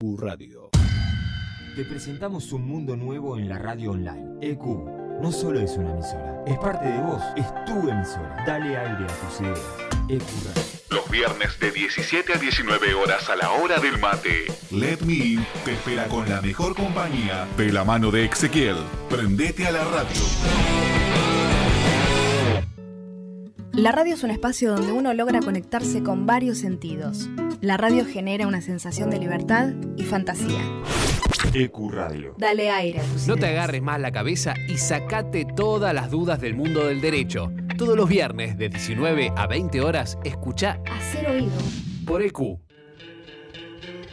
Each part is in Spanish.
EQ Radio. Te presentamos un mundo nuevo en la radio online. EQ no solo es una emisora, es parte de vos, es tu emisora. Dale aire a tus ideas. EQ Radio. Los viernes de 17 a 19 horas a la hora del mate. Let Me In te espera con la mejor compañía de la mano de Ezequiel. Prendete a la radio. La radio es un espacio donde uno logra conectarse con varios sentidos. La radio genera una sensación de libertad y fantasía. EQ Radio. Dale aire a tus No te agarres más la cabeza y sacate todas las dudas del mundo del derecho. Todos los viernes de 19 a 20 horas, escucha Hacer oído. por EQ.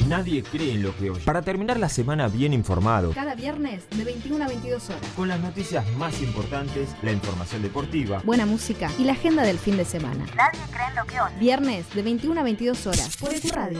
Nadie cree en lo que oye. Para terminar la semana bien informado, Cada viernes de 21 a 22 horas. con las noticias más importantes, la información deportiva, Buena música y la agenda del fin de semana. Nadie cree en lo que oye. Viernes de 21 a 22 horas. Por EQ Radio.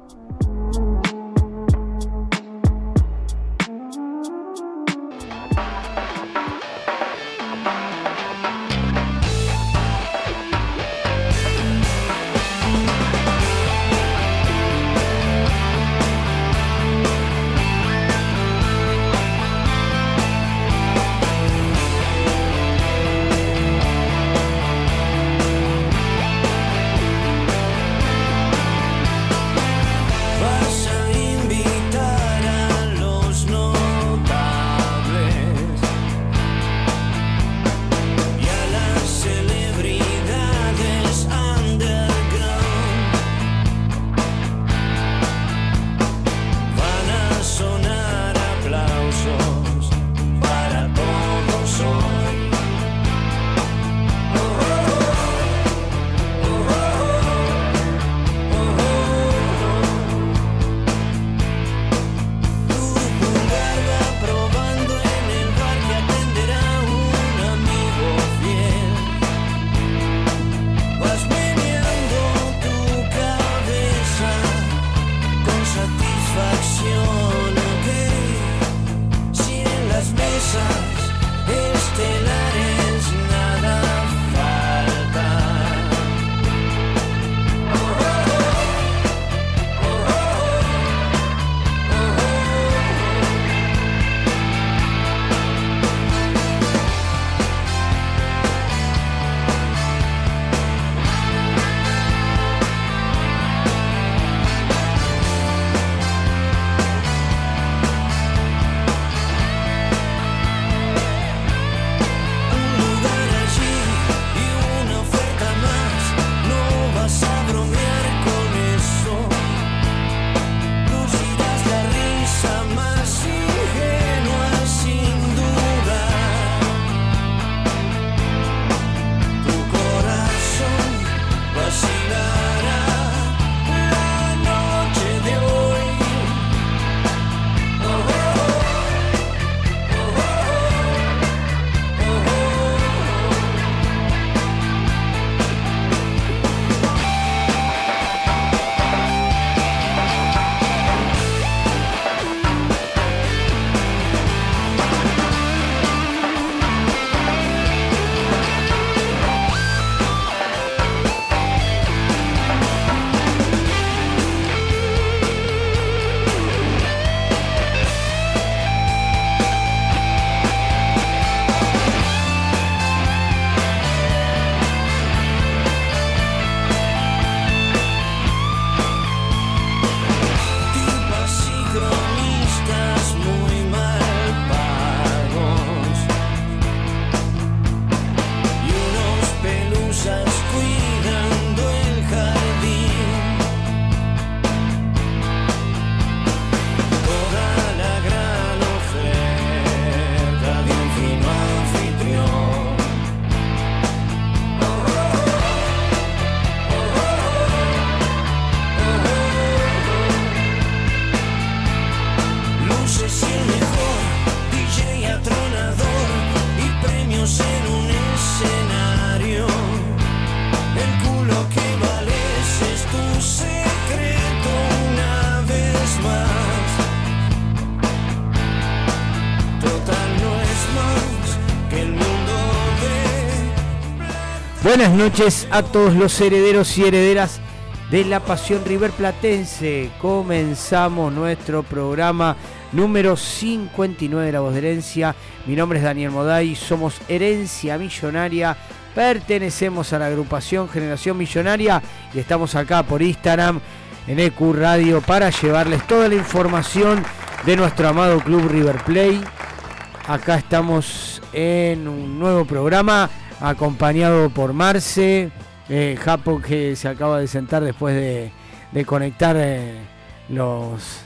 Buenas noches a todos los herederos y herederas de la Pasión River Platense. Comenzamos nuestro programa número 59 de La Voz de Herencia. Mi nombre es Daniel Moday, somos Herencia Millonaria, pertenecemos a la agrupación Generación Millonaria y estamos acá por Instagram en EQ Radio para llevarles toda la información de nuestro amado club River Play. Acá estamos en un nuevo programa acompañado por Marce, eh, Japo que se acaba de sentar después de, conectar eh, los,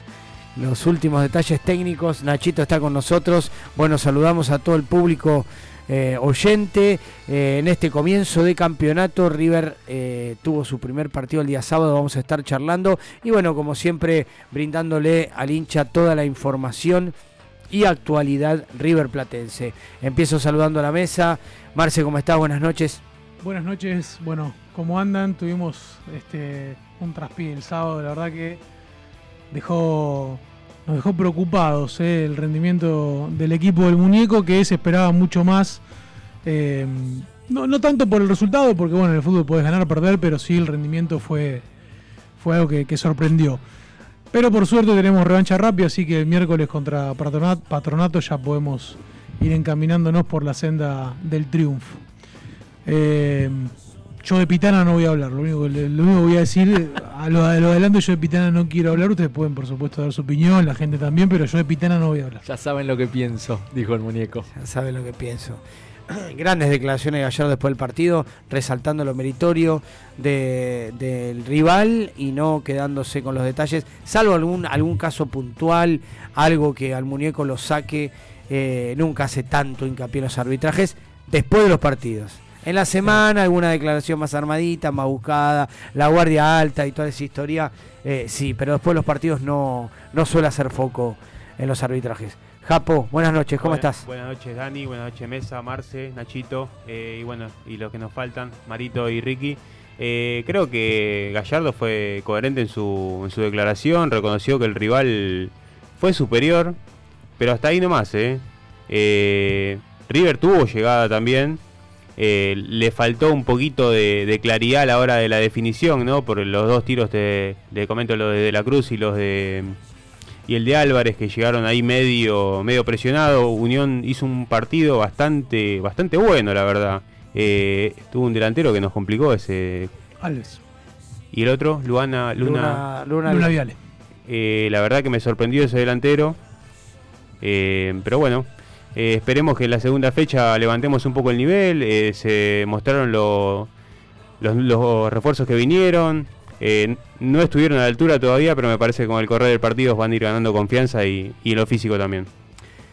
los últimos detalles técnicos. Nachito está con nosotros. Bueno, saludamos a todo el público eh, oyente. Eh, en este comienzo de campeonato, River eh, tuvo su primer partido el día sábado. Vamos a estar charlando. Y bueno, como siempre, brindándole al hincha toda la información y actualidad River Platense. Empiezo saludando a la mesa. Marce, ¿cómo estás? Buenas noches. Buenas noches. Bueno, ¿cómo andan? Tuvimos este un traspié el sábado, la verdad que dejó nos dejó preocupados eh, el rendimiento del equipo del muñeco que se esperaba mucho más. eh, no, no tanto por el resultado, porque bueno, en el fútbol puedes ganar o perder, pero sí el rendimiento fue, fue algo que, que sorprendió. Pero por suerte tenemos revancha rápida, así que el miércoles contra Patronat- Patronato ya podemos ir encaminándonos por la senda del triunfo. Eh, yo de Pitana no voy a hablar, lo único, lo único que voy a decir, a lo, a lo adelanto yo de Pitana no quiero hablar, ustedes pueden por supuesto dar su opinión, la gente también, pero yo de Pitana no voy a hablar. Ya saben lo que pienso, dijo el muñeco. Ya sabe lo que pienso. Grandes declaraciones de Gallardo después del partido, resaltando lo meritorio de- del rival y no quedándose con los detalles, salvo algún, algún caso puntual, algo que al muñeco lo saque, eh, nunca hace tanto hincapié en los arbitrajes, después de los partidos. En la semana alguna declaración más armadita, más buscada, la guardia alta y toda esa historia, eh, sí, pero después de los partidos no, no suele hacer foco en los arbitrajes. Japo, buenas noches, ¿cómo estás? Buenas noches Dani, buenas noches Mesa, Marce, Nachito eh, y bueno, y los que nos faltan, Marito y Ricky. Eh, creo que Gallardo fue coherente en su, en su declaración, reconoció que el rival fue superior, pero hasta ahí nomás, ¿eh? Eh, River tuvo llegada también, eh, le faltó un poquito de, de claridad a la hora de la definición, ¿no? Por los dos tiros, de, le comento los de, De la Cruz y los de y el de Álvarez que llegaron ahí medio medio presionado. Unión hizo un partido bastante bastante bueno, la verdad. Eh, tuvo un delantero que nos complicó ese Alves, y el otro Luana Luna, Luna, Luna, Luna Viale. eh, la verdad que me sorprendió ese delantero. Eh, pero bueno, eh, esperemos que en la segunda fecha levantemos un poco el nivel. eh, se mostraron lo- los, los refuerzos que vinieron. Eh, no estuvieron a la altura todavía, pero me parece que con el correr del partido van a ir ganando confianza y, y lo físico también.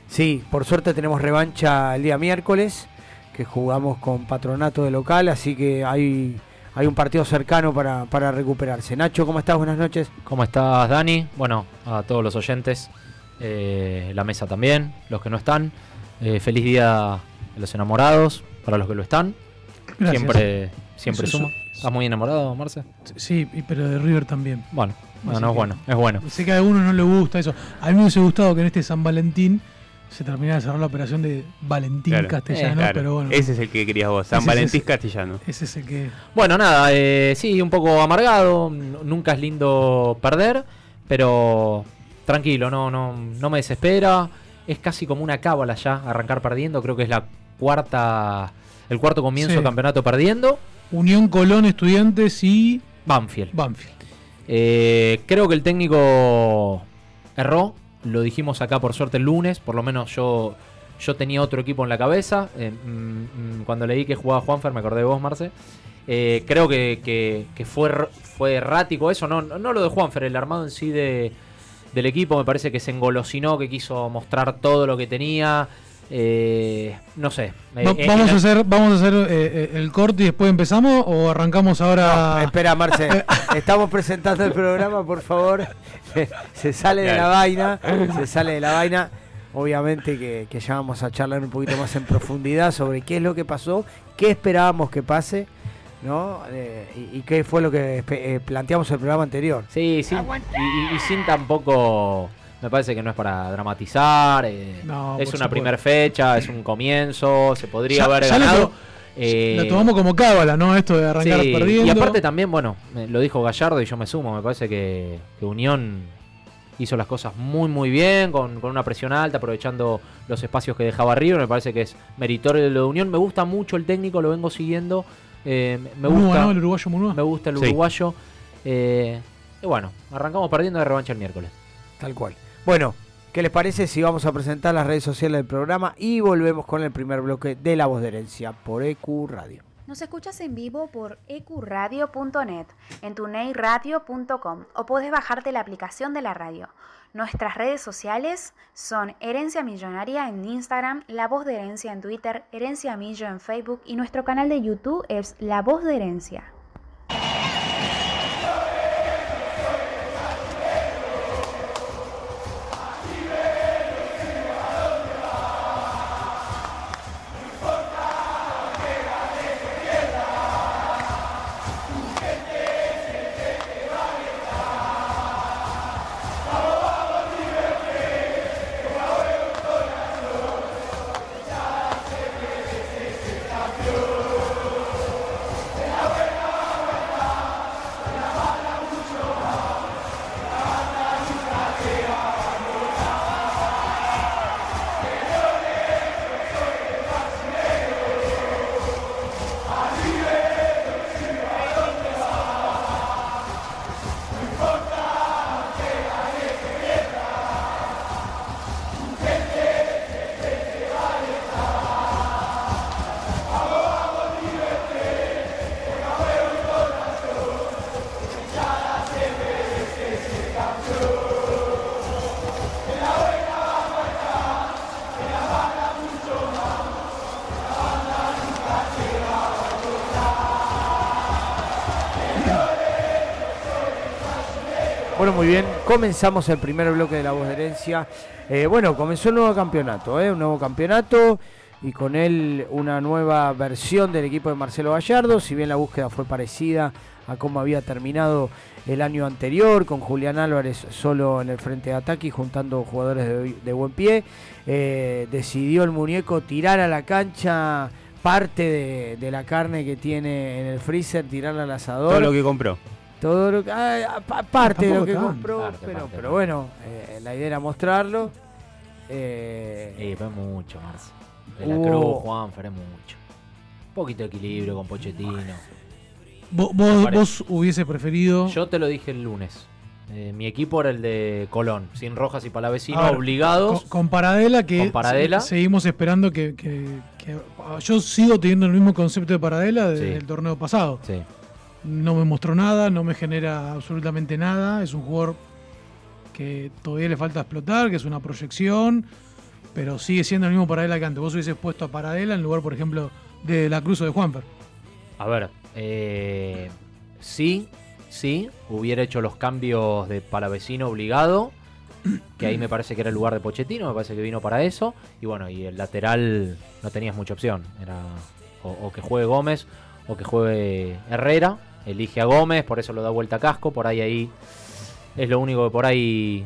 Sí, por suerte tenemos revancha el día miércoles, que jugamos con Patronato de local, así que hay, hay un partido cercano para, para recuperarse. Nacho, ¿cómo estás? Buenas noches. ¿Cómo estás, Dani? Bueno, a todos los oyentes, eh, la mesa también, los que no están. Eh, feliz día de los enamorados, para los que lo están. Gracias. Siempre, siempre suma. ¿Estás muy enamorado, Marce? Sí, pero de River también. Bueno, bueno, es que- bueno, es bueno. Sé que a algunos no le gusta eso. A mí me hubiese gustado que en este San Valentín se terminara de cerrar la operación de Valentín Claro. Castellano, Claro, pero bueno. Ese es el que querías vos, San Ese Valentín. Castellano. Ese es el que. Bueno, nada, eh, sí, un poco amargado. Nunca es lindo perder, pero tranquilo, no, no, no me desespera. Es casi como una cábala ya arrancar perdiendo. Creo que es la cuarta, el cuarto comienzo Sí. del campeonato perdiendo. Unión Colón, Estudiantes y Banfield. Banfield. Eh, creo que el técnico erró. Lo dijimos acá por suerte el lunes. Por lo menos yo, yo tenía otro equipo en la cabeza. Eh, mm, mm, cuando leí que jugaba Juanfer, me acordé de vos, Marce. Eh, creo que, que- que fue, fue errático eso. No, no no lo de Juanfer, el armado en sí de, del equipo. Me parece que se engolosinó, que quiso mostrar todo lo que tenía. Eh, no sé. Eh, Va- eh, vamos, a hacer, vamos a hacer eh, eh, el corte y después empezamos o arrancamos ahora. No, espera, Marce, estamos presentando el programa, por favor. Se sale de la vaina, se sale de la vaina. Obviamente que, que ya vamos a charlar un poquito más en profundidad sobre qué es lo que pasó, qué esperábamos que pase, ¿no? Eh, y, y qué fue lo que eh, planteamos el programa anterior. Sí, sí. Y, y- y sin tampoco. Me parece que no es para dramatizar. eh, No, es una primera fecha, es un comienzo. Se podría Ya- haber ya ganado. Eh, Lo tomamos como cábala, ¿no? Esto de arrancar sí, perdiendo. Y aparte también, bueno, me- lo dijo Gallardo y yo me sumo, me parece que, que Unión hizo las cosas muy muy bien, con, con una presión alta, aprovechando los espacios que dejaba River, me parece que es meritorio de lo de Unión, me gusta mucho el técnico, lo vengo siguiendo, eh, me gusta, ¿no? El uruguayo me gusta el Sí. uruguayo, eh, y bueno, arrancamos perdiendo de revancha el miércoles. Tal cual. Bueno, ¿qué les parece si vamos a presentar las redes sociales del programa y volvemos con el primer bloque de La Voz de Herencia por EQ Radio? Nos escuchas en vivo por ecuradio.net, en tuneiradio.com o podés bajarte la aplicación de la radio. Nuestras redes sociales son Herencia Millonaria en Instagram, La Voz de Herencia en Twitter, Herencia Millo en Facebook y nuestro canal de YouTube es La Voz de Herencia. Muy bien, comenzamos el primer bloque de La Voz de Herencia. Eh, bueno, comenzó el nuevo campeonato, ¿eh? un nuevo campeonato y con él una nueva versión del equipo de Marcelo Gallardo, si bien la búsqueda fue parecida a cómo había terminado el año anterior, con Julián Álvarez solo en el frente de ataque y juntando jugadores de, de buen pie, eh, decidió el muñeco tirar a la cancha parte de, de la carne que tiene en el freezer, tirarla al asador. Todo lo que compró. Todo lo que. ah, pa- parte de lo que tanto. compró, Parte, pero, parte, pero parte. bueno, eh, la idea era mostrarlo. Eh, Eh, fue mucho, Marce. De la Hubo- Cruz, Juan, fue mucho. Un poquito de equilibrio con Pochettino. Vos, vos, vos hubiese preferido. Yo te lo dije el lunes. Eh, mi equipo era el de Colón, sin Rojas y Palavecino, ver, obligados. Con, con Paradela, que Con Paradela. se- seguimos esperando que, que- que- Yo sigo teniendo el mismo concepto de Paradela desde Sí. el torneo pasado. Sí. No me mostró nada, no me genera absolutamente nada. Es un jugador que todavía le falta explotar, que es una proyección, pero sigue siendo el mismo Paradela que antes. Vos hubieses puesto a Paradela en lugar, por ejemplo, de la Cruz de Juanfer. A ver, eh, sí, sí, hubiera hecho los cambios de Palavecino obligado, que ahí me parece que era el lugar de Pochettino, me parece que vino para eso. Y bueno, y el lateral no tenías mucha opción. Era o que juegue Gómez o que juegue Herrera. Elige a Gómez, por eso lo da vuelta a casco. Por ahí ahí es lo único que por ahí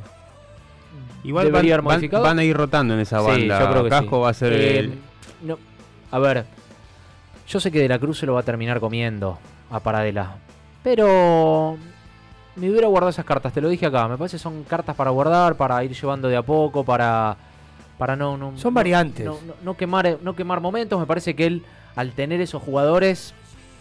Igual haber van, van- modificado. van a ir rotando en esa Sí, banda. yo creo que Casco sí. va a ser Eh, el. no, a ver, yo sé que De la Cruz se lo va a terminar comiendo a Paradela, pero me hubiera guardado esas cartas, te lo dije acá, me parece que son cartas para guardar, para ir llevando de a poco, para para no, no Son variantes. no, no- no quemar no quemar momentos, me parece que él al tener esos jugadores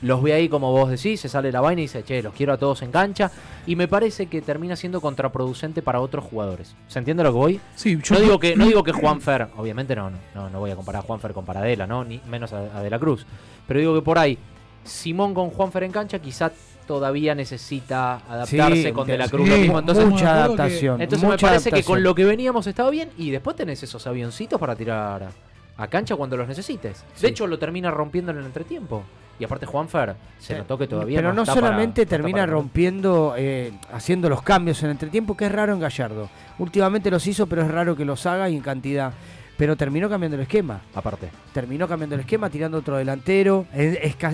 los ve ahí como vos decís, se sale la vaina y dice, che, los quiero a todos en cancha. Y me parece que termina siendo contraproducente para otros jugadores. ¿Se entiende lo que voy? Sí, yo no digo que, no digo que Juanfer, obviamente no, no, no voy a comparar a Juanfer con Paradela, ¿no? Ni menos a, a De la Cruz. Pero digo que por ahí, Simón con Juanfer en cancha quizá todavía necesita adaptarse Sí, con De la sí, Cruz. lo mismo. Entonces, mucha adaptación. entonces me parece que con lo que veníamos estaba bien y después tenés esos avioncitos para tirar a cancha cuando los necesites. Sí. De hecho, lo termina rompiendo en el entretiempo. Y aparte Juanfer se notó que todavía Pero no, está para- solamente no está termina para- rompiendo, eh, haciendo los cambios en entretiempo, que es raro en Gallardo. Últimamente los hizo, pero es raro que los haga y en cantidad. Pero terminó cambiando el esquema. Aparte. Terminó cambiando el esquema, tirando otro delantero,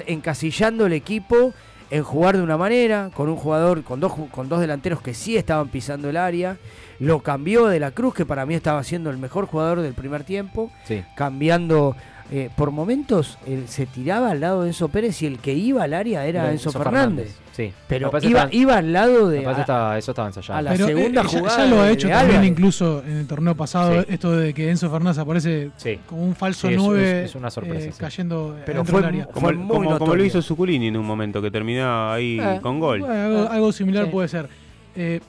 encasillando el equipo en jugar de una manera, con un jugador, con dos, con dos delanteros que sí estaban pisando el área. lo cambió de la Cruz, que para mí estaba siendo el mejor jugador del primer tiempo, Sí. cambiando. Eh, por momentos él se tiraba al lado de Enzo Pérez y el que iba al área era Enzo, Enzo Fernández. Fernández, sí. Pero iba, iba al lado de. A- estaba- eso estaba ensayado. a la Pero, segunda eh, ya- jugada. Ya, lo ha hecho también Álvarez. incluso en el torneo pasado, Sí. esto de que Enzo Fernández aparece Sí. como un falso Sí, es- 9 es- es una sorpresa, eh, sí. cayendo Pero dentro fue del área. Como, Fue como- muy como lo hizo Zuculini en un momento, que terminaba ahí Eh, con gol. Bueno, algo, algo similar Sí. puede ser. Eh,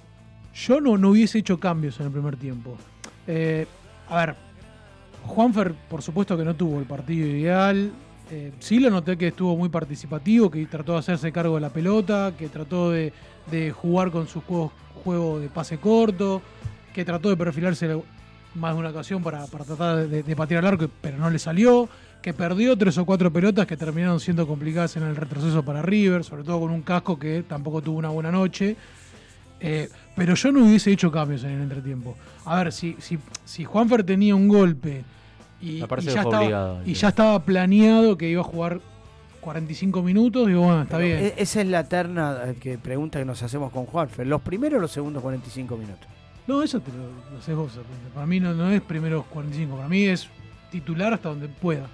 yo no, no hubiese hecho cambios en el primer tiempo. Eh, a ver, Juanfer, por supuesto que no tuvo el partido ideal. Eh, sí lo noté que estuvo muy participativo, que trató de hacerse cargo de la pelota, que trató de, jugar con su juego, juego de pase corto, que trató de perfilarse más de una ocasión para, para tratar de, de patear al arco, pero no le salió, que perdió tres o cuatro pelotas que terminaron siendo complicadas en el retroceso para River, sobre todo con un casco que tampoco tuvo una buena noche. Eh, pero yo no hubiese hecho cambios en el entretiempo. A ver, si, si, si Juanfer tenía un golpe y, ya, estaba, obligado, y ya estaba planeado que iba a jugar 45 minutos, digo, bueno, está Pero bien. e- Esa es la terna eh, que pregunta que nos hacemos con Juanfer. ¿Los primeros o los segundos 45 minutos? No, eso te lo, lo sé vos. Para mí no, no es primeros 45, para mí es titular hasta donde pueda.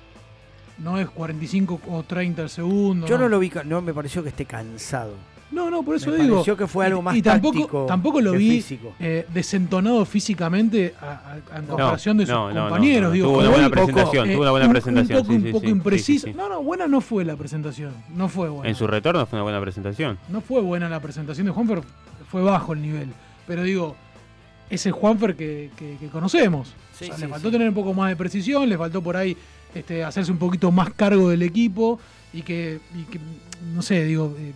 No es 45 o 30 el segundo. Yo no lo vi, no me pareció que esté cansado. No, no, por eso Me digo. pareció que fue algo y- más y tampoco, táctico tampoco lo que vi físico. eh, desentonado físicamente a, a- a- en No, comparación de sus no, no, no, compañeros. no. digo, Tuvo fue una buena presentación, eh, tuvo una buena un- presentación, Un poco, sí, un poco sí, imprecisa. sí, sí. No, no, buena no fue la presentación. No fue buena. En su retorno fue una buena presentación. No fue buena la presentación de Juanfer, fue bajo el nivel. Pero digo, ese Juanfer que, que- que conocemos. Sí, O sea, sí, le faltó sí. tener un poco más de precisión, le faltó por ahí este, hacerse un poquito más cargo del equipo y que, y que, no sé, digo, eh,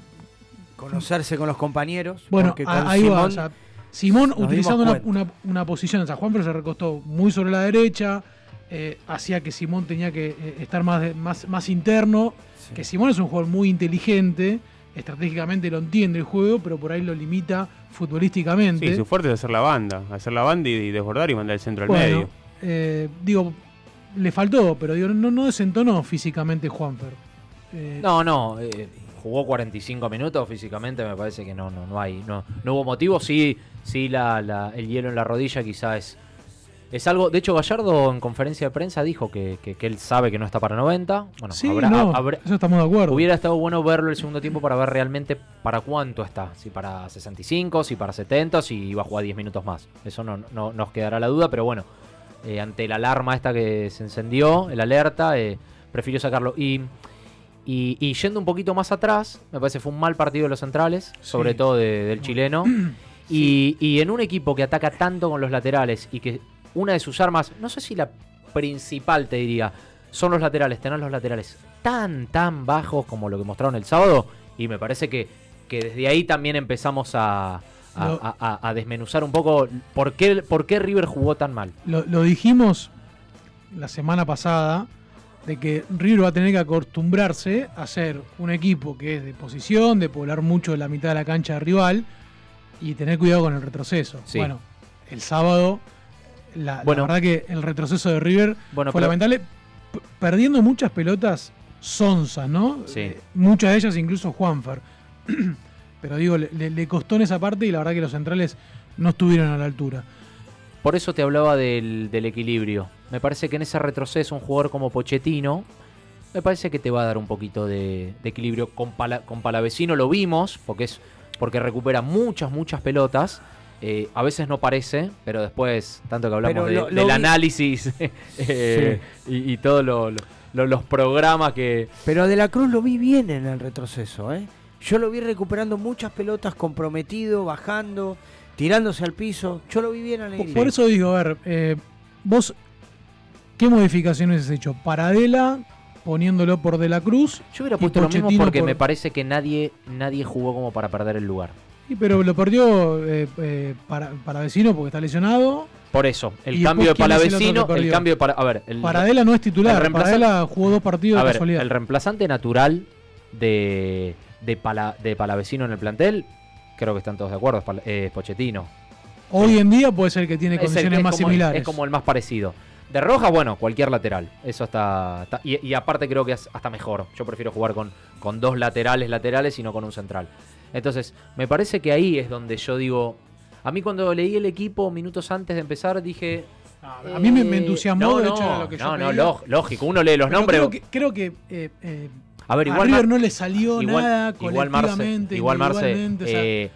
Conocerse con los compañeros. bueno, con ahí va. Simón o sea, Simón utilizando una, una- una posición, o sea, Juanfer se recostó muy sobre la derecha, eh, hacía que Simón tenía que eh, estar más, de- más, más interno, Sí. que Simón es un jugador muy inteligente, estratégicamente lo entiende el juego, pero por ahí lo limita futbolísticamente. Sí, su fuerte es hacer la banda. Hacer la banda y, y desbordar y mandar el centro al medio. eh, digo, le faltó, pero digo, no, no desentonó físicamente Juanfer. Eh, No, no, eh, jugó 45 minutos físicamente, me parece que no, no, no hay, no, no hubo motivo. Sí, sí la, la- el hielo en la rodilla quizás es, es algo. De hecho, Gallardo en conferencia de prensa dijo que, que- que él sabe que no está para 90. Bueno, sí, habrá- no, habrá- eso estamos de acuerdo. hubiera estado bueno verlo el segundo tiempo para ver realmente para cuánto está. Si para 65, si para 70, si iba a jugar 10 minutos más. Eso no, no nos quedará la duda, pero bueno, eh, ante la alarma esta que se encendió, el alerta, eh, prefirió sacarlo. Y, y, y yendo un poquito más atrás, me parece que fue un mal partido de los centrales, sobre Sí. todo de- del chileno. Y, y en un equipo que ataca tanto con los laterales y que una de sus armas, no sé si la principal te diría, son los laterales, tener los laterales tan, tan bajos como lo que mostraron el sábado. Y me parece que, que desde ahí también empezamos a, a- Lo- a- a- a desmenuzar un poco por qué, por qué River jugó tan mal. Lo, lo dijimos la semana pasada, de que River va a tener que acostumbrarse a ser un equipo que es de posición, de poblar mucho la mitad de la cancha de rival y tener cuidado con el retroceso. Sí. Bueno, el sábado, la, la verdad que el retroceso de River Bueno, fue pero- lamentable, perdiendo muchas pelotas sonzas, ¿no? Sí. Eh, muchas de ellas incluso Juanfer. Pero digo, le, le- le costó en esa parte y la verdad que los centrales no estuvieron a la altura. Por eso te hablaba del, del equilibrio. Me parece que en ese retroceso un jugador como Pochettino, me parece que te va a dar un poquito de, de equilibrio. Con, Pala- con Palavecino lo vimos, porque es porque recupera muchas, muchas pelotas. Eh, a veces no parece, pero después, tanto que hablamos Pero de- lo- lo del vi- análisis eh, y, y todos lo- lo- lo- los programas que... Pero a De la Cruz lo vi bien en el retroceso, ¿eh? Yo lo vi recuperando muchas pelotas, comprometido, bajando, tirándose al piso. Yo lo vi bien a Por, Alegría. por eso digo, a ver, eh, vos, ¿qué modificaciones has hecho? Paradela poniéndolo por De la Cruz. Yo hubiera puesto lo mismo porque por- me parece que nadie, nadie jugó como para perder el lugar. Sí, pero lo perdió eh, eh, para, para vecino porque está lesionado. Por eso, el ¿Y cambio de el Palavecino, el perdió? cambio de para, a ver, el, Paradela no es titular. el Paradela jugó dos partidos a de ver, casualidad. el reemplazante natural de de, Pala- de Palavecino en el plantel, creo que están todos de acuerdo, es, Pochettino. Hoy en día puede ser que tiene Es el condiciones más como- similares. Es como el más parecido. De Roja, bueno, cualquier lateral. Eso está. está- y, y aparte creo que es hasta mejor. Yo prefiero jugar con, con dos laterales laterales y no con un central. Entonces, me parece que ahí es donde yo digo. A mí cuando leí el equipo minutos antes de empezar dije... A mí me, me eh, entusiasmó, no, de hecho, lo que yo no, no, lógico, uno lee los Pero nombres... Creo que, creo que, eh, eh, A ver, igual River Mar- no le salió igual, nada igual Marce, igual Marce, individualmente, o sea, eh,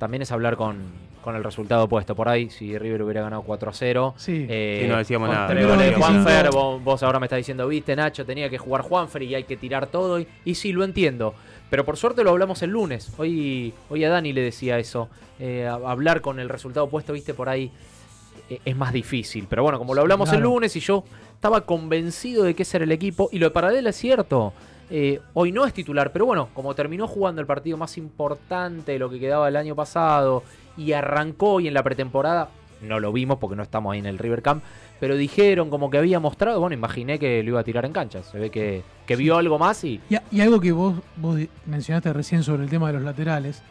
también es hablar con, con el resultado opuesto. Por ahí, si River hubiera ganado 4 a 0, Sí. eh, Sí, no decíamos nada. tres Primero goles de 25. Juanfer, vos, vos ahora me estás diciendo, viste, Nacho, tenía que jugar Juanfer y hay que tirar todo. Y, y sí, lo entiendo. Pero por suerte lo hablamos el lunes. Hoy, hoy a Dani le decía eso. Eh, a- hablar con el resultado opuesto, viste, por ahí eh, es más difícil. Pero bueno, como lo hablamos el claro. lunes y yo estaba convencido de que ese era el equipo. Y lo de Paradela es cierto. Eh, hoy no es titular, pero bueno, como terminó jugando el partido más importante de lo que quedaba el año pasado y arrancó hoy en la pretemporada, no lo vimos porque no estamos ahí en el River Camp, pero dijeron como que había mostrado, bueno, imaginé que lo iba a tirar en cancha. Se ve que, que vio algo más y Y, y algo que vos, vos mencionaste recién sobre el tema de los laterales,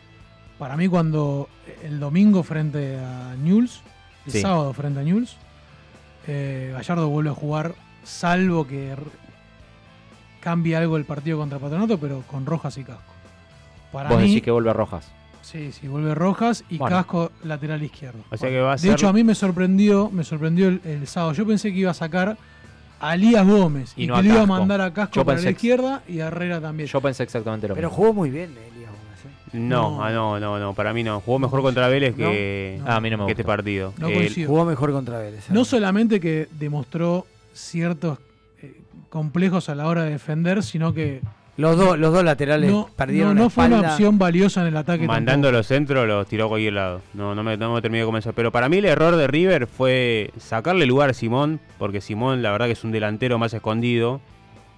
para mí cuando el domingo frente a Newell's, el Sí. sábado frente a Newell's, eh, Gallardo vuelve a jugar, salvo que cambie algo el partido contra Patronato, pero con Rojas y Casco. Para vos mí, decís que vuelve a Rojas. Sí, sí, vuelve Rojas y Bueno. Casco lateral izquierdo. O sea que va a De hecho, a mí me sorprendió, me sorprendió el, el sábado. Yo pensé que iba a sacar a Elías Gómez Y y, no que le iba a mandar a Casco Yo para la izquierda y a Herrera también. Yo pensé exactamente lo Pero mismo. jugó muy bien Elías Gómez, ¿eh? No, No. ah, no, no, no, para mí no. Jugó mejor contra Vélez que, no. Ah, a mí no me que este partido. Eh. Jugó mejor contra Vélez. ¿eh? No solamente que demostró ciertos eh, complejos a la hora de defender, sino que Los, dos los dos laterales no, perdieron no, la no fue una opción valiosa en el ataque. mandando los centros los tiró a cualquier lado. No, no me, no me terminé de convencer. Pero para mí el error de River fue sacarle lugar a Simón, porque Simón la verdad que es un delantero más escondido.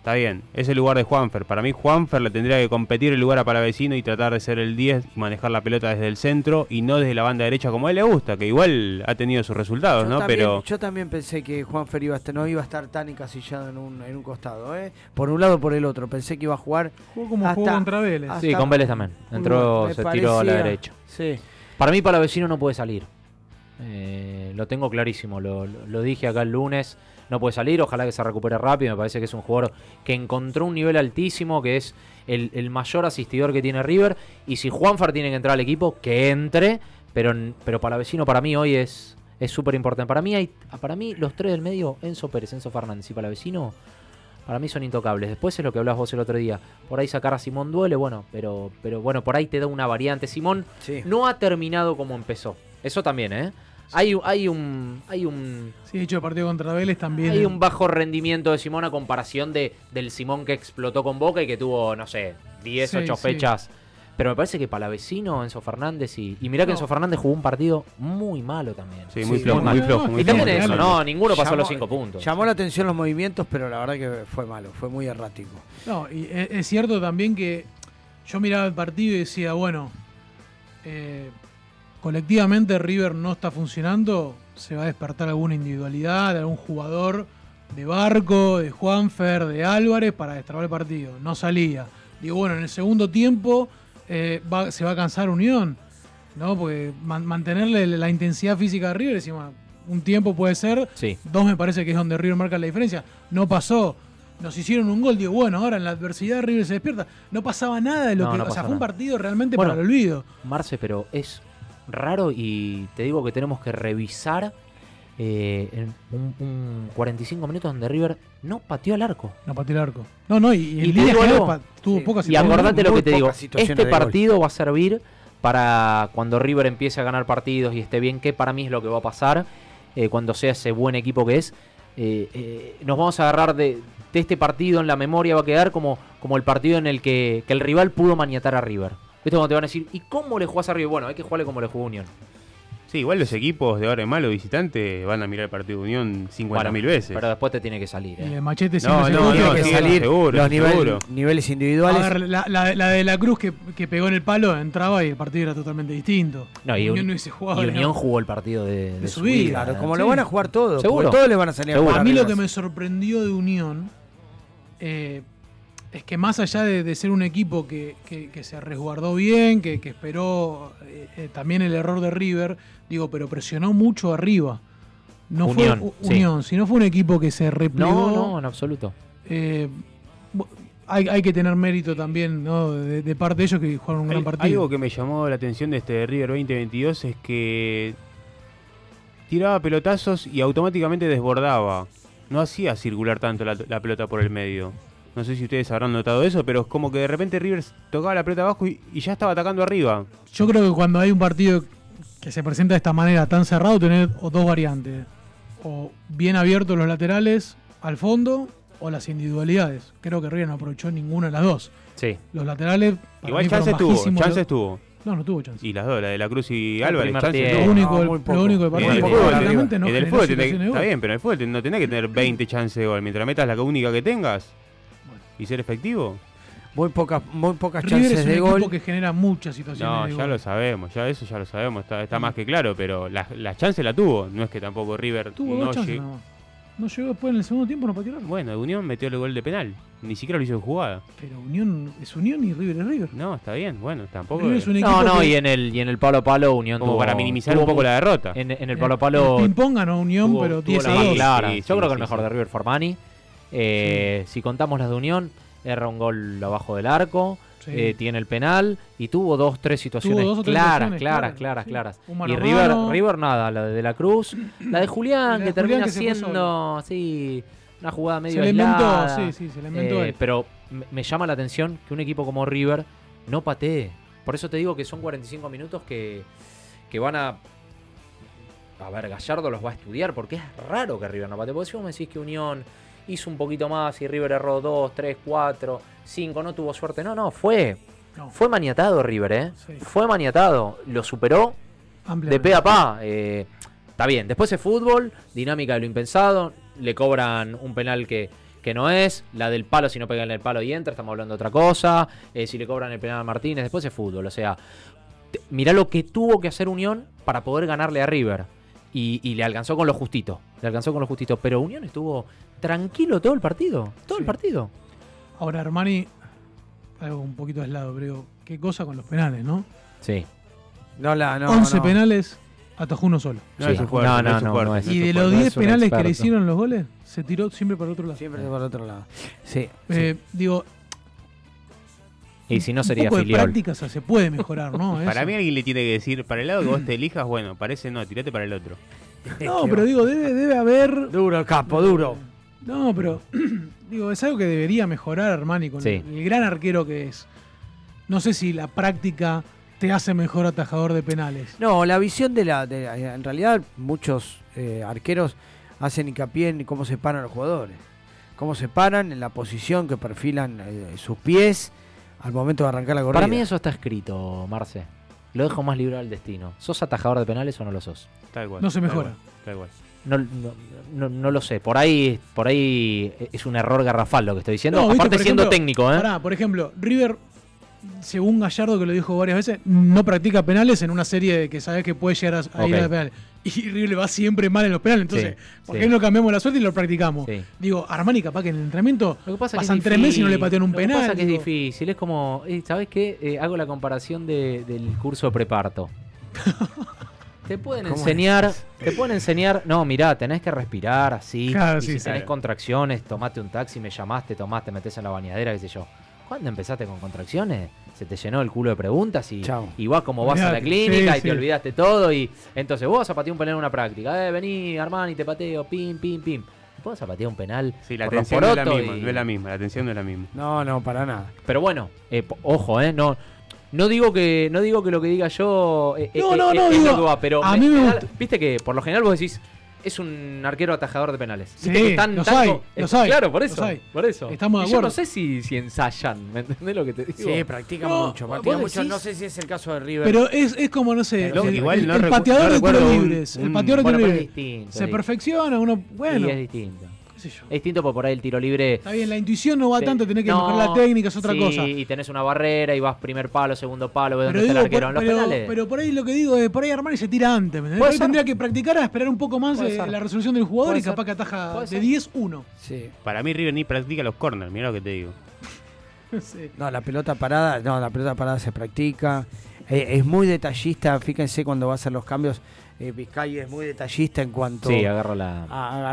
Está bien, es el lugar de Juanfer. Para mí Juanfer le tendría que competir el lugar a Palavecino y tratar de ser el 10 y manejar la pelota desde el centro y no desde la banda derecha como a él le gusta, que igual ha tenido sus resultados, Yo ¿no? también, Pero yo también pensé que Juanfer iba a estar, no iba a estar tan encasillado en un, en un costado, ¿eh? Por un lado o por el otro. Pensé que iba a jugar. Jugó como hasta- jugó contra Vélez. hasta- Sí, con Vélez también. Entró, Me se tiró a la derecha. Sí. Para mí, Palavecino no puede salir. Eh, lo tengo clarísimo. Lo, lo- lo dije acá el lunes. No puede salir. Ojalá que se recupere rápido. Me parece que es un jugador que encontró un nivel altísimo. Que es el, el mayor asistidor que tiene River. Y si Juanfar tiene que entrar al equipo, que entre. Pero, pero Palavecino para mí hoy es es súper importante. Para mí, hay, para mí, los tres del medio, Enzo Pérez, Enzo Fernández y Palavecino. Para mí son intocables. Después es lo que hablas vos el otro día. Por ahí sacar a Simón duele, bueno, pero, pero bueno, por ahí te da una variante. Simón Sí. no ha terminado como empezó. Eso también, ¿eh? Hay, hay un. Hay un. Sí, de hecho, el partido contra Vélez también. Hay un bajo rendimiento de Simón a comparación de, del Simón que explotó con Boca y que tuvo, no sé, 10, Sí, 8 sí. fechas. Pero me parece que Palavecino, Enzo Fernández y. Y mirá que. Enzo Fernández jugó un partido muy malo también. sí, muy Sí, flojo, muy flojo, Y también flojo. eso, no, ninguno pasó Llamó- los 5 puntos. Llamó la atención los movimientos, pero la verdad que fue malo, fue muy errático. No, y es cierto también que yo miraba el partido y decía, bueno, eh, colectivamente River no está funcionando, se va a despertar alguna individualidad, de algún jugador de Barco, de Juanfer, de Álvarez para destrabar el partido. No salía. Digo, bueno, en el segundo tiempo eh, va- se va a cansar Unión, ¿no? Porque man- mantenerle la intensidad física de River, decimos, un tiempo puede ser, Sí. Dos me parece que es donde River marca la diferencia. No pasó. Nos hicieron un gol. Digo, bueno, ahora en la adversidad River se despierta. No pasaba nada de lo No, que. no o sea, fue un partido realmente Bueno. para el olvido. Marce, pero es raro y te digo que tenemos que revisar eh, en un, un 45 minutos donde River no pateó al arco. No pateó el arco. No, no, y, y pa- tuvo Sí. pocas Y acordate lo que te digo, este gol. partido va a servir para cuando River empiece a ganar partidos y esté bien, que para mí es lo que va a pasar, eh, cuando sea ese buen equipo que es. eh, eh, nos vamos a agarrar de, de este partido en la memoria, va a quedar como, como el partido en el que, que el rival pudo maniatar a River. ¿Viste cuando te van a decir, ¿y cómo le jugás a River? Bueno, hay que jugarle como le jugó Unión. Sí, igual los equipos de ahora en malo visitante van a mirar el partido de Unión 50.000 Bueno, veces. Pero después te tiene que salir. Y ¿eh? el machete No, siempre se no, equivoca. Tiene no, que sí, salir seguro, los nivel- seguro. niveles A individuales. ver, la, la- la de la Cruz que, que pegó en el palo entraba y el partido era totalmente distinto. No, y, Unión Un- no hubiese jugado. y Unión jugó el partido de, de De su su vida, vida. Claro, como Sí. lo van a jugar todos. Seguro. Todos le van a salir Seguro. a A mí jugar lo que me sorprendió de Unión eh, es que más allá de, de ser un equipo que, que- que se resguardó bien, que, que esperó eh, eh, también el error de River, digo, pero presionó mucho arriba. No Unión, fue U- sí. Unión, sino fue un equipo que se replegó. No, no, en absoluto. eh, hay, hay que tener mérito también ¿no? de, de parte de ellos que jugaron un gran partido. Algo que me llamó la atención de este River 2022 es que tiraba pelotazos y automáticamente desbordaba. No hacía circular tanto la, la pelota por el medio. No sé si ustedes habrán notado eso, pero es como que de repente River tocaba la pelota abajo y, y ya estaba atacando arriba. Yo creo que cuando hay un partido que se presenta de esta manera tan cerrado, tener o dos variantes. O bien abiertos los laterales al fondo o las individualidades. Creo que River no aprovechó ninguna de las dos. Sí. Los laterales. Igual chances tuvo, chances tuvo. No, no tuvo chance. Y las dos, la de la Cruz y Álvarez, tuvo. Lo único, No, lo En el fútbol, el fútbol está bien, pero en el fútbol no tenés que tener 20 chances de gol. Mientras metas la única que tengas y ser efectivo. Muy pocas, muy pocas River chances es un de equipo gol. que genera muchas situaciones No, de ya gol. lo sabemos, ya eso ya lo sabemos, está, está más que claro, pero la, la chance la tuvo, no es que tampoco River Tuvo no dos chances más. No llegó después en el segundo tiempo, no pateó. Bueno, Unión metió el gol de penal, ni siquiera lo hizo en jugada. Pero Unión es Unión y River es River. No, está bien, bueno, tampoco. River es un equipo No, no, que y en el, y en el palo a palo Unión Como tuvo- para minimizar tuvo un poco la derrota. En, en el el- palo a palo ping-pong ganó Unión, tuvo- pero tuvo 10 la a más 2. clara. Sí, Yo sí, creo que sí, el mejor sí. de River Formani. Eh, Si contamos las de Unión, erra un gol abajo del arco. Sí. eh, tiene el penal y tuvo dos, tres situaciones dos o tres claras, claras, claras, claras, sí. Y River. River nada, la de, de la Cruz, la de Julián, La de que termina Julián que siendo, sí, una jugada medio Se le inventó, aislada. sí, sí, se le inventó Eh, él. pero me- me llama la atención que un equipo como River no patee. Por eso te digo que son 45 minutos que, que van a. A ver, Gallardo los va a estudiar porque es raro que River no patee. Porque si vos me decís que Unión hizo un poquito más y River erró 2, 3, 4, 5, no tuvo suerte. No, no, fue. No. Fue maniatado River, ¿eh? Sí. Fue maniatado. Lo superó de pe a pa. eh, está bien. Después es fútbol, dinámica de lo impensado. Le cobran un penal que, que no es. La del palo, si no pegan el palo y entra, estamos hablando de otra cosa. Eh, si le cobran el penal a Martínez, después es fútbol. O sea, mirá lo que tuvo que hacer Unión para poder ganarle a River. Y, y le alcanzó con lo justito. Le alcanzó con lo justito. Pero Unión estuvo tranquilo todo el partido. Todo el partido. Ahora Armani, algo un poquito aislado, pero digo, qué cosa con los penales, ¿no? Sí. No, la, no, 11 no. penales, atajó uno solo. No Sí. es un fuerte, No, no, no, es un no, fuerte. no es. Y de los fuerte. 10 es un penales que le hicieron los goles, se tiró siempre para otro lado. Siempre por otro lado. Sí. Eh, digo, Y si no un sería poco de filial. práctica o sea, se puede mejorar, ¿no? Para Eso. mí alguien le tiene que decir, para el lado que vos te elijas, bueno, parece no, tirate para el otro. No, pero digo, debe, debe haber. Duro el capo, duro. No, pero digo, es algo que debería mejorar Armani con Sí. el, el gran arquero que es. No sé si la práctica te hace mejor atajador de penales. No, la visión de la. de la- en realidad, muchos eh, arqueros hacen hincapié en cómo se paran los jugadores. Cómo se paran, en la posición que perfilan eh, sus pies al momento de arrancar la corrida. Para mí eso está escrito, Marce. Lo dejo más libre al destino. ¿Sos atajador de penales o no lo sos? Tal cual. No se mejora. Tal cual. No, no, no- no lo sé. Por ahí, por ahí es un error garrafal lo que estoy diciendo. Viste, Aparte siendo ejemplo, técnico, ¿eh? Pará, por ejemplo, River, según Gallardo, que lo dijo varias veces, no practica penales en una serie que sabes que puede llegar a, a ir a penales. Y River le va siempre mal en los penales. Entonces, Sí, ¿por sí. qué no cambiamos la suerte y lo practicamos? Sí. Digo, Armani capaz que en el entrenamiento Lo que pasa es que pasan es tres meses y no le patean un Lo que penal. pasa que es digo. difícil. Es como, eh, ¿sabes qué? Eh, hago la comparación de- del curso de preparto. Te pueden ¿Cómo enseñar, es? te pueden enseñar, no, mirá, tenés que respirar así. Claro, y si tenés Claro. contracciones, tomate un taxi, me llamaste, tomaste, metés en la bañadera, qué sé yo. ¿Cuándo empezaste con contracciones? Se te llenó el culo de preguntas y, y vas como vas a la clínica Sí, y te sí. olvidaste todo y entonces vos vas a patear un penal en una práctica. Eh, vení, Armani, te pateo, pim, pim, pim. A patear un penal Sí, la atención no es la misma, y- no es la misma, la atención no es la misma. No, no, para nada. pero bueno, eh, ojo, eh, no, no digo que no digo que lo que diga yo eh, No, eh, no, no, es digo, lo que va, pero a mí me viste que por lo general vos decís es un arquero atajador de penales. Sí, que están los tan hay, los hay, Claro, por los eso, hay. por eso. Estamos de Y yo no acuerdo. sé si, si ensayan, ¿me entendés lo que te digo? Sí, practican No, mucho, practican decís- mucho. No sé si es el caso de River. Pero es, es como, no sé, No, el, igual el- no el recu- pateador no de tiros un- libres. el pateador de Bueno, libres. Se perfecciona, uno, bueno, Sí, es distinto. Qué sé yo. Es distinto porque por ahí el tiro libre Está bien, la intuición no va Te- tanto, tenés que no, mejorar la técnica, es otra sí, cosa. y tenés una barrera y vas primer palo, segundo palo, ves Pero, dónde está digo, el arquero por, en los pero, penales. pero por ahí lo que digo es, por ahí Armani se tira antes. Por tendría que practicar a esperar un poco más eh, la resolución del jugador y capaz que ataja de ser. 10-1. Sí. Para mí River ni practica los corners, mira lo que te digo. Sí. No, la pelota parada, no, la pelota parada se practica. Eh, es muy detallista, fíjense cuando va a hacer los cambios. Eh, Vizcay es muy detallista en cuanto sí, la. a agarrar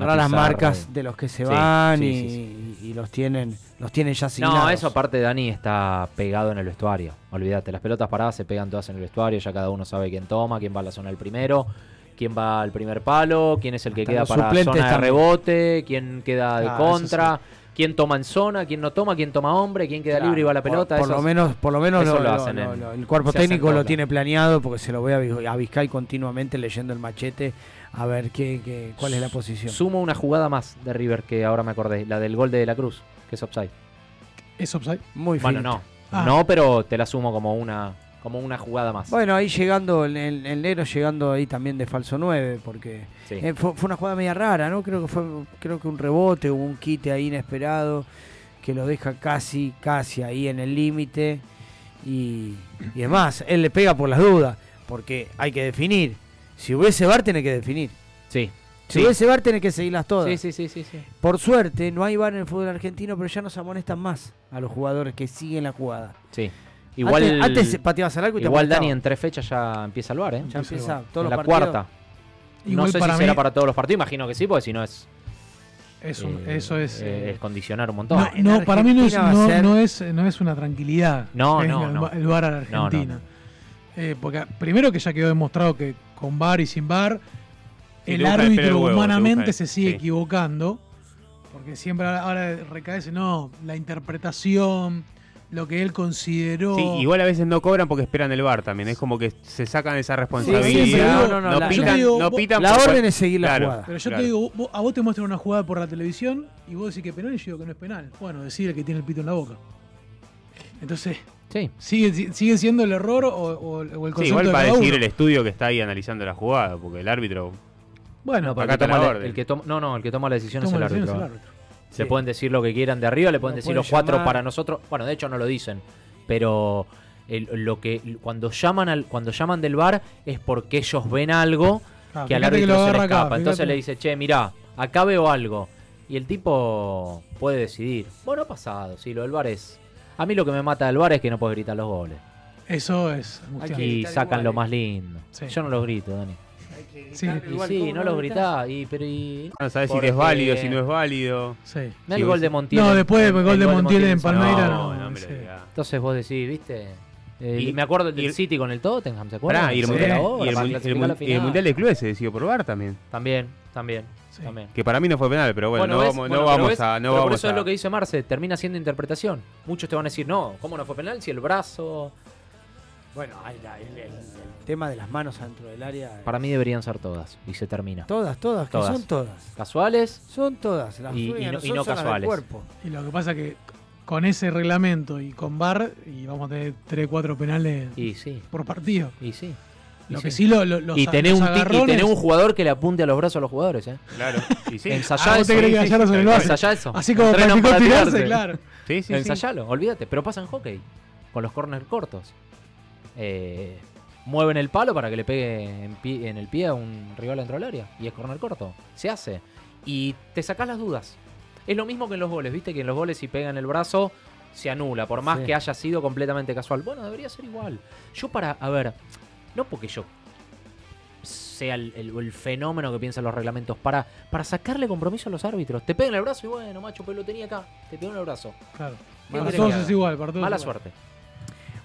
la las marcas de los que se Sí, van sí, y, los tienen, los tienen ya asignados. No, eso aparte Dani está pegado en el vestuario. Olvídate, las pelotas paradas se pegan todas en el vestuario, ya cada uno sabe quién toma, quién va a la zona del primero, quién va al primer palo, quién es el que Hasta queda para zona de rebote, quién queda de eso contra, quién toma en zona, quién no toma, quién toma hombre, quién queda Claro, libre y va a la pelota. Por, lo menos, por lo menos lo, lo hacen lo- en- lo- el cuerpo técnico lo tiene planeado porque se lo ve a, a Vizcay continuamente leyendo el machete a ver qué, qué- cuál es la posición. Sumo una jugada más de River que ahora me acordé, la del gol de, de la Cruz, que es offside. ¿Es offside? Muy Bueno, no. Ah. No, pero te la sumo como una, como una jugada más. Bueno, ahí llegando, el, el, negro llegando ahí también de falso 9, porque Sí. eh, fue, fue una jugada media rara, ¿no? Creo que fue creo que un rebote o un quite ahí inesperado que lo deja casi, casi ahí en el límite. Y, y es más, él le pega por las dudas, porque hay que definir. Si hubiese bar, tiene que definir. Sí. Si Sí. hubiese bar, tiene que seguirlas todas. Sí, sí, sí, sí, sí. Por suerte, no hay bar en el fútbol argentino, pero ya nos amonestan más a los jugadores que siguen la jugada. Sí. Igual, Antes- antes pateabas al arco y Igual. Dani en tres fechas ya empieza el bar, ¿eh? Ya empieza todos en los la partidos. cuarta. Igual no sé para si será para todos los partidos, imagino que sí, porque si no es, Es un- eh, eso es. eh, eh, es condicionar un montón. no, para mí no es, no, ser- no es, no es una tranquilidad. No, es no, el, no. el VAR a la Argentina. no. Eh, porque primero que ya quedó demostrado que con VAR y sin VAR, Sí, el árbitro huevo, humanamente se sigue sí. equivocando. Porque siempre ahora, ahora recae ese, no, la interpretación, lo que él consideró. Sí, igual a veces no cobran porque esperan el bar también. Es como que se sacan esa sí, responsabilidad. no, no, la- pitan, digo, no vos- pitan La orden es seguir la Claro. jugada. Pero yo Claro. te digo, vos- a vos te muestran una jugada por la televisión y vos decís que es penal y yo digo que no es penal. Bueno, decir el que tiene el pito en la boca. Entonces, Sí. ¿sigue, sigue siendo el error o, o- o el concepto Sí, igual de va a cada decir uno? el estudio que está ahí analizando la jugada, porque el árbitro. Bueno, Acá el que está toma la la- orden. el que toma- no, no, el que toma la decisión toma es el la decisión árbitro. es el árbitro. Le pueden decir lo que quieran de arriba, le pueden decir los cuatro llamar. para nosotros. Bueno, de hecho no lo dicen, pero el- lo que cuando llaman al cuando llaman del bar es porque ellos ven algo Ah, que al que árbitro lo se le acá, escapa. Entonces le dice, che, mirá, acá veo algo. Y el tipo puede decidir. Bueno, ha pasado, sí, lo del bar es. A mí lo que me mata del bar es que no puedes gritar los goles. Eso es gritar sacan igual, lo eh. más lindo. Sí. Yo no los grito, Dani. Sí. Y sí, no los gritás. Y, pero y... No sabes si Porque- es válido, si no es válido. Sí. Sí, el gol de Montiel. No, después el gol de Montiel en Palmeiras, No, no, no me lo. Entonces vos decís, ¿viste? Eh, Y- me acuerdo del City con el Tottenham, ¿se acuerdan? Pará, y el, mundial, y el mundial de clubes se decidió por VAR también. También, también, Sí. también. Que para mí no fue penal, pero bueno, no ¿ves? vamos, Bueno, no pero vamos ves, a. No pero por vamos eso a es lo que dice Marce, termina siendo interpretación. Muchos te van a decir, no, ¿cómo no fue penal si el brazo... Bueno, el- el tema de las manos dentro del área. Para mí deberían ser todas, y se termina. Todas, todas, que Todas. son todas. Casuales, Son todas. Las Y- y no- y del casuales. cuerpo. Y lo que pasa que con ese reglamento y con VAR, y vamos a tener 3, 4 penales y sí, por partido. y sí. Lo sí. que sí, lo, lo- los, y tener un, y agarrones- tener un jugador que le apunte a los brazos a los jugadores, ¿eh? Claro. Y sí. Ensayá Ah, ¿vos te eso. crees que Sí, sí, sí, lo? Ensayá eso. Así como practicó para tirarse, claro. Sí, sí, sí. Ensayalo, olvídate. Pero pasa en hockey, con los corners cortos. Eh, mueven el palo para que le pegue en, pie- en el pie a un rival dentro del área. Y es corner corto. Se hace. Y te sacás las dudas. Es lo mismo que en los goles, ¿viste? Que en los goles si pegan el brazo se anula, por más Sí. que haya sido completamente casual. Bueno, debería ser igual. Yo para, a ver, no porque yo sea el, el- el fenómeno que piensan los reglamentos, para, para sacarle compromiso a los árbitros. Te pegan el brazo y bueno, macho, pero lo tenía acá. Te pegó en el brazo. Claro. ¿Qué Para todos es igual, para todos Mala igual. suerte.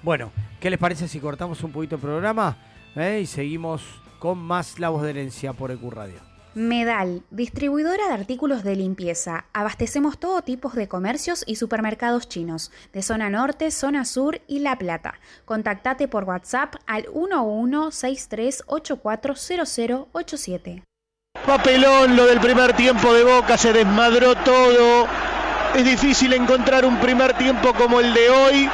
Bueno, ¿qué les parece si cortamos un poquito el programa eh, y seguimos con más La Voz de Herencia por EQ Radio? Medal, distribuidora de artículos de limpieza. Abastecemos todo tipo de comercios y supermercados chinos, de zona norte, zona sur y La Plata. Contactate por WhatsApp al 1163840087. Papelón lo del primer tiempo de Boca, se desmadró todo. Es difícil encontrar un primer tiempo como el de hoy,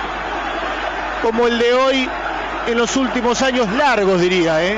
como el de hoy en los últimos años largos, diría, ¿eh?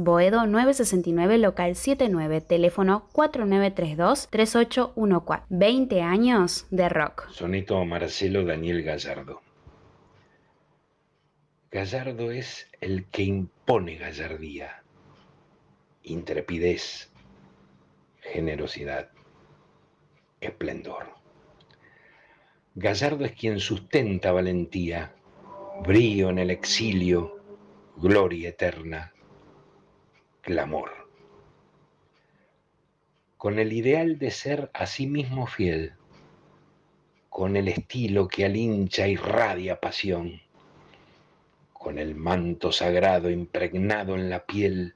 Boedo 969, local 79, teléfono 4932-3814. 20 años de rock. Soneto Marcelo Daniel Gallardo. Gallardo es el que impone gallardía, intrepidez, generosidad, esplendor. Gallardo es quien sustenta valentía, brío en el exilio, gloria eterna, clamor. Con el ideal de ser a sí mismo fiel, con el estilo que al hincha irradia pasión, con el manto sagrado impregnado en la piel,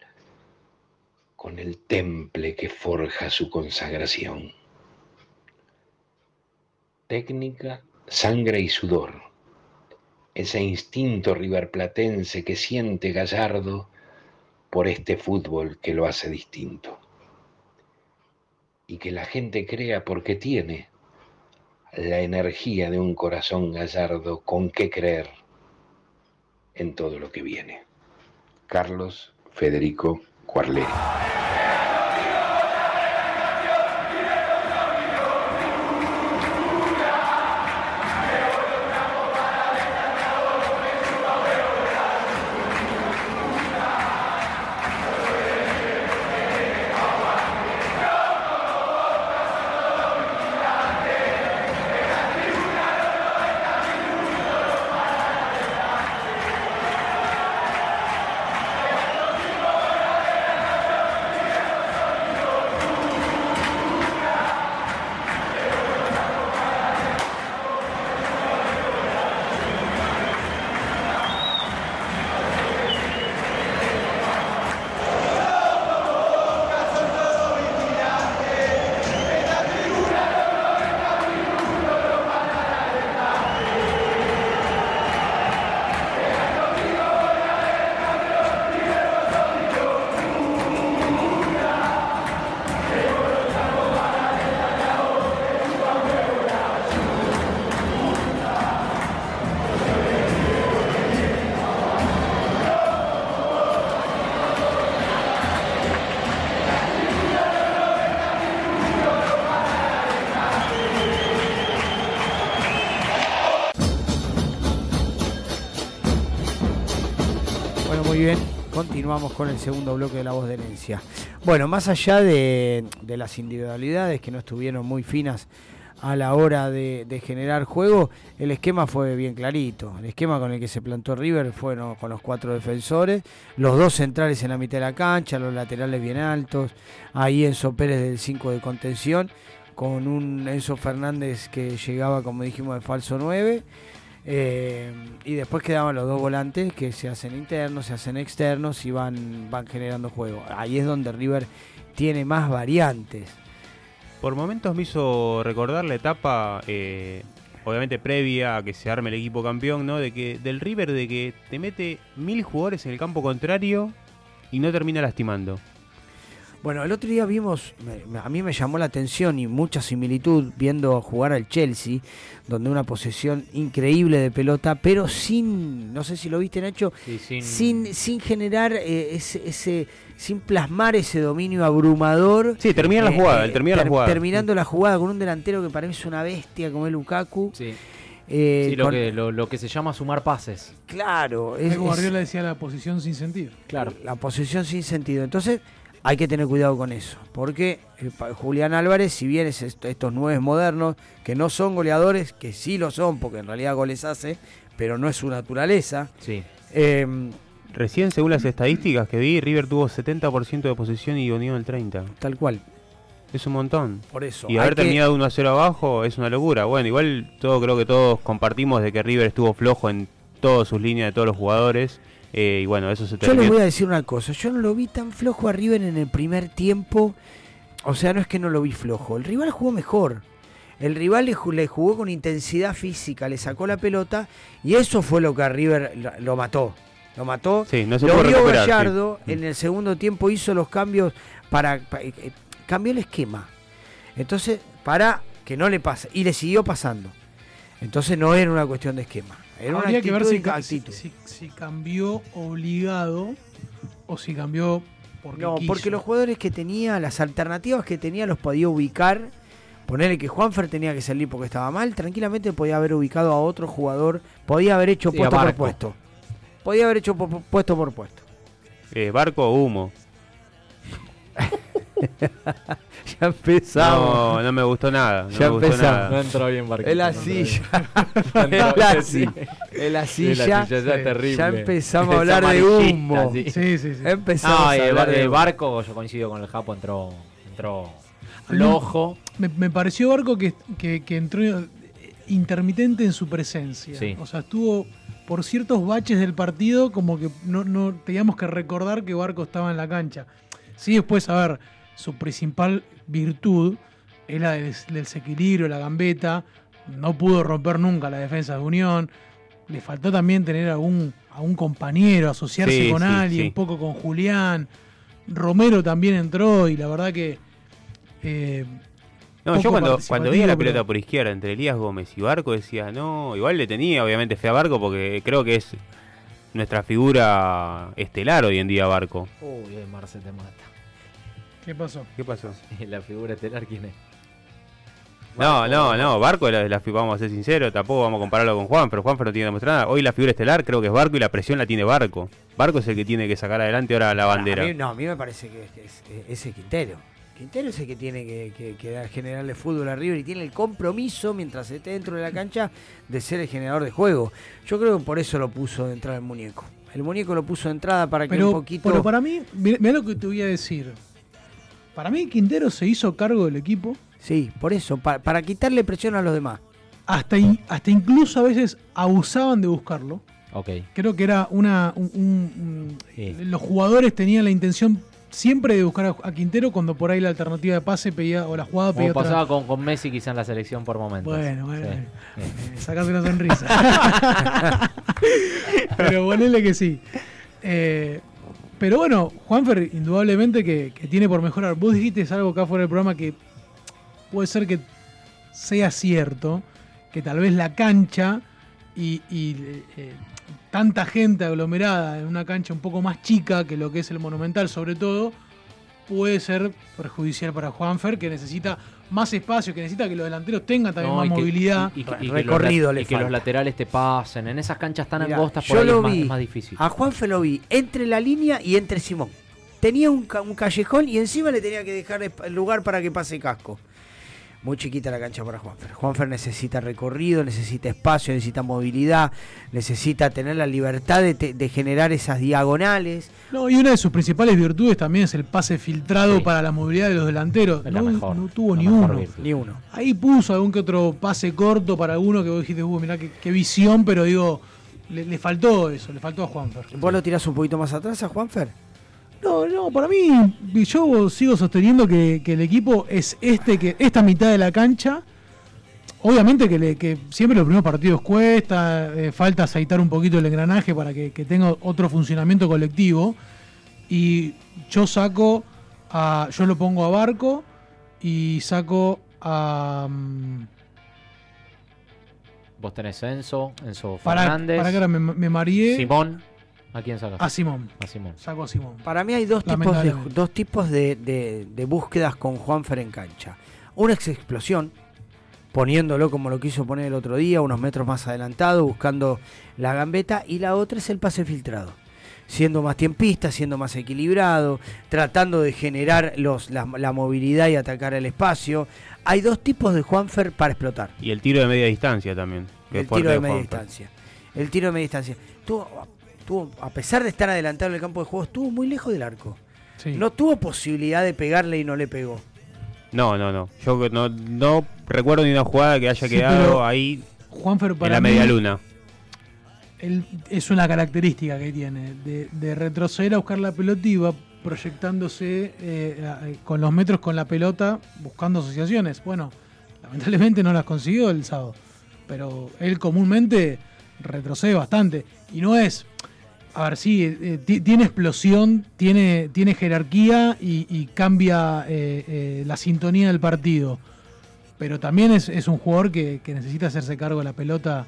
con el temple que forja su consagración. Técnica, sangre y sudor. Ese instinto riverplatense que siente Gallardo por este fútbol que lo hace distinto. Y que la gente crea porque tiene la energía de un corazón gallardo con que creer en todo lo que viene. Carlos Federico Cuarleri. Continuamos con el segundo bloque de La Voz de Herencia. Bueno, más allá de, las individualidades que no estuvieron muy finas a la hora de, generar juego, el esquema fue bien clarito. El esquema con el que se plantó River fue con los cuatro defensores, los dos centrales en la mitad de la cancha, los laterales bien altos, ahí Enzo Pérez del 5 de contención, con un Enzo Fernández que llegaba, como dijimos, de falso 9. Eh, y después quedaban los dos volantes que se hacen internos, se hacen externos y van, van generando juego. Ahí es donde River tiene más variantes. Por momentos me hizo recordar la etapa, eh, obviamente previa a que se arme el equipo campeón, ¿no? De que del River de que te mete mil jugadores en el campo contrario y no termina lastimando. Bueno, el otro día vimos, me- me- a mí me llamó la atención y mucha similitud viendo jugar al Chelsea, donde una posesión increíble de pelota, pero sin, no sé si lo viste Nacho, Sí, sin- sin, sin generar eh, ese, ese, sin plasmar ese dominio abrumador. Sí, termina la jugada, él termina la jugada. Terminando la jugada con un delantero que para mí es una bestia como es Lukaku. Sí. Eh, Sí, lo, con- que, lo, lo que se llama sumar pases. Claro, Es como es Guardiola decía la posición sin sentido. Claro. la posesión sin sentido. Entonces hay que tener cuidado con eso, porque eh, Julián Álvarez, si bien es est- estos nueve modernos, que no son goleadores, que sí lo son, porque en realidad goles hace, pero no es su naturaleza. Sí. eh, Recién, según las estadísticas que vi, River tuvo 70% de posesión y Unión el 30%. tal cual. Es un montón. Por eso. Y haber que- terminado 1 a 0 abajo es una locura. Bueno, igual todo creo que todos compartimos de que River estuvo flojo en todas sus líneas de todos los jugadores. Eh, y bueno, eso se Yo les voy a decir una cosa, yo no lo vi tan flojo a River en el primer tiempo. O sea, no es que no lo vi flojo, el rival jugó mejor. El rival le ju- le jugó con intensidad física, le sacó la pelota y eso fue lo que a River lo, mató. Lo mató. Sí, no se lo vio sí. Gallardo en el segundo tiempo hizo los cambios para, pa- eh, eh, cambió el esquema. Entonces, para que no le pase y le siguió pasando. Entonces no era una cuestión de esquema, era una Habría que ver si, y ca- actitud. si- si cambió obligado o si cambió porque No, quiso. porque los jugadores que tenía, las alternativas que tenía, los podía ubicar. Ponerle que Juanfer tenía que salir porque estaba mal, tranquilamente podía haber ubicado a otro jugador, podía haber hecho Sí, puesto por puesto. Podía haber hecho po- puesto por puesto. Eh, barco o humo. ya empezamos. No, no me gustó nada. No Ya me gustó empezamos. nada. No entró bien Barquito. En la no silla. Entró la silla. sí. La ya es terrible. Ya empezamos a Es hablar de humo. sí. Sí, sí, sí. Empezamos No, a y el, hablar bar- de el barco, yo coincido con el Japo, entró, entró flojo. Me, me pareció Barco que, que- que entró intermitente en su presencia. Sí. O sea, estuvo por ciertos baches del partido como que no, no teníamos que recordar que Barco estaba en la cancha. Sí, después, a ver, su principal virtud era del, del desequilibrio, la gambeta. No pudo romper nunca la defensa de Unión. Le faltó también tener a un, a un compañero, asociarse Sí, con sí, alguien, sí. un poco con Julián. Romero también entró y la verdad que... eh, No, yo cuando, cuando veía la pero- pelota por izquierda entre Elías Gómez y Barco decía, no, igual le tenía obviamente fe a Barco porque creo que es nuestra figura estelar hoy en día Barco. Uy, eh, Marce te mata. ¿Qué pasó? ¿Qué pasó? ¿Y la figura estelar quién es? No, no, no, Barco, es la, la vamos a ser sinceros, tampoco vamos a compararlo con Juan, pero Juan no tiene que demostrar nada. Hoy la figura estelar creo que es Barco y la presión la tiene Barco. Barco es el que tiene que sacar adelante ahora la bandera. A mí, no, a mí me parece que es, es- Quintero. Quintero es el que tiene que, que- que dar- generarle fútbol a River y tiene el compromiso, mientras esté dentro de la cancha, de ser el generador de juego. Yo creo que por eso lo puso de entrada el muñeco. El muñeco lo puso de entrada para que Pero, un poquito. pero para mí, mira lo que te voy a decir. Para mí Quintero se hizo cargo del equipo. Sí, por eso, pa- para quitarle presión a los demás. Hasta, in- hasta incluso a veces abusaban de buscarlo. Ok. Creo que era una. un- un- un- Sí. Los jugadores tenían la intención siempre de buscar a, a Quintero cuando por ahí la alternativa de pase pedía, o la jugada pedía Como otra. pasaba con, con Messi quizá en la selección por momentos. Bueno, bueno, Sí. eh, sacate una sonrisa. pero ponele que sí. Eh, pero bueno, Juanfer, indudablemente que, que tiene por mejorar. Vos dijiste algo acá fuera del programa que puede ser que sea cierto, que tal vez la cancha y, y, eh, tanta gente aglomerada en una cancha un poco más chica que lo que es el Monumental, sobre todo, puede ser perjudicial para Juanfer, que necesita más espacio, que necesita que los delanteros tengan también No, más y que- movilidad. y- y y que los Recorrido que los laterales te pasen. En esas canchas tan Mirá, angostas por yo ahí lo es más, vi es más difícil. A Juanfe lo vi entre la línea y entre Simón. Tenía un, ca- un callejón y encima le tenía que dejar lugar para que pase casco. Muy chiquita la cancha para Juanfer. Juanfer necesita recorrido, necesita espacio, necesita movilidad, necesita tener la libertad de, te- de generar esas diagonales. No, y una de sus principales virtudes también es el pase filtrado para la movilidad de los delanteros. No, mejor, no tuvo la ni mejor uno. virtud. Ni uno. Ahí puso algún que otro pase corto para alguno que vos dijiste, uh, mirá qué, qué visión, pero digo, le, le faltó eso, le faltó a Juanfer. ¿Vos lo tirás un poquito más atrás a Juanfer? No, no, para mí, yo sigo sosteniendo que, que el equipo es este, que esta mitad de la cancha. Obviamente que, le- que siempre los primeros partidos cuesta, eh, falta aceitar un poquito el engranaje para que, que tenga otro funcionamiento colectivo. Y yo saco a. Yo lo pongo a Barco y saco a. mm, Vos tenés Enzo, Enzo Para, Fernández. para que ahora me, me mareé. Simón. ¿A quién sacas? A Simón. A Simón. Saco a Simón. Para mí hay dos tipos de, dos tipos de, de- de búsquedas con Juanfer en cancha. Una es explosión, poniéndolo como lo quiso poner el otro día, unos metros más adelantado, buscando la gambeta, y la otra es el pase filtrado. Siendo más tiempista, siendo más equilibrado, tratando de generar los, la, la movilidad y atacar el espacio. Hay dos tipos de Juanfer para explotar. Y el tiro de media distancia también. que El tiro de media Juanfer. distancia. El tiro de media distancia. Tuvo, tuvo, a pesar de estar adelantado en el campo de juego, estuvo muy lejos del arco. No tuvo posibilidad de pegarle y no le pegó. No, no, no. Yo no, no recuerdo ni una jugada que haya Sí, quedado ahí Juanfer en la media luna. él- es una característica que tiene, de, de retroceder a buscar la pelota y va proyectándose eh, eh, con los metros con la pelota, buscando asociaciones. Bueno, lamentablemente no las consiguió el sábado, pero él comúnmente retrocede bastante. Y no es, a ver, sí, eh, ti- tiene explosión, tiene, tiene jerarquía y, y cambia eh, eh, la sintonía del partido. Pero también es, es un jugador que, que necesita hacerse cargo de la pelota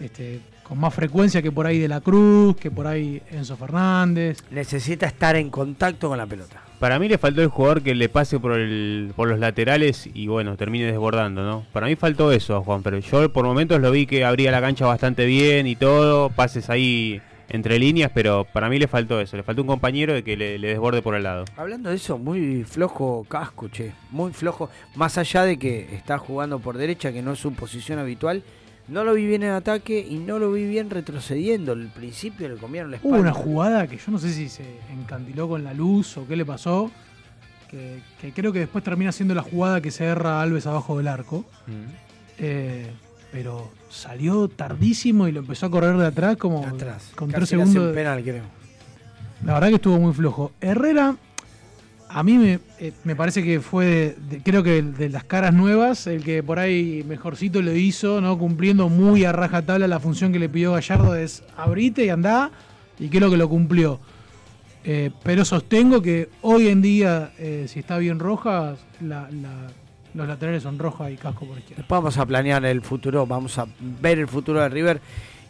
este, con más frecuencia que por ahí De la Cruz, que por ahí Enzo Fernández. Necesita estar en contacto con la pelota. Para mí le faltó el jugador que le pase por, el, por los laterales y bueno, termine desbordando, ¿no? Para mí faltó eso Juan, pero yo por momentos lo vi que abría la cancha bastante bien y todo, pases ahí entre líneas, pero para mí le faltó eso, le faltó un compañero de que le, le desborde por el lado. Hablando de eso, muy flojo casco, che. Muy flojo. Más allá de que está jugando por derecha, que no es su posición habitual. No lo vi bien en ataque y no lo vi bien retrocediendo. Al principio le comieron la Hubo espalda. una jugada que yo no sé si se encandiló con la luz o qué le pasó, que, que creo que después termina siendo la jugada que se erra Alves abajo del arco. Eh, pero salió tardísimo y lo empezó a correr de atrás como con tres Casi segundos. un penal, creo. La verdad que estuvo muy flojo. Herrera, a mí me, eh, me parece que fue, de- de- creo que de las caras nuevas, el que por ahí mejorcito lo hizo, ¿no? Cumpliendo muy a rajatabla la función que le pidió Gallardo es abrite y andá, y creo que lo cumplió. Eh, pero sostengo que hoy en día, eh, si está bien Rojas, la- la- los laterales son Roja y Casco por izquierda. Vamos a planear el futuro, vamos a ver el futuro de River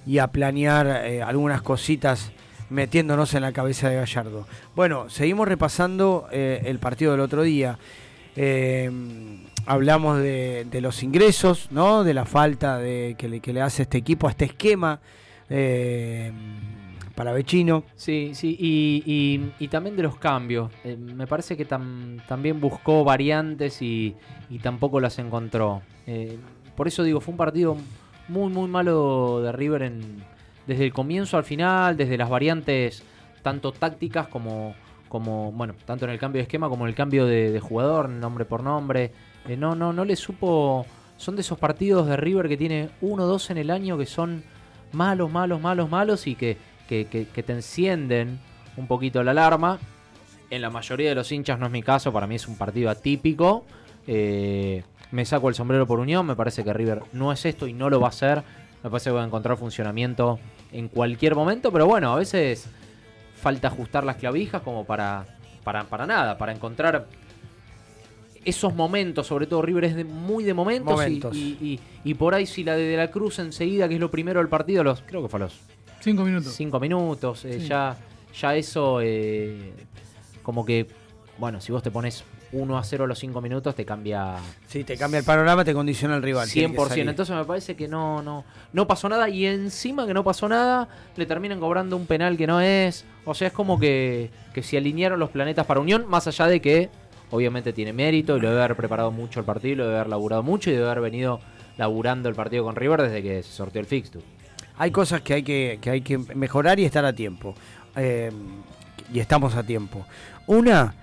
y a planear eh, algunas cositas metiéndonos en la cabeza de Gallardo. Bueno, seguimos repasando eh, el partido del otro día. Eh, hablamos de, los ingresos, ¿no? De la falta de, que, le, hace este equipo a este esquema para Vecino. Sí, sí, y, y- también de los cambios. Eh, me parece que tam- también buscó variantes y, y tampoco las encontró. Eh, por eso digo, fue un partido muy, muy malo de River en, desde el comienzo al final, desde las variantes tanto tácticas como, como bueno, tanto en el cambio de esquema como en el cambio de, de jugador, nombre por nombre. Eh, no, no, no le supo. Son de esos partidos de River que tiene uno o dos en el año que son malos, malos, malos, malos y que, que, que- que te encienden un poquito la alarma. En la mayoría de los hinchas no es mi caso, para mí es un partido atípico. Eh, me saco el sombrero por Unión, me parece que River no es esto y no lo va a hacer. Me parece que va a encontrar funcionamiento en cualquier momento, pero bueno, a veces falta ajustar las clavijas como para, para, para nada, para encontrar esos momentos, sobre todo River es de- muy de momentos, y- Momentos. Y, y- y por ahí si la de, de la Cruz enseguida, que es lo primero del partido, los creo que fue a los Cinco minutos. cinco minutos, eh, Sí. ya, ya eso eh, como que, bueno, si vos te pones 1 a 0 a los 5 minutos te cambia Sí, te cambia el panorama, te condiciona el rival. tiene que 100%. salir. Entonces me parece que no, no, no pasó nada y encima que no pasó nada, le terminan cobrando un penal que no es. O sea, es como que, que se alinearon los planetas para Unión, más allá de que obviamente tiene mérito y lo debe haber preparado mucho el partido, lo debe haber laburado mucho y debe haber venido laburando el partido con River desde que se sorteó el fixture. Hay cosas que hay que, que hay que mejorar y estar a tiempo. Eh, y estamos a tiempo. Una,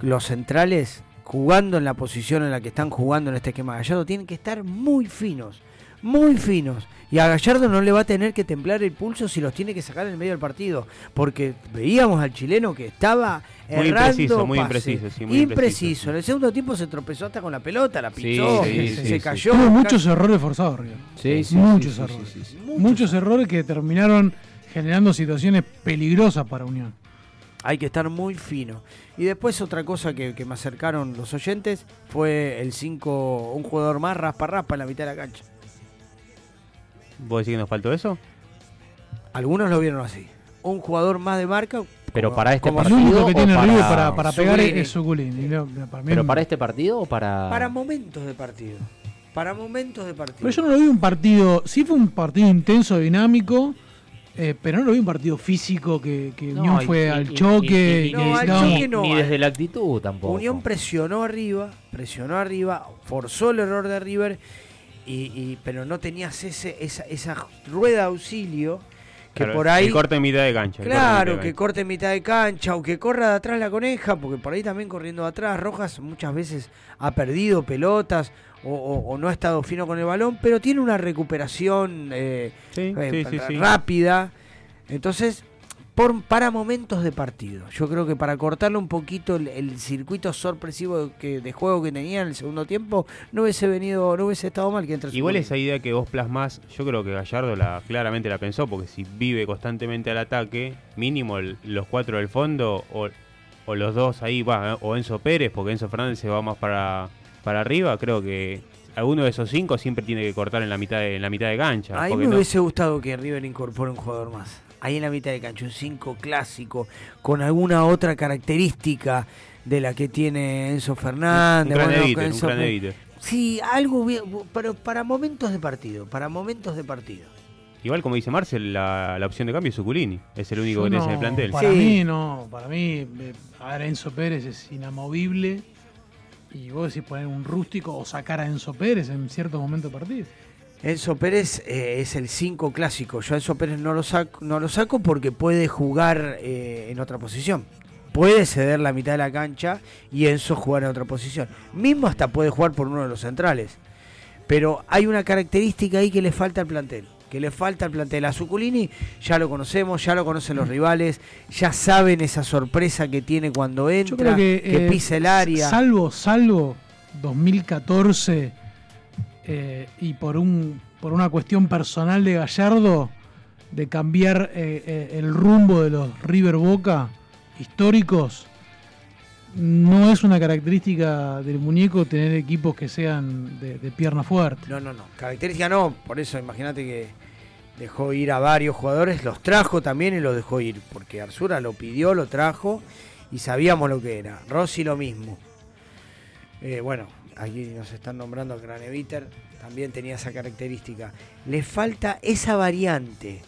los centrales jugando en la posición en la que están jugando en este esquema Gallardo tienen que estar muy finos, muy finos. Y a Gallardo no le va a tener que templar el pulso si los tiene que sacar en el medio del partido. Porque veíamos al chileno que estaba Muy impreciso, muy impreciso, sí, muy impreciso. En el segundo tiempo se tropezó hasta con la pelota, la sí, sí, se sí, cayó. Tuvo muchos errores forzados, River. Sí, sí, muchos errores. sí, sí, sí. Muchos errores que terminaron generando situaciones peligrosas para Unión. Hay que estar muy fino. Y después otra cosa que, que me acercaron los oyentes fue el 5, un jugador más raspa raspa en la mitad de la cancha. ¿Vos decís que nos faltó eso? Algunos lo vieron así. Un jugador más de marca. Pero como- para este como El partido único que tiene para- River para, para pegar es mí ¿Pero para este partido o para...? Para momentos de partido. Para momentos de partido. Pero yo no lo vi un partido. Sí fue un partido intenso, dinámico. eh, pero no lo vi un partido físico que, que No, Unión fue y- al choque. y- y y- que No, al choque no. Ni desde la actitud tampoco. Unión presionó arriba, presionó arriba, forzó el error de River, y, y- pero no tenías ese, esa, esa rueda de auxilio que Claro, por ahí... El corte en mitad de cancha. Claro, que corte en mitad de cancha o que corra de atrás la coneja, porque por ahí también corriendo de atrás, Rojas muchas veces ha perdido pelotas o, o- o no ha estado fino con el balón, pero tiene una recuperación eh, Sí, eh, sí, sí, sí. rápida. Entonces, por, para momentos de partido, yo creo que para cortarle un poquito el, el circuito sorpresivo que, de juego que tenía en el segundo tiempo, no hubiese venido, no hubiese estado mal que entre Igual esa idea que vos plasmás, yo creo que Gallardo la claramente la pensó, porque si vive constantemente al ataque, mínimo el- los cuatro del fondo o, o los dos ahí, va, o Enzo Pérez, porque Enzo Fernández se va más para, para arriba, creo que alguno de esos cinco siempre tiene que cortar en la mitad de, en la mitad de cancha. A mí me no- hubiese gustado que River incorpore un jugador más. Ahí en la mitad de cancha, un 5 clásico, con alguna otra característica de la que tiene Enzo Fernández. Un bueno, un. Sí, algo bien, pero para momentos de partido, para momentos de partido. Igual como dice Marcel, la, la opción de cambio es Zuculini. Es el único Yo que tiene en el plantel. Para mí no, para mí, eh, a ver, Enzo Pérez es inamovible. Y vos decís poner un rústico o sacar a Enzo Pérez en ciertos momentos de partido. Enzo Pérez eh, es el 5 clásico. Yo a Enzo Pérez no lo saco, no lo saco porque puede jugar eh, en otra posición. Puede ceder la mitad de la cancha y Enzo jugar en otra posición. Mismo hasta puede jugar por uno de los centrales. Pero hay una característica ahí que le falta al plantel. Que le falta al plantel. A Zuculini ya lo conocemos, ya lo conocen los rivales, ya saben esa sorpresa que tiene cuando entra, Yo creo que, que eh, pisa el área. Salvo, salvo 2014 eh, y por un por una cuestión personal de Gallardo de cambiar eh, eh, el rumbo de los River Boca históricos, no es una característica del muñeco tener equipos que sean de, pierna fuerte. No, no, no. Característica no. Por eso imagínate que dejó ir a varios jugadores, los trajo también y los dejó ir. Porque Arzura lo pidió, lo trajo y sabíamos lo que era. Rossi lo mismo. Bueno, aquí nos están nombrando a Craneviter, también tenía esa característica. Le falta esa variante.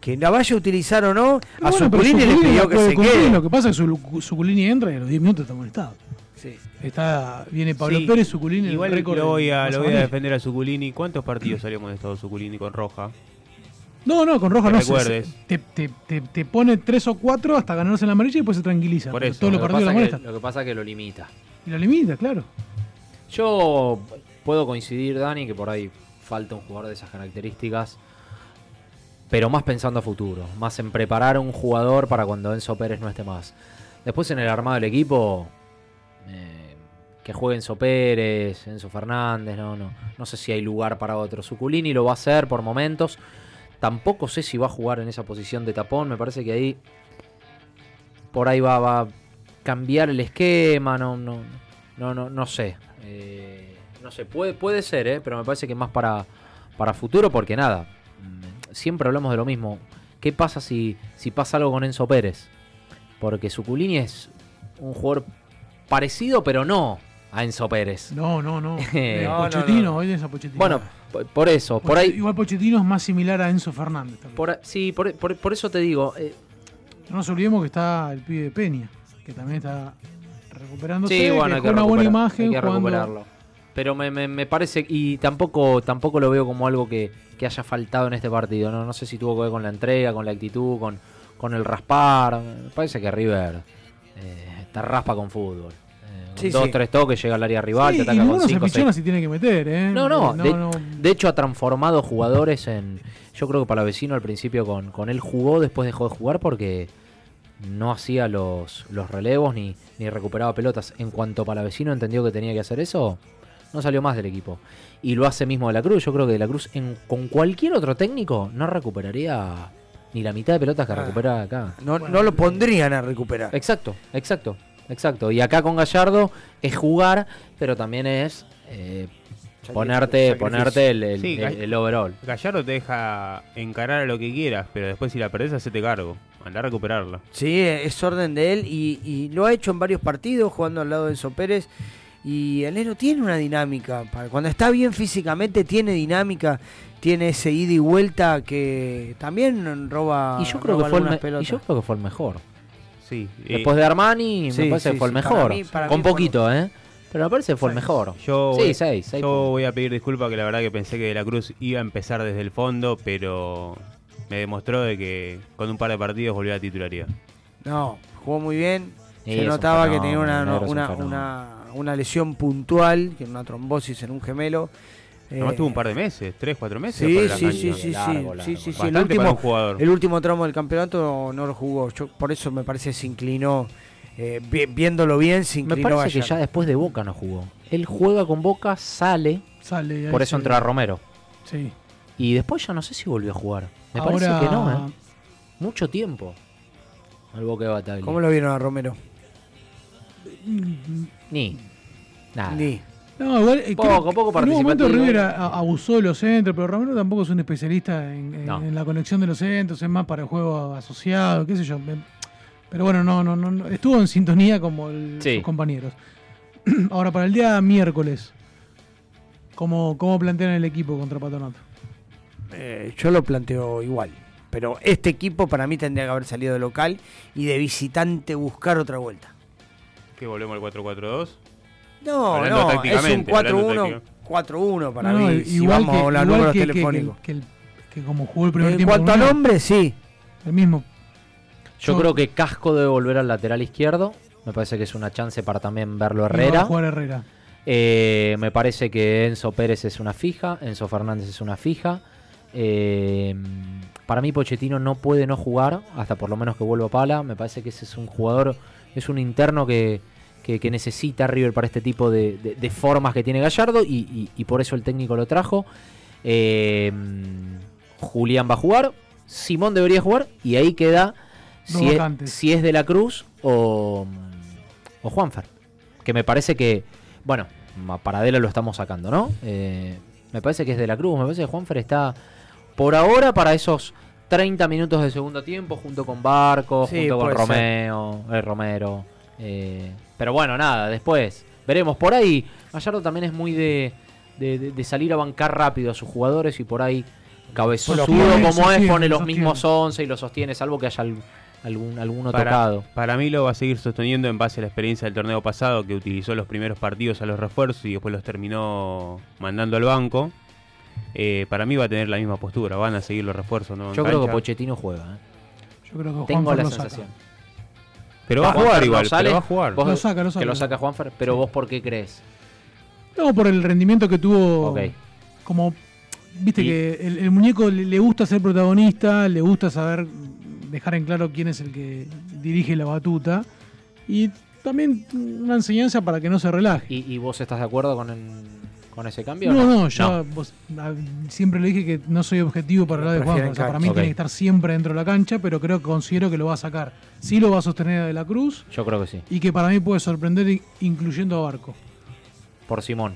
Que la vaya a utilizar o no, a Bueno, le pidió que se cumplir, quede. Lo que pasa es que Zuculini entra y a los 10 minutos está molestado. Sí. Está, viene Pablo Sí, Pérez, Zuculini, Igual el récord lo voy, a, lo voy a defender a Zuculini. ¿Cuántos partidos salió molestado Zuculini con Roja? No, no, con Roja no se- recuerdes. Te, te, te, te pone tres o cuatro hasta ganarse en la amarilla y después se tranquiliza. Por eso. Todos los Lo que pasa que-. Lo que pasa es que lo limita. Y lo limita, claro. Yo puedo coincidir, Dani, que por ahí falta un jugador de esas características. Pero más pensando a futuro, más en preparar un jugador para cuando Enzo Pérez no esté más. Después en el armado del equipo, eh, que juegue Enzo Pérez, Enzo Fernández, no, no, no sé si hay lugar para otro. Zuculini lo va a hacer por momentos. Tampoco sé si va a jugar en esa posición de tapón. Me parece que ahí por ahí va, va a cambiar el esquema. No, no, no, no, no sé. Eh, no sé, puede, puede ser, eh, pero me parece que más para, para futuro, porque nada. mm, Siempre hablamos de lo mismo. ¿Qué pasa si, si pasa algo con Enzo Pérez? Porque Suculini es un jugador parecido, pero no a Enzo Pérez. No, no, no. Eh, No, no, Pochettino, no. hoy a Pochettino. Bueno, por, eso, por ahí. Igual Pochettino es más similar a Enzo Fernández. Por, sí, por, por- por eso te digo. eh, No nos olvidemos que está el pibe de Peña, que también está recuperándose. Sí, bueno, hay que, una buena imagen hay que recuperarlo. Pero me, me- me parece, y tampoco tampoco lo veo como algo que, que haya faltado en este partido. ¿no? no sé si tuvo que ver con la entrega, con la actitud, con, con el raspar. Me parece que River eh, te raspa con fútbol. Eh, con Sí, dos, sí. tres toques, llega al área rival, Sí, te y ataca con ninguno se cinco, seis. si tiene que meter, ¿eh? No, no, Eh, de, no. de hecho ha transformado jugadores en... Yo creo que Palavecino al principio con, con él jugó, después dejó de jugar porque no hacía los, los relevos ni, ni recuperaba pelotas. En cuanto Palavecino entendió que tenía que hacer eso, no salió más del equipo. Y lo hace mismo De la Cruz. Yo creo que De la Cruz en- con cualquier otro técnico no recuperaría ni la mitad de pelotas que Ah. recupera acá. No, no lo pondrían a recuperar. Exacto, exacto, exacto. Y acá con Gallardo es jugar, pero también es eh, ponerte, sacrificio. ponerte el, el- Sí, el- Gall- el overall. Gallardo te deja encarar a lo que quieras, pero después si la perdés, hacete cargo. Andá a recuperarla. Sí, es orden de él y, y lo ha hecho en varios partidos jugando al lado de Enzo Pérez. Y el Nero tiene una dinámica. Cuando está bien físicamente, tiene dinámica. Tiene ese ida y vuelta que también roba. Y yo creo roba que fue el, y yo creo que fue el mejor. Sí. Después de Armani, Sí, me parece sí, que fue el para mejor. mí- para Con fue poquito, ¿eh? Pero me parece que fue el mejor. Yo, sí, voy, seis, seis yo voy a pedir disculpas que la verdad que pensé que De la Cruz iba a empezar desde el fondo, pero me demostró de que con un par de partidos volvió a la titularidad. No, jugó muy bien. Sí, Se notaba que tenía una, una, una, una lesión puntual, que era una trombosis en un gemelo. Además Eh, tuvo un par de meses, tres, cuatro meses. Sí, sí, sí, sí, sí, Largo, sí, largo. sí, sí, El último, para un jugador. el último tramo del campeonato no lo jugó. Yo por eso me parece se inclinó, eh, vi- viéndolo bien, se Me inclinó parece que ya después de Boca no jugó. Él juega con Boca, sale. Sale por eso entra Romero. Sí. Y después ya no sé si volvió a jugar. Me Ahora- parece que no, ¿eh? Mucho tiempo. Al Boca de Bataglia. ¿Cómo lo vieron a Romero? Ni. Nada. Ni. No, igual. eh, Poco, poco En un momento participativo. River a- abusó de los centros, pero Romero tampoco es un especialista en, en- No. en la conexión de los centros, es más para el juego asociado, qué sé yo. Me- Pero bueno, no, no, no, no, estuvo en sintonía como el- Sí. sus compañeros. Ahora, para el día miércoles, ¿cómo, cómo plantean el equipo contra Patronato? Eh, yo lo planteo igual. Pero este equipo para mí tendría que haber salido de local y de visitante buscar otra vuelta. ¿Que volvemos al 4-4-2? No, Hablando no, es un tácticamente, hablando 4-1 táctico. 4-1 para No, mí. Si igual vamos que- a los igual números que- que- telefónicos. Que, como jugó el primer En tiempo. cuanto al nombre, sí. El mismo. Yo Yo- creo que Casco debe volver al lateral izquierdo. Me parece que es una chance para también verlo Herrera. jugar Herrera. Eh, me parece que Enzo Pérez es una fija, Enzo Fernández es una fija. Eh, para mí Pochettino no puede no jugar, hasta por lo menos que vuelva Pala. Me parece que ese es un jugador, es un interno que, que- que necesita River para este tipo de, de- de formas que tiene Gallardo y, y- y por eso el técnico lo trajo. Eh, Julián va a jugar, Simón debería jugar y ahí queda si es, vacantes. si es de la Cruz o, o Juanfer. Que me parece que, bueno, a Paradela lo estamos sacando, ¿no? Eh, me parece que es de la Cruz, me parece que Juanfer está por ahora para esos 30 minutos de segundo tiempo junto con Barco, Sí, junto con. Romeo, eh, Romero. eh, pero bueno, nada, después veremos. Por ahí, Gallardo también es muy de, de- de- de salir a bancar rápido a sus jugadores y por ahí cabezudo Lo como es, pone los sostiene. mismos 11 y los sostiene, salvo que haya al- algún, alguno Para, tocado. para mí lo va a seguir sosteniendo en base a la experiencia del torneo pasado, que utilizó los primeros partidos a los refuerzos y después los terminó mandando al banco. Eh, para mí va a tener la misma postura, van a seguir los refuerzos. ¿no? Yo creo que. Pochettino juega. ¿eh? Yo creo que Tengo la lo saca. sensación. Pero va a jugar no igual, sale, pero va a jugar. vos- Lo saca, lo Que saca. lo saca Juanfer, pero vos por qué crees? No, por el rendimiento que tuvo. Ok. Como, viste Y- que el, el muñeco le, le gusta ser protagonista, le gusta saber dejar en claro quién es el que dirige la batuta. Y también una enseñanza para que no se relaje. ¿Y, y vos estás de acuerdo con, el- con ese cambio? No, no, yo No. vos- a- siempre le dije que no soy objetivo para hablar de Prefieren Juan. O sea, para mí tiene que estar siempre dentro de la cancha, pero creo que considero que lo va a sacar. Sí lo va a sostener a De la Cruz Yo creo que sí. y que para mí puede sorprender incluyendo a Barco. Por Simón.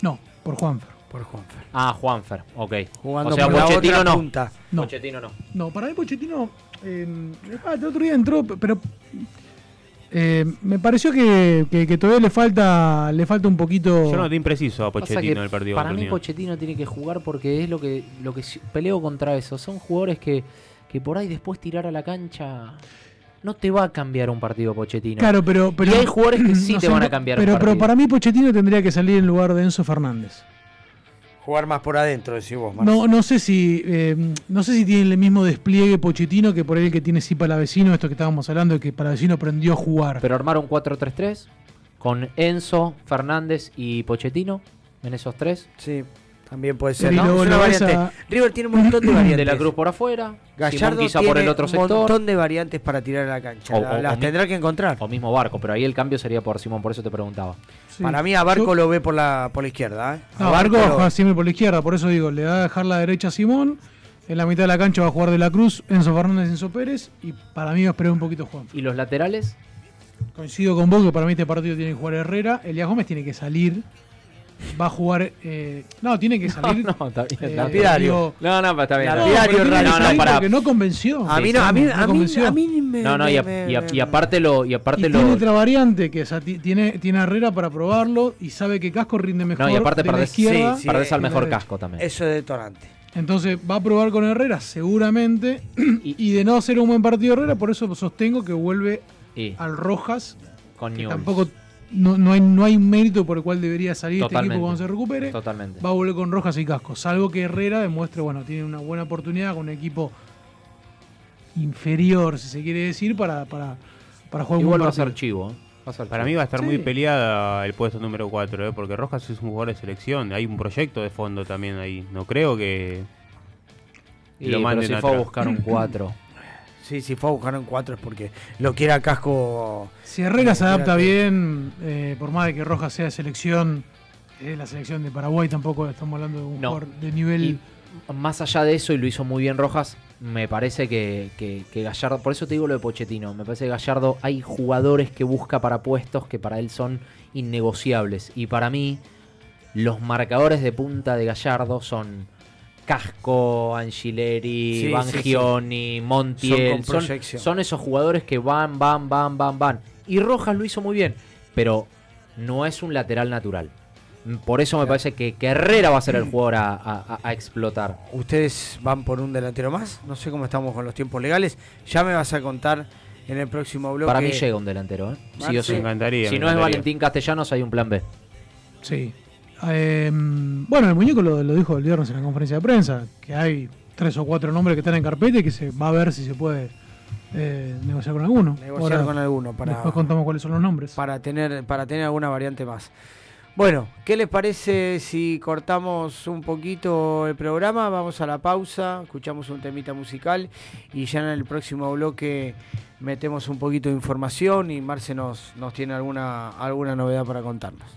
No, por Juanfer. Por Juanfer. Ah, Juanfer, ok. Jugando o sea, por la Pochettino otra no. punta. No. Pochettino no. No, para mí Pochettino. eh, ah, el otro día entró, pero. Eh, me pareció que, que- que todavía le falta le falta un poquito. Yo no te impreciso a Pochettino el partido para mí Unión. Pochettino tiene que jugar porque es lo que lo que peleo contra eso. Son jugadores que, que por ahí después tirar a la cancha no te va a cambiar un partido Pochettino. Claro, pero, pero y hay jugadores que sí no te sé, van a cambiar Pero, un pero partido. para mí Pochettino tendría que salir en lugar de Enzo Fernández. Jugar más por adentro, decís vos, Marce. No, no sé si eh, no sé si tiene el mismo despliegue Pochettino que por ahí el que tiene sí Palavecino, esto que estábamos hablando de que Palavecino aprendió a jugar. Pero armaron 4-3-3 con Enzo, Fernández y Pochettino en esos tres. Sí, también puede ser. ¿no? Es una variante. a- River tiene un montón de variantes. De la Cruz por afuera, Simón Gallardo quizá tiene por el otro un sector. montón de variantes para tirar a la cancha. O- La- o- las o mi- tendrá que encontrar. O mismo Barco, pero ahí el cambio sería por Simón, por eso te preguntaba. Sí. Para mí a Barco Yo- lo ve por la, por la izquierda. ¿eh? A No, Barco va a lo- jugar siempre por la izquierda, por eso digo, le va a dejar la derecha a Simón, en la mitad de la cancha va a jugar De la Cruz, Enzo Fernández, Enzo Pérez, y para mí va a esperar un poquito Juan. ¿Y los laterales? Coincido con vos que para mí este partido tiene que jugar Herrera, Elías Gómez tiene que salir, va a jugar... eh, no, tiene que salir... No, está bien. eh, Lapidario. digo, No, no, está bien. no, está bien. pero tiene que no, no, salir para. porque no convenció. A mí no, a mí, No a mí, convenció. a mí me. No, no, y, a- me- y a- y aparte lo. Y Y aparte tiene lo. otra variante que o sea, ti- tiene, tiene Herrera para probarlo y sabe que Casco rinde mejor No, y aparte perdés, izquierda. sí, perdés al mejor casco también. Eso es detonante. Entonces va a probar con Herrera seguramente y, de no hacer un buen partido Herrera, por eso sostengo que vuelve Y al Rojas, con que Newell's. tampoco no, no hay, no hay un mérito por el cual debería salir este equipo cuando se recupere. Totalmente. Va a volver con Rojas y Casco, salvo que Herrera demuestre, bueno, tiene una buena oportunidad con un equipo inferior, si se quiere decir, para, para, para jugar un Igual buen va a ser chivo. ¿eh? Va a ser Para chivo. mí va a estar muy peleada el puesto número 4, ¿eh? porque Rojas es un jugador de selección. Hay un proyecto de fondo también ahí. No creo que Y, lo pero manden si fue a buscar un 4. Sí, si fue a buscar un 4 es porque lo quiere a casco. Si Herrera se adapta bien, eh, por más de que Rojas sea de selección, es la selección de Paraguay, tampoco estamos hablando de un No. jugador de nivel. Y más allá de eso, y lo hizo muy bien Rojas, me parece que, que- que Gallardo, por eso te digo lo de Pochettino, me parece que Gallardo hay jugadores que busca para puestos que para él son innegociables. Y para mí, los marcadores de punta de Gallardo son Casco, Angileri, Sí, Bangioni, sí. Montiel. Son esos jugadores que van, van, van, van, van. Y Rojas lo hizo muy bien, pero no es un lateral natural. Por eso me parece que, que Herrera va a ser el jugador a, a- a explotar. Ustedes van por un delantero más. No sé cómo estamos con los tiempos legales. Ya me vas a contar en el próximo bloque. Para mí llega un delantero, ¿eh? Sí o sí. Me encantaría, Si me no es. Valentín Castellanos, hay un plan B. Sí. Eh, bueno, el muñeco lo, lo dijo el viernes en la conferencia de prensa, que hay tres o cuatro nombres que están en carpeta y que se va a ver si se puede eh, negociar con alguno. Negociar Ahora, con alguno para, Después contamos cuáles son los nombres. para tener para tener alguna variante más. Bueno, ¿qué les parece si cortamos un poquito el programa? Vamos a la pausa, escuchamos un temita musical y ya en el próximo bloque metemos un poquito de información y Marce nos, nos tiene alguna, alguna novedad para contarnos.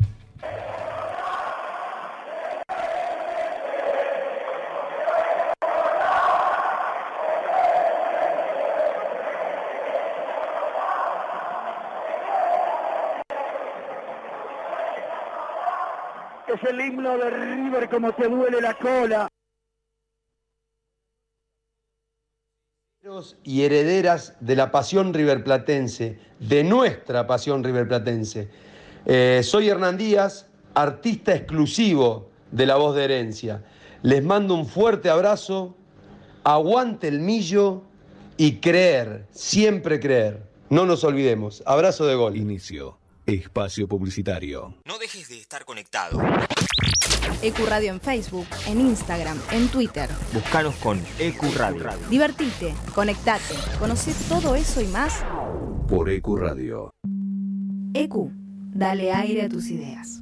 Es el himno de River como te duele la cola. y herederas de la pasión riverplatense, de nuestra pasión riverplatense. Eh, soy Hernán Díaz, artista exclusivo de La Voz de Herencia. Les mando un fuerte abrazo, aguante el millo y creer, siempre creer. No nos olvidemos. Abrazo de gol. Inicio. Espacio publicitario. No dejes de estar conectado. Ecuradio en Facebook, en Instagram, en Twitter. Buscanos con EQ Radio. Divertite, conectate, conoce todo eso y más. Por EQ Radio. EQ, dale aire a tus ideas.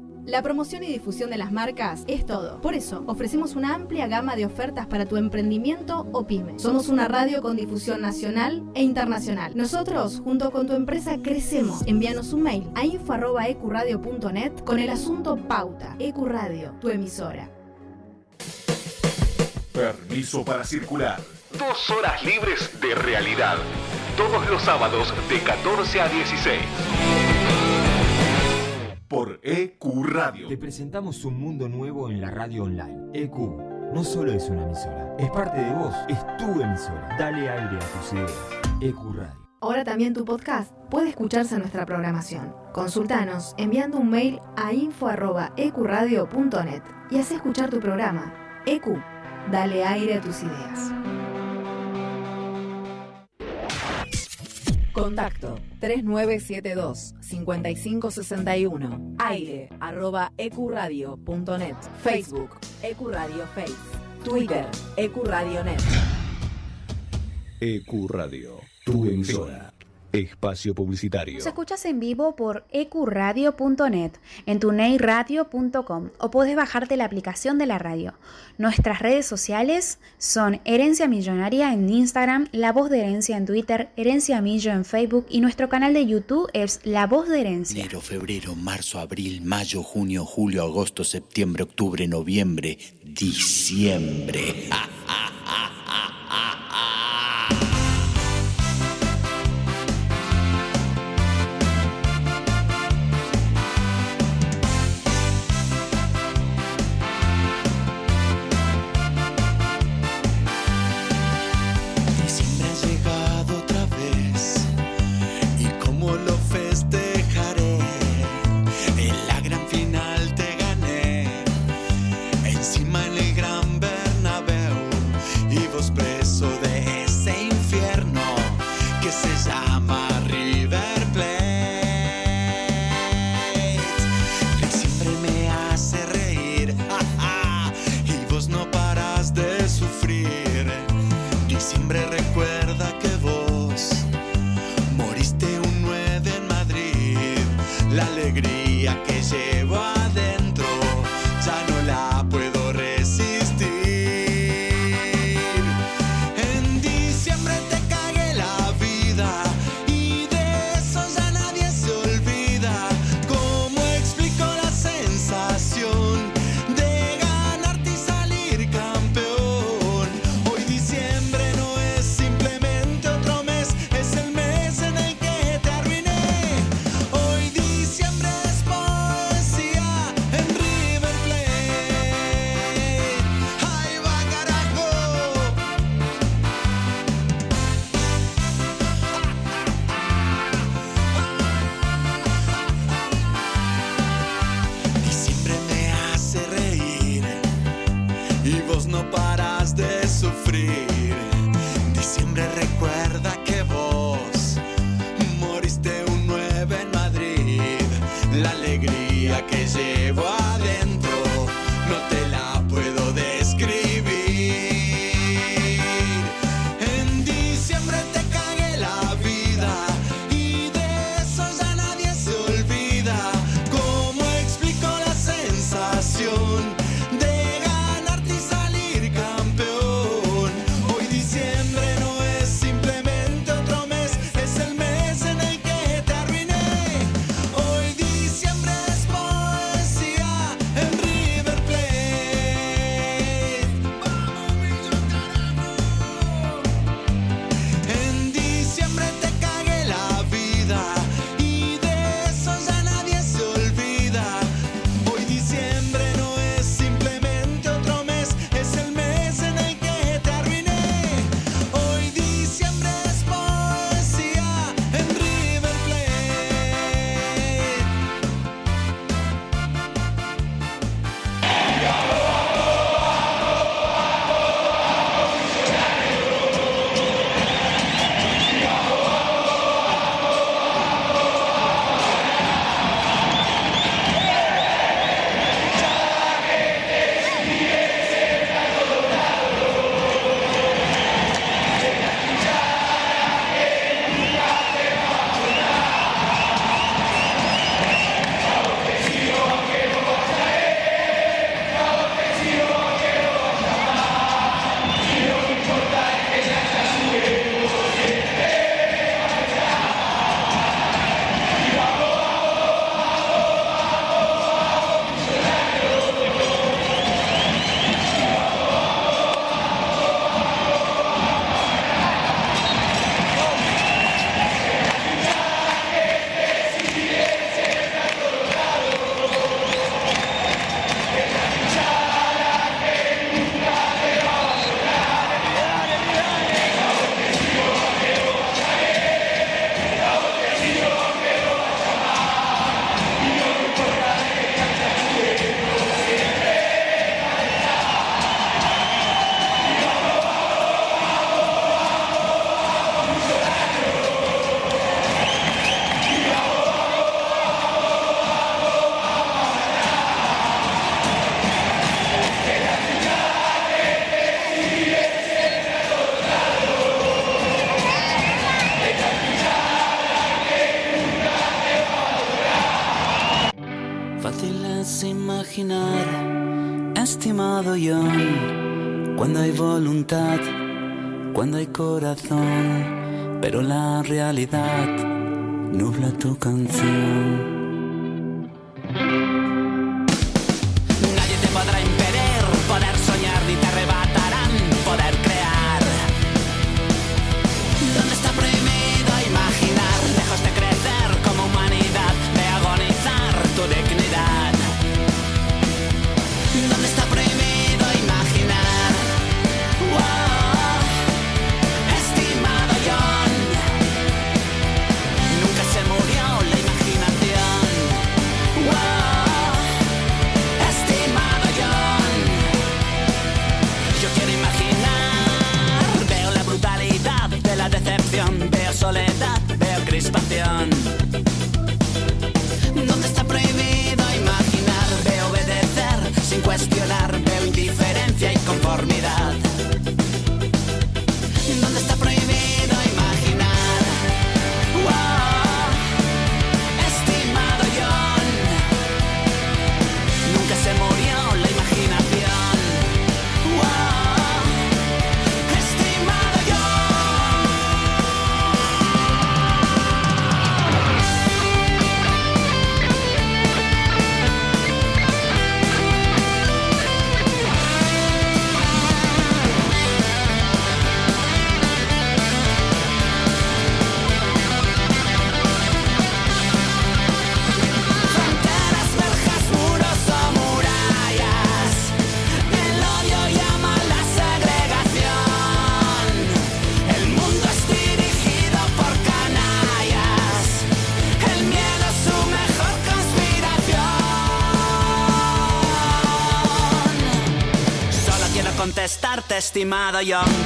La promoción y difusión de las marcas es todo. Por eso, ofrecemos una amplia gama de ofertas para tu emprendimiento o pyme. Somos una radio con difusión nacional e internacional. Nosotros, junto con tu empresa, crecemos. Envíanos un mail a info.ecuradio.net con el asunto Pauta. Ecuradio, tu emisora. Permiso para circular. Dos horas libres de realidad. Todos los sábados de 14 a 16. Por EQ Radio. Te presentamos un mundo nuevo en la radio online. EQ no solo es una emisora, es parte de vos, es tu emisora. Dale aire a tus ideas. EQ Radio. Ahora también tu podcast puede escucharse en nuestra programación. Consultanos enviando un mail a info.ecuradio.net y haz escuchar tu programa. EQ, dale aire a tus ideas. Contacto 3972-5561. Aire arroba ecuradio.net. Facebook Ecuradio Face. Twitter Ecuradio.net. EQ Radio. Tu emisora. Espacio publicitario. Nos escuchas en vivo por ecuradio.net, en tuneiradio.com o podés bajarte la aplicación de la radio. Nuestras redes sociales son Herencia Millonaria en Instagram, La Voz de Herencia en Twitter, Herencia Millo en Facebook y nuestro canal de YouTube es La Voz de Herencia. Enero, febrero, marzo, abril, mayo, junio, julio, agosto, septiembre, octubre, noviembre, diciembre. Diciembre que llevo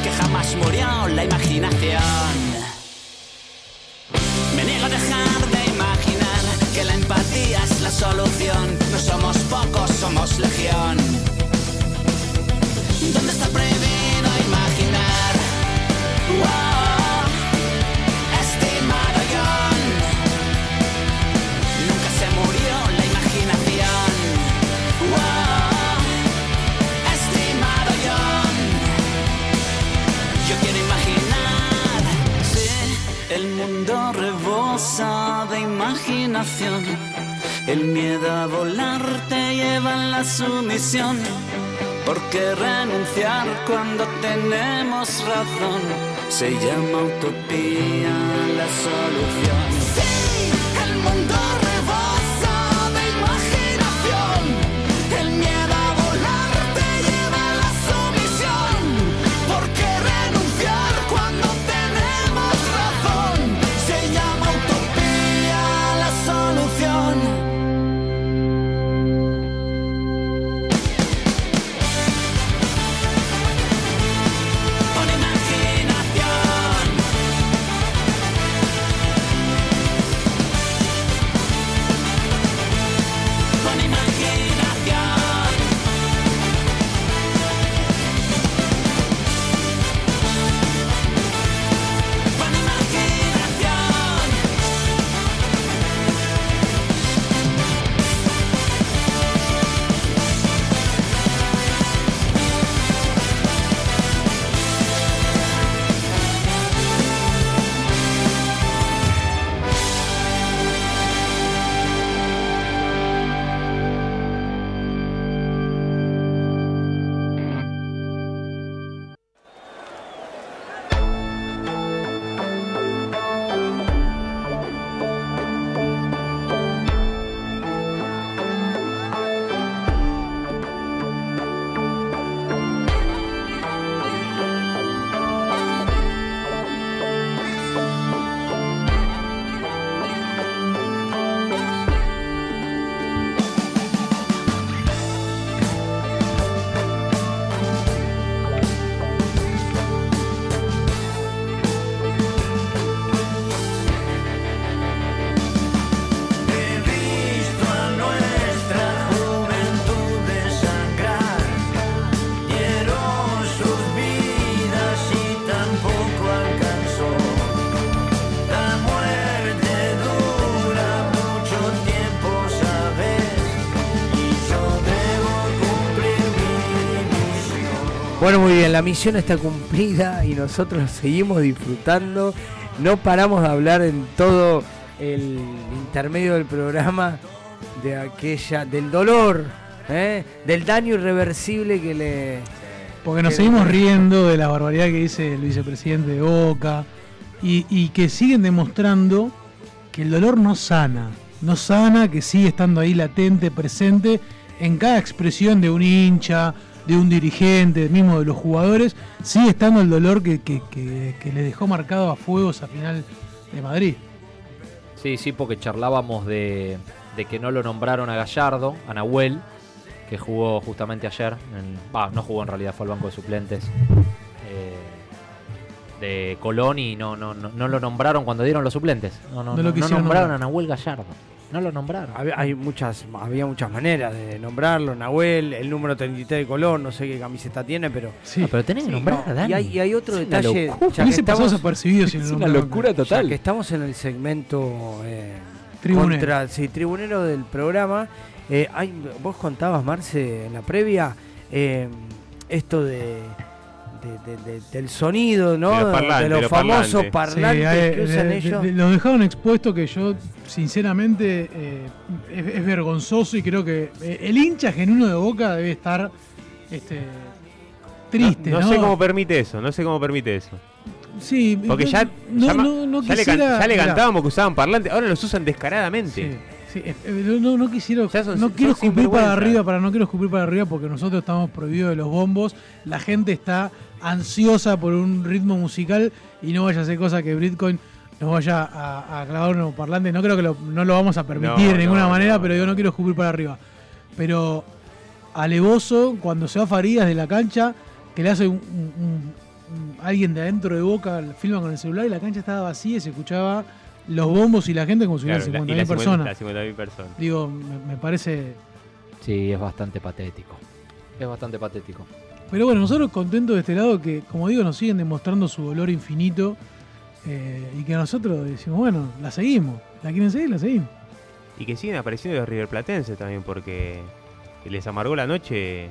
que jamás murió la imaginación. Cuando tenemos razón se llama utopía la solución. Bueno, muy bien, la misión está cumplida y nosotros seguimos disfrutando. No paramos de hablar en todo el intermedio del programa de aquella, del dolor, ¿eh? del daño irreversible que le. Porque nos seguimos riendo de la barbaridad que dice el vicepresidente de Boca y, y que siguen demostrando que el dolor no sana, no sana, que sigue estando ahí latente, presente en cada expresión de un hincha, de un dirigente, mismo de los jugadores, sigue estando el dolor que, que, que, que le dejó marcado a fuego esa final de Madrid. Sí, sí, porque charlábamos de, de que no lo nombraron a Gallardo, a Nahuel, que jugó justamente ayer. en- Va, no jugó en realidad, fue al banco de suplentes eh, de Colón y no, no, no, no lo nombraron cuando dieron los suplentes. No, no, No no, lo quisieron nombraron nombrar. a Nahuel Gallardo. No lo nombraron. Había, hay muchas, había muchas maneras de nombrarlo. Nahuel, el número 33 de Colón, no sé qué camiseta tiene, pero. Ah, pero tenés que nombrar a Dani. Y hay, y hay otro Es detalle. ya que estamos- desapercibido Es una locura total. Ya que estamos en el segmento eh, Tribunero. contra- sí, tribunero del programa. eh, hay, vos contabas, Marce, en la previa, eh, esto de. De- de- de- del sonido, ¿no? De los parlantes, de los los famosos parlantes. parlantes Sí, hay- que usan de- ellos. de- de- lo dejaron expuesto que yo, sinceramente, eh, es, es vergonzoso y creo que eh, el hincha genuino de Boca debe estar este, triste. No, No, no sé cómo permite eso, no sé cómo permite eso. Sí, Porque ya, no, ya, ma- no, no ya le, can- quisiera- ya le mirá. cantábamos que usaban parlantes, ahora los usan descaradamente. Sí, eh, eh, no, quisiera, no quiero escupir para arriba, para no quiero escupir para arriba porque nosotros estamos prohibidos de los bombos. La gente está ansiosa por un ritmo musical y no vaya a ser cosa que Bitcoin nos vaya a, a clavar unos parlantes. No creo que lo, no lo vamos a permitir No, de ninguna no, manera, no, pero yo no quiero escupir para arriba. Pero alevoso, cuando se va Farías de la cancha, que le hace un, un- un- un- alguien de adentro de boca, filma con el celular y la cancha estaba vacía y se escuchaba los bombos y la gente como si hubiera Claro, la- y 50.000 las personas. 50.000 personas. Digo, me, me parece Sí, es bastante patético. Es bastante patético. Pero bueno, nosotros contentos de este lado que, como digo, nos siguen demostrando su dolor infinito eh, y que nosotros decimos, bueno, la seguimos. ¿La quieren seguir? La seguimos. Y que siguen apareciendo los River Platense también, porque les amargó la noche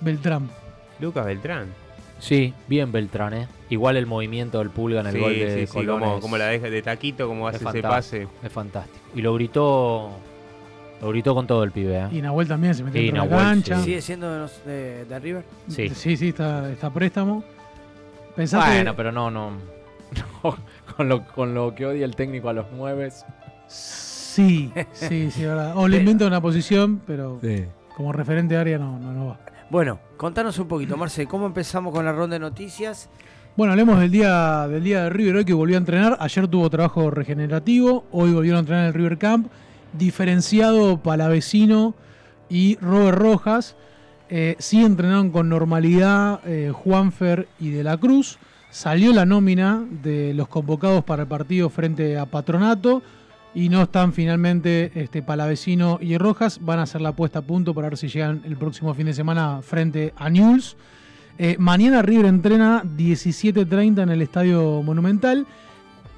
Beltrán. Lucas Beltrán. Sí, bien Beltrán, ¿eh? Igual el movimiento del Pulga en el Sí, gol de sí, sí, como, la deja de taquito, como es hace ese pase. Es fantástico. Y lo gritó. Lo gritó con todo el pibe, ¿eh? Y Nahuel también se metió de la Nahuel, cancha. sí. ¿Sigue siendo de, los- de- de River? Sí. Sí, sí, está, está a préstamo. Pensaste, Bueno, pero no, no. no, con, lo, con lo que odia el técnico a los nueve. Sí, sí, sí, verdad. O le inventa una posición, pero Sí. como referente de área no, no, no va. Bueno, contanos un poquito, Marce, ¿cómo empezamos con la ronda de noticias? Bueno, hablemos del día, del día de River hoy que volvió a entrenar. Ayer tuvo trabajo regenerativo, hoy volvieron a entrenar en el River Camp. Diferenciado Palavecino y Robert Rojas. Eh, sí entrenaron con normalidad eh, Juanfer y De la Cruz. Salió la nómina de los convocados para el partido frente a Patronato. Y no están finalmente este, Palavecino y Rojas. Van a hacer la puesta a punto para ver si llegan el próximo fin de semana frente a Newell's. Eh, mañana River entrena 17.30 en el Estadio Monumental.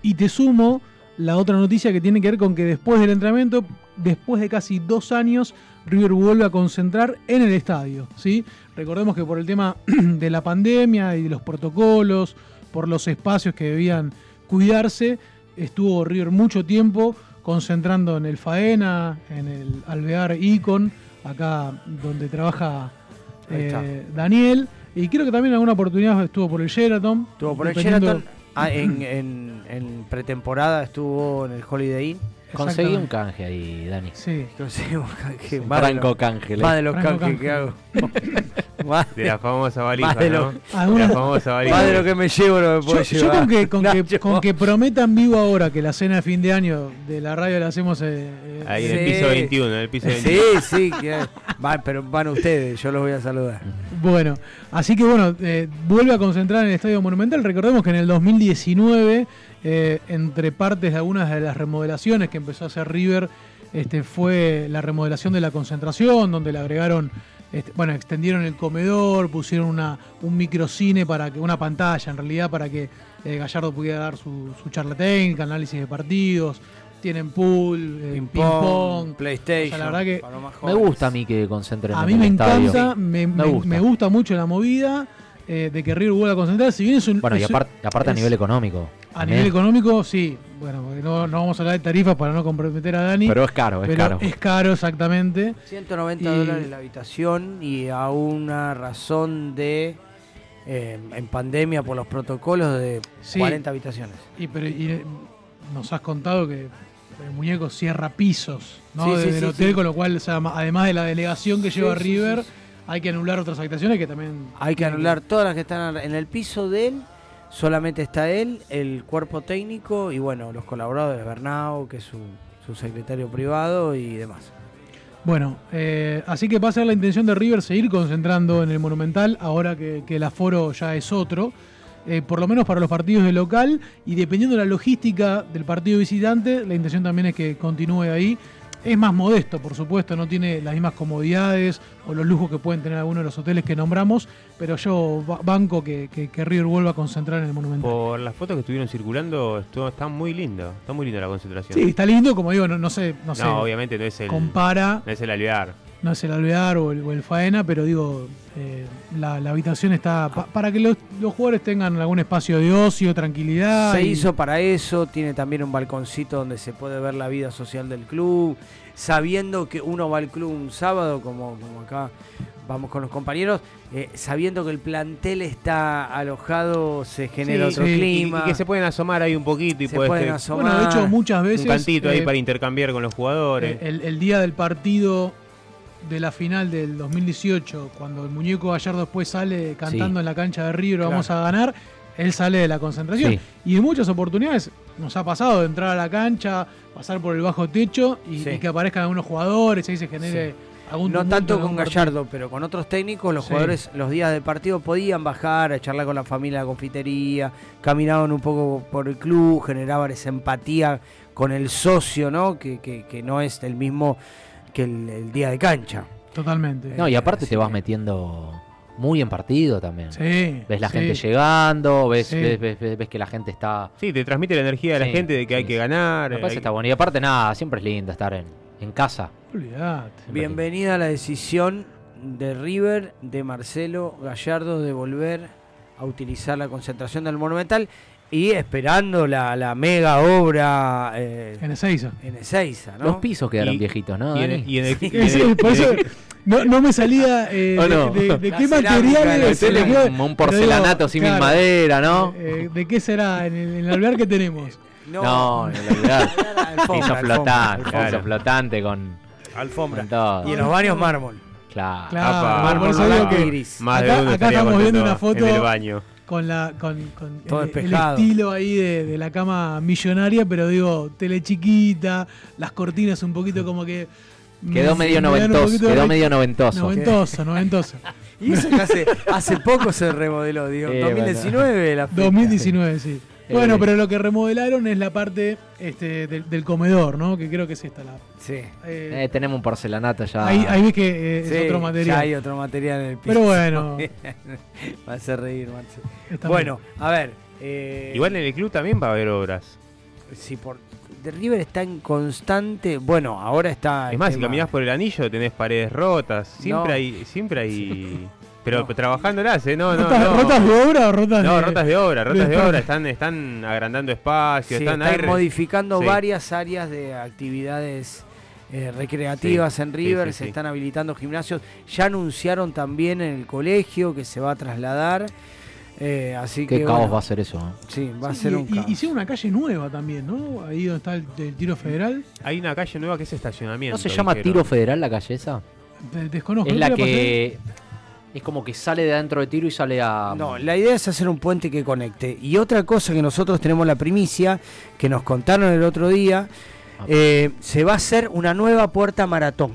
Y te sumo la otra noticia que tiene que ver con que después del entrenamiento, después de casi dos años, River vuelve a concentrar en el estadio. ¿sí? Recordemos que por el tema de la pandemia y de los protocolos, por los espacios que debían cuidarse, estuvo River mucho tiempo concentrando en el Faena, en el Alvear Icon, acá donde trabaja eh, Daniel. Y creo que también en alguna oportunidad estuvo por el Sheraton. Estuvo por el Sheraton. Ah, en, en- en pretemporada estuvo en el Holiday Inn. Conseguí un canje ahí, Dani. Sí. Conseguí un canje. Un franco canje, Más de los Franco canjes que hago. Más De la famosa valija, de ¿no? lo- De la famosa valija. Más de lo que me llevo no me Yo, puedo yo llevar. con, que, con, que, con que prometan vivo ahora que la cena de fin de año de la radio la hacemos eh, eh, Ahí en el Sí. piso 21, en el piso Sí, 21. sí, que van, pero van ustedes, yo los voy a saludar. Bueno, así que bueno, eh, vuelve a concentrar en el Estadio Monumental. Recordemos que en el 2019, eh, entre partes de algunas de las remodelaciones que empezó a hacer River, este, fue la remodelación de la concentración, donde le agregaron, este, bueno, extendieron el comedor, pusieron una, un microcine para que, una pantalla en realidad, para que eh, Gallardo pudiera dar su, su charla técnica, análisis de partidos. Tienen pool, eh, Ping-pong, ping-pong, PlayStation, O sea, la verdad que Me gusta a mí que concentren a en mí el me estadio. encanta, me, Me me- gusta. me gusta mucho la movida eh, de que River vuelva a concentrar. Si bien es un. Bueno, y aparte, a nivel económico. A nivel económico, sí. Bueno, porque no, no vamos a hablar de tarifas para no comprometer a Dani. Pero es caro, es pero caro. Es caro, exactamente. 190 Y- dólares la habitación y a una razón de, eh, en pandemia por los protocolos, de Sí. 40 habitaciones. Y, pero, y, eh, nos has contado que el muñeco cierra pisos ¿no? Sí, sí, desde el sí, hotel, sí. con lo cual, o sea, ma- además de la delegación que Sí, lleva sí, River, sí, sí. hay que anular otras habitaciones que también. Hay que anular todas las que están en el piso de él. Solamente está él, el cuerpo técnico y bueno, los colaboradores, Bernau, que es su, su secretario privado y demás. Bueno, eh, así que va a ser la intención de River seguir concentrando en el Monumental ahora que, el aforo ya es otro. eh, por lo menos para los partidos de local y dependiendo de la logística del partido visitante, la intención también es que continúe ahí. Es más modesto, por supuesto, no tiene las mismas comodidades o los lujos que pueden tener algunos de los hoteles que nombramos, pero yo ba- banco que, que- que River vuelva a concentrar en el Monumental. Por las fotos que estuvieron circulando, estuvo, está muy lindo. Está muy linda la concentración. Sí, está lindo, como digo, no, no sé, no, No, sé, obviamente no es el. compara No es el alvear. No es el alvear o el, o el faena, pero digo, eh, la, la habitación está pa- para que los, los jugadores tengan algún espacio de ocio, tranquilidad. Se y- hizo para eso, tiene también un balconcito donde se puede ver la vida social del club, sabiendo que uno va al club un sábado, como, como acá vamos con los compañeros, eh, sabiendo que el plantel está alojado, se genera Sí, otro sí, clima. Y, que se pueden asomar ahí un poquito y Se puedes pueden asomar. Bueno, de hecho, muchas veces. Un cantito ahí eh, para intercambiar con los jugadores. eh, el, el día del partido de la final del 2018, cuando el muñeco Gallardo después sale cantando Sí. en la cancha de River, Claro. vamos a ganar, él sale de la concentración. Sí. Y en muchas oportunidades nos ha pasado de entrar a la cancha, pasar por el bajo techo y, Sí. y que aparezcan algunos jugadores, ahí se genere algún No tanto con partido. Gallardo, pero con otros técnicos, los jugadores los días del partido podían bajar a charlar con la familia de la confitería, caminaban un poco por el club, generaban esa empatía con el socio, ¿no? Que, que- que no es el mismo que el, el día de cancha. Totalmente. No, y aparte te vas metiendo muy en partido también. Sí, Ves la sí. gente llegando, ves, Sí. ves, ves- ves- ves que la gente está. Sí, te transmite la energía de la gente de que hay que ganar. Me parece hay- está bueno. Y aparte, nada, siempre es lindo estar en, en casa. Olvidate. Bienvenida a la decisión de River, de Marcelo Gallardo, de volver a utilizar la concentración del Monumental y esperando la, la mega obra eh, En Ezeiza. en Ezeiza, ¿no? Los pisos quedaron Y- viejitos, ¿no? y en- y en el- Sí. y en el- Sí, por el- eso no, no me salía eh, ¿O de, no? de- de La qué materiales. un porcelanato sin claro, madera, ¿no? eh, ¿De qué será en el, en el alvear que tenemos? No, en realidad. Alfombra, Piso flotante, alfombra. piso flotante con, Alfombra. con todo. Y en los baños mármol. Claro. Claro, digo que gris. Más de acá, uno acá estamos viendo una foto en el baño. Con la con, con Todo el, el despejado. estilo ahí de, de la cama millonaria, pero digo, tele chiquita, las cortinas un poquito como que Quedó me- medio me noventoso, de quedó re- medio noventoso. Noventoso, noventoso. Y eso que hace, hace poco se remodeló, digo, Eh, 2019 la fecha. 2019, sí. Eh, Bueno, pero lo que remodelaron es la parte este, del, del comedor, ¿no? Que creo que es esta la. Sí. eh, Eh, tenemos un porcelanato ya. ahí, ahí ves que eh, Sí, es otro Ya material. hay otro material en el piso. Pero bueno. Va a hacer reír, Marce. Está Bueno, a ver. eh, Igual en el club también va a haber obras. si por de River está en constante. Bueno, ahora está. Es más, si tema- caminás por el anillo tenés paredes rotas. Siempre No. hay. Siempre hay. Pero No. trabajándolas, ¿eh? No, no, ¿Rotas, no. rotas de obra o rotas No, de.? rotas de obra, rotas de de- obra. Están, están agrandando espacios, Sí, están, están ahí modificando Sí. varias áreas de actividades eh, recreativas Sí, en River, sí, se sí. están habilitando gimnasios, ya anunciaron también en el colegio que se va a trasladar, eh, así Qué que caos bueno, va a ser eso. ¿eh? Sí, va a ser y, un y- caos. hicieron una calle nueva también, ¿no? Ahí donde está el, el tiro federal. Hay una calle nueva que es estacionamiento. ¿No se llama dijeron. Tiro Federal la calle esa? De- desconozco. Es ¿no la pasé? Es como que sale de adentro de tiro y sale a. No, la idea es hacer un puente que conecte. Y otra cosa que nosotros tenemos la primicia, que nos contaron el otro día, eh, se va a hacer una nueva puerta maratón.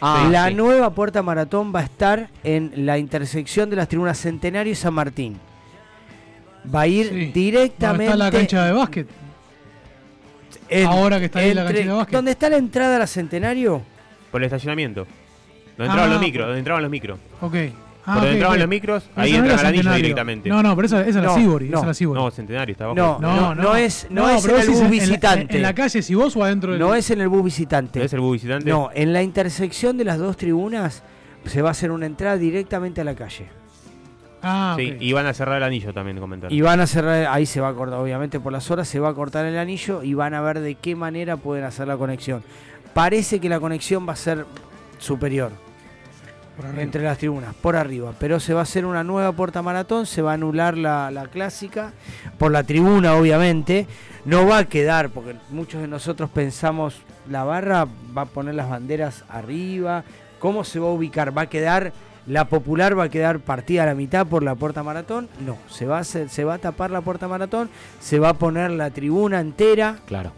Ah, la sí. nueva puerta maratón va a estar en la intersección de las tribunas Centenario y San Martín. Va a ir Sí. ¿Dónde directamente. está la cancha de básquet? en- Ahora que está ahí la cancha de básquet. ¿Dónde está la entrada a la Centenario? Por el estacionamiento. Donde entraban Ah, los micros, donde entraban los micros. Ok. Por donde ok, entraban los micros, Pero ahí no era al anillo directamente. No, no, pero esa, esa es la No, Sibori. no. Esa es la Sibori. No, Centenario está abajo. No, no, no, es, no, es en el bus en- en la- visitante. En, la calle, si vos o adentro del. No es en el bus visitante. ¿Es el bus visitante? No, en la intersección de las dos tribunas se va a hacer una entrada directamente a la calle. Ah, Sí, ok. y van a cerrar el anillo también, comentaron. Y van a cerrar, ahí se va a cortar, obviamente por las horas se va a cortar el anillo y van a ver de qué manera pueden hacer la conexión. Parece que la conexión va a ser superior. Entre las tribunas, por arriba, pero se va a hacer una nueva puerta maratón, se va a anular la, la clásica, por la tribuna obviamente, no va a quedar, porque muchos de nosotros pensamos, la barra va a poner las banderas arriba, ¿cómo se va a ubicar? ¿Va a quedar, la popular va a quedar partida a la mitad por la puerta maratón? No, se va a, hacer- se va a tapar la puerta maratón, se va a poner la tribuna entera, Claro.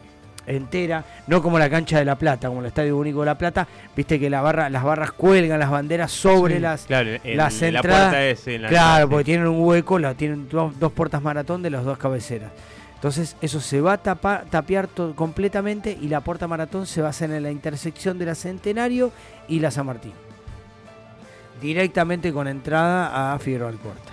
Entera, no como la cancha de La Plata, como el Estadio Único de La Plata, viste que la barra, las barras cuelgan las banderas sobre Sí, las, Claro, las en la entradas. puerta es en la claro, porque tienen un hueco, la, tienen dos, dos puertas maratón de las dos cabeceras. Entonces eso se va a tapa- tapiar to- completamente y la puerta maratón se va a hacer en la intersección de la Centenario y la San Martín. Directamente con entrada a Figueroa Alcorta.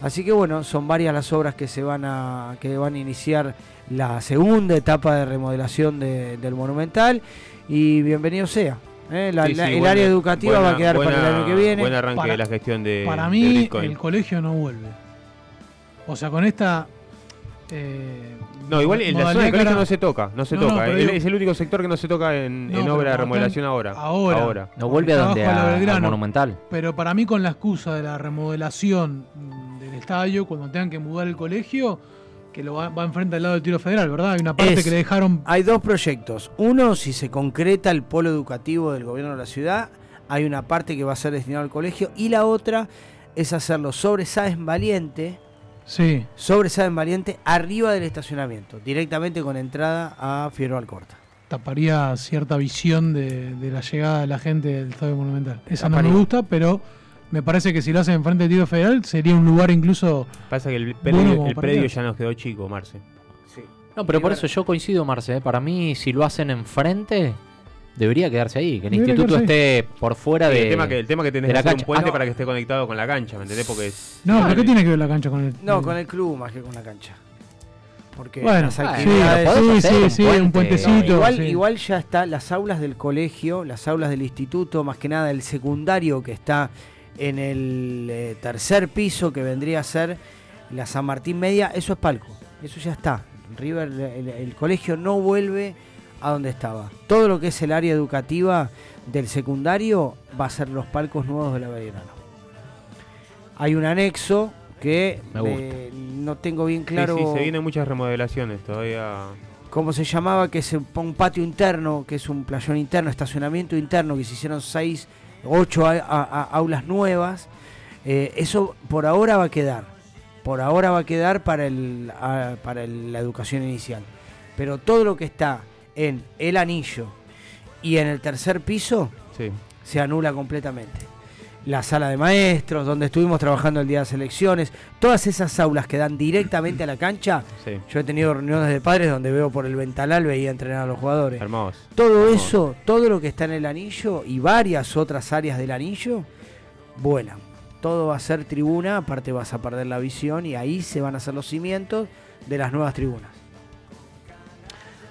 Así que bueno, son varias las obras que se van a que van a iniciar la segunda etapa de remodelación de- del Monumental y bienvenido sea. ¿eh? La- Sí, la- sí, el buena- área educativa va a quedar para el año que viene. Buen arranque Para- de la gestión de Para de mí, el colegio no vuelve. O sea, con esta. eh, No, igual en la zona del colegio cara- no se toca, no se No, toca. Es- digo- es el único sector que no se toca en, No, en pero obra de remodelación ahora. ahora. ¿No vuelve a donde? A- al Belgrano. Monumental. Pero para mí, con la excusa de la remodelación del estadio, cuando tengan que mudar el colegio, que lo va, va enfrente al lado del tiro federal, ¿verdad? Hay una parte Es- que le dejaron. Hay dos proyectos. Uno, si se concreta el polo educativo del gobierno de la ciudad, hay una parte que va a ser destinada al colegio y la otra es hacerlo sobre Sáenz Valiente, Sí. sobre Sáenz Valiente, arriba del estacionamiento, directamente con entrada a Fierro Alcorta. taparía cierta visión de, de la llegada de la gente del Estadio Monumental. Esa no me gusta, pero me parece que si lo hacen enfrente del tiro federal sería un lugar incluso. Pasa que el predio, el ya nos quedó chico, Marce. No, pero por eso yo coincido, Marce. ¿eh? Para mí, si lo hacen enfrente, Debería quedarse ahí, que el Debería instituto esté por fuera Sí, de. el, tema que, el tema que tenés que la hacer un cancha. puente Ah, para que esté conectado con la cancha, ¿me entendés? Porque es- No, pero ¿qué tiene que ver la cancha con el.? No, con el club más que con la cancha. Porque Bueno, las sí, actividades- sí, sí, sí, un puentecito. igual, sí. igual ya está las aulas del colegio, las aulas del instituto, más que nada el secundario que está en el eh, tercer piso que vendría a ser la San Martín Media, eso es palco, eso ya está. River, el, el colegio no vuelve a donde estaba. Todo lo que es el área educativa del secundario va a ser los palcos nuevos de la Belgrano. Hay un anexo que eh, no tengo bien Sí, claro sí, se vienen muchas remodelaciones todavía. cómo se llamaba, que es un patio interno, que es un playón interno, estacionamiento interno, que se hicieron seis, ocho a- a- a- aulas nuevas. Eh, eso por ahora va a quedar. Por ahora va a quedar para, el, a- para el- la educación inicial. Pero todo lo que está en el anillo y en el tercer piso Sí. se anula completamente. La sala de maestros, donde estuvimos trabajando el día de las elecciones, todas esas aulas que dan directamente a la cancha. Sí. Yo he tenido reuniones de padres donde veo por el ventanal, veía entrenar a los jugadores. Hermoso. Todo Hermoso. eso, todo lo que está en el anillo y varias otras áreas del anillo, vuelan. Todo va a ser tribuna, aparte vas a perder la visión y ahí se van a hacer los cimientos de las nuevas tribunas.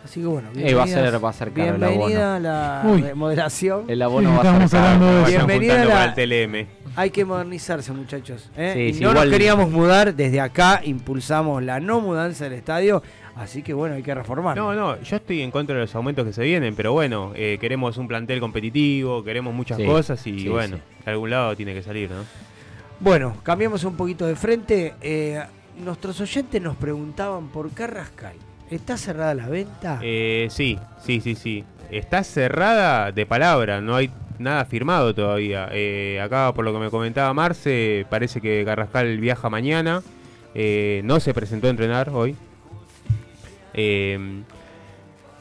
Así que bueno, Eh, va a ser- va a ser caro el bienvenida a abono. la Uy. remodelación. El abono Sí, va a ser estamos caro. hablando de. Bienvenida a juntando la- para el TLM. Hay que modernizarse, muchachos. ¿eh? Sí, Y sí, no igual- nos queríamos mudar, desde acá impulsamos la no mudanza del estadio, así que bueno, hay que reformar. No, no, yo estoy en contra de los aumentos que se vienen, pero bueno, eh, queremos un plantel competitivo, queremos muchas Sí, cosas y sí, bueno, sí. de algún lado tiene que salir, ¿no? Bueno, cambiamos un poquito de frente. Eh, nuestros oyentes nos preguntaban por Carrascal. ¿Está cerrada la venta? Eh, sí, sí, sí, sí. Está cerrada de palabra, no hay nada firmado todavía. Eh, acá, por lo que me comentaba Marce, parece que Carrascal viaja mañana. Eh, no se presentó a entrenar hoy. Eh,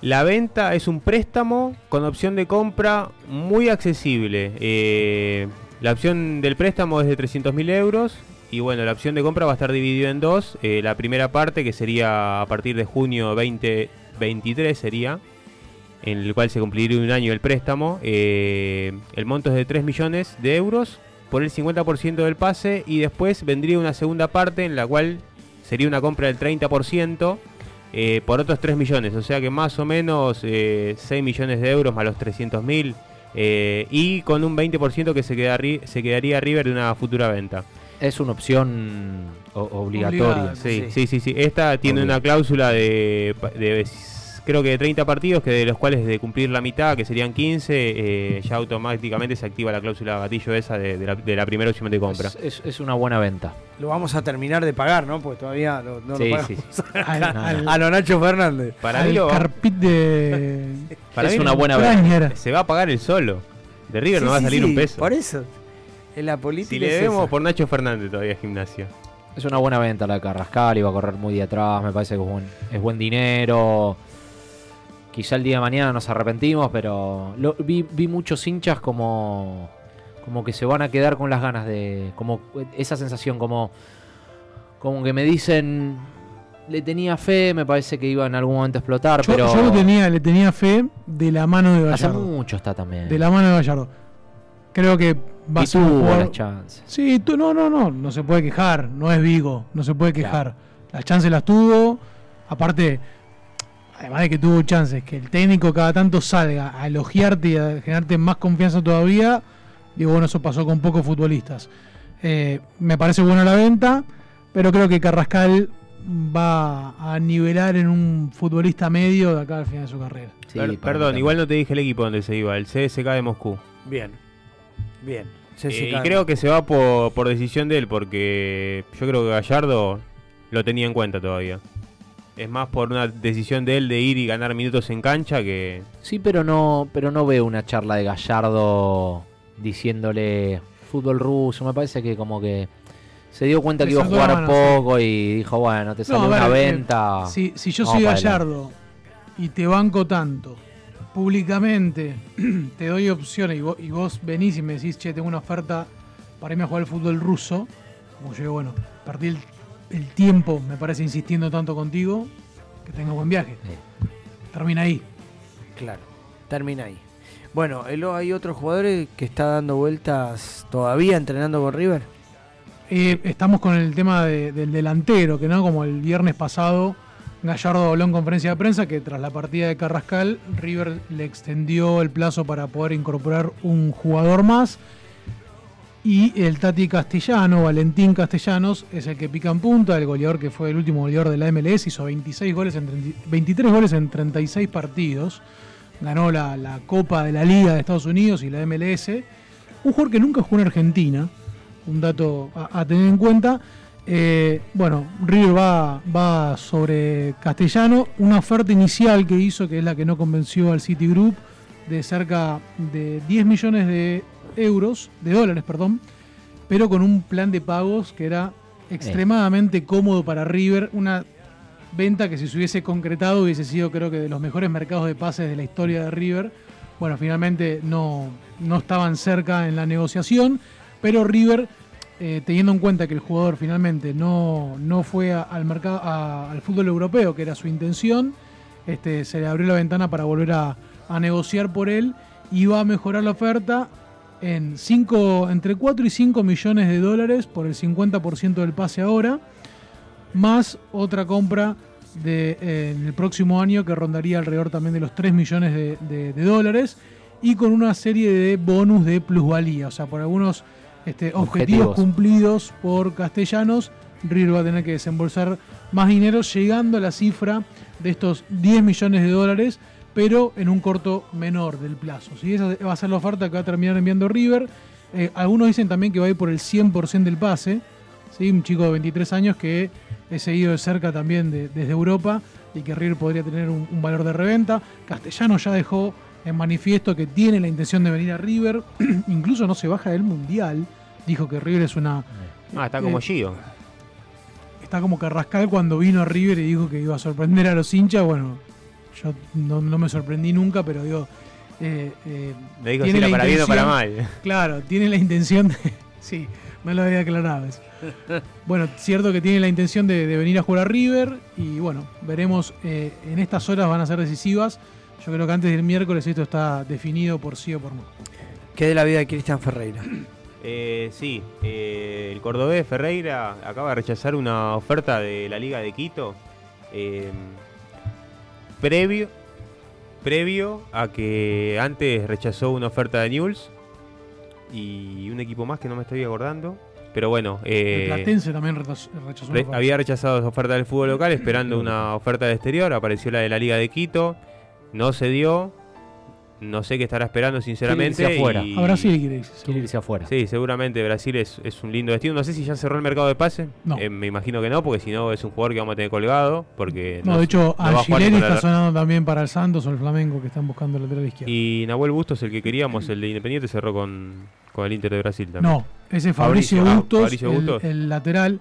la venta es un préstamo con opción de compra muy accesible. Eh, la opción del préstamo es de 300.000 euros. Y bueno, la opción de compra va a estar dividida en dos. Eh, la primera parte, que sería a partir de junio 2023, sería, en el cual se cumpliría un año el préstamo. Eh, el monto es de 3 millones de euros por el 50% del pase. Y después vendría una segunda parte, en la cual sería una compra del 30%. eh, por otros 3 millones, o sea que más o menos eh, 6 millones de euros más los 300 mil y con un 20% que se, queda se quedaría River de una futura venta. Es una opción obligatoria. Obligada, Sí, sí, sí, sí. Esta tiene una cláusula de, de creo que de 30 partidos, que de los cuales de cumplir la mitad, que serían 15, eh, ya automáticamente se activa la cláusula gatillo esa de, de la, de la primera opción de compra. Es, es- es una buena venta. Lo vamos a terminar de pagar, ¿no? Porque todavía no, no Sí, lo pagamos. sí. Al- Al- a lo Nacho Fernández. Para Al mí lo carpit de. para es mí una buena venta. Se va a pagar el solo. De River Sí, no va a salir sí, un peso. Por eso. En la política. Si le es esa. por Nacho Fernández todavía gimnasia. Es una buena venta la de Carrascal, iba a correr muy de atrás, me parece que es buen, es buen dinero. Quizá el día de mañana nos arrepentimos, pero lo- vi, vi muchos hinchas como, como que se van a quedar con las ganas de. como esa sensación, como, como que me dicen. Le tenía fe, me parece que iba en algún momento a explotar, Yo, pero. yo tenía, le tenía fe de la mano de hace Gallardo. mucho está también. De la mano de Gallardo. Creo que va a ser un tuvo jugador- las chances. Sí, tú, no, no, no, no se puede quejar, no es Vigo, no se puede quejar. Las chances las tuvo, aparte, además de que tuvo chances, que el técnico cada tanto salga a elogiarte y a generarte más confianza todavía, digo, bueno, eso pasó con pocos futbolistas. Eh, me parece buena la venta, pero creo que Carrascal va a nivelar en un futbolista medio de acá al final de su carrera. Per- perdón, igual no te dije el equipo donde se iba, el CSK de Moscú. Bien. Bien. Eh, y creo que se va por, por decisión de él, porque yo creo que Gallardo lo tenía en cuenta todavía. Es más por una decisión de él de ir y ganar minutos en cancha que... Sí, pero no, pero no veo una charla de Gallardo diciéndole fútbol ruso. Me parece que como que se dio cuenta que iba a jugar mano, poco y dijo, bueno, te salió No, a una ver, eh, venta. si, si yo soy para adelante". Gallardo y te banco tanto, públicamente te doy opciones y vos, y vos venís y me decís, che, tengo una oferta para irme a jugar al fútbol ruso, como yo bueno, perdí el, el tiempo, me parece, insistiendo tanto contigo, que tengas buen viaje. Termina ahí. Claro, termina ahí. Bueno, Elo, hay otros jugadores que está dando vueltas todavía entrenando con River. Eh, estamos con el tema de- del delantero, que no como el viernes pasado Gallardo habló en conferencia de prensa que tras la partida de Carrascal, River le extendió el plazo para poder incorporar un jugador más. Y el Tati Castellano, Valentín Castellanos, es el que pica en punta, el goleador que fue el último goleador de la MLS, hizo 26 goles en 30 23 goles en 36 partidos. Ganó la, Copa de la Liga de Estados Unidos y la MLS. Un jugador que nunca jugó en Argentina, un dato a tener en cuenta. Eh, bueno, River va, va sobre Castellano. Una oferta inicial que hizo, que es la que no convenció al Citigroup, de cerca de 10 millones de euros, de dólares, perdón, pero con un plan de pagos que era extremadamente cómodo para River. Una venta que si se hubiese concretado hubiese sido creo que de los mejores mercados de pases de la historia de River. Bueno, finalmente no, no estaban cerca en la negociación, pero River, eh, teniendo en cuenta que el jugador finalmente no, no fue al mercado al fútbol europeo, que era su intención, este, se le abrió la ventana para volver a, negociar por él y va a mejorar la oferta en cinco, entre 4 y 5 millones de dólares por el 50% del pase ahora, más otra compra eh, en el próximo año que rondaría alrededor también de los 3 millones de, de- de dólares y con una serie de bonus de plusvalía, o sea, por algunos este, objetivos, Objetivos. cumplidos por castellanos, River va a tener que desembolsar más dinero, llegando a la cifra de estos 10 millones de dólares, pero en un corto menor del plazo. ¿sí? Esa va a ser la oferta que va a terminar enviando River. Eh, algunos dicen también que va a ir por el 100% del pase. ¿sí? Un chico de 23 años que he seguido de cerca también de- desde Europa y que River podría tener un, un valor de reventa. Castellano ya dejó en manifiesto que tiene la intención de venir a River, incluso no se baja del Mundial. Dijo que River es una... Ah, está como eh, Gio. Está como Carrascal cuando vino a River y dijo que iba a sorprender a los hinchas. Bueno, yo no, no me sorprendí nunca, pero digo. eh, eh, Le dijo tiene si era la para bien o para mal. Claro, tiene la intención de. sí, me lo había aclarado eso. Bueno, cierto que tiene la intención de, de venir a jugar a River y bueno, veremos. eh, en estas horas van a ser decisivas. Yo creo que antes del miércoles esto está definido por sí o por no. ¿Qué de la vida de Cristian Ferreira? Eh, sí, eh, el cordobés Ferreira acaba de rechazar una oferta de la Liga de Quito eh, previo, previo a que antes rechazó una oferta de Newell's y un equipo más que no me estoy acordando. Pero bueno, eh, el Platense también rechazó Re- oferta. había rechazado esa oferta del fútbol local esperando una oferta del exterior. Apareció la de la Liga de Quito. No se dio. No sé qué estará esperando, sinceramente. Quiere irse afuera. y- A Brasil quiere irse, Quiere irse afuera. Sí, seguramente Brasil es, es un lindo destino. No sé si ya cerró el mercado de pase. No. Eh, me imagino que no, porque si no es un jugador que vamos a tener colgado. Porque No, de hecho, no va a jugar ni Angileri con está la- sonando también para el Santos o el Flamengo que están buscando el lateral izquierdo. Y Nahuel Bustos, el que queríamos, el de Independiente, cerró con, con el Inter de Brasil también. No, ese es Fabricio, ah, Bustos, Fabricio el- Bustos. El, lateral.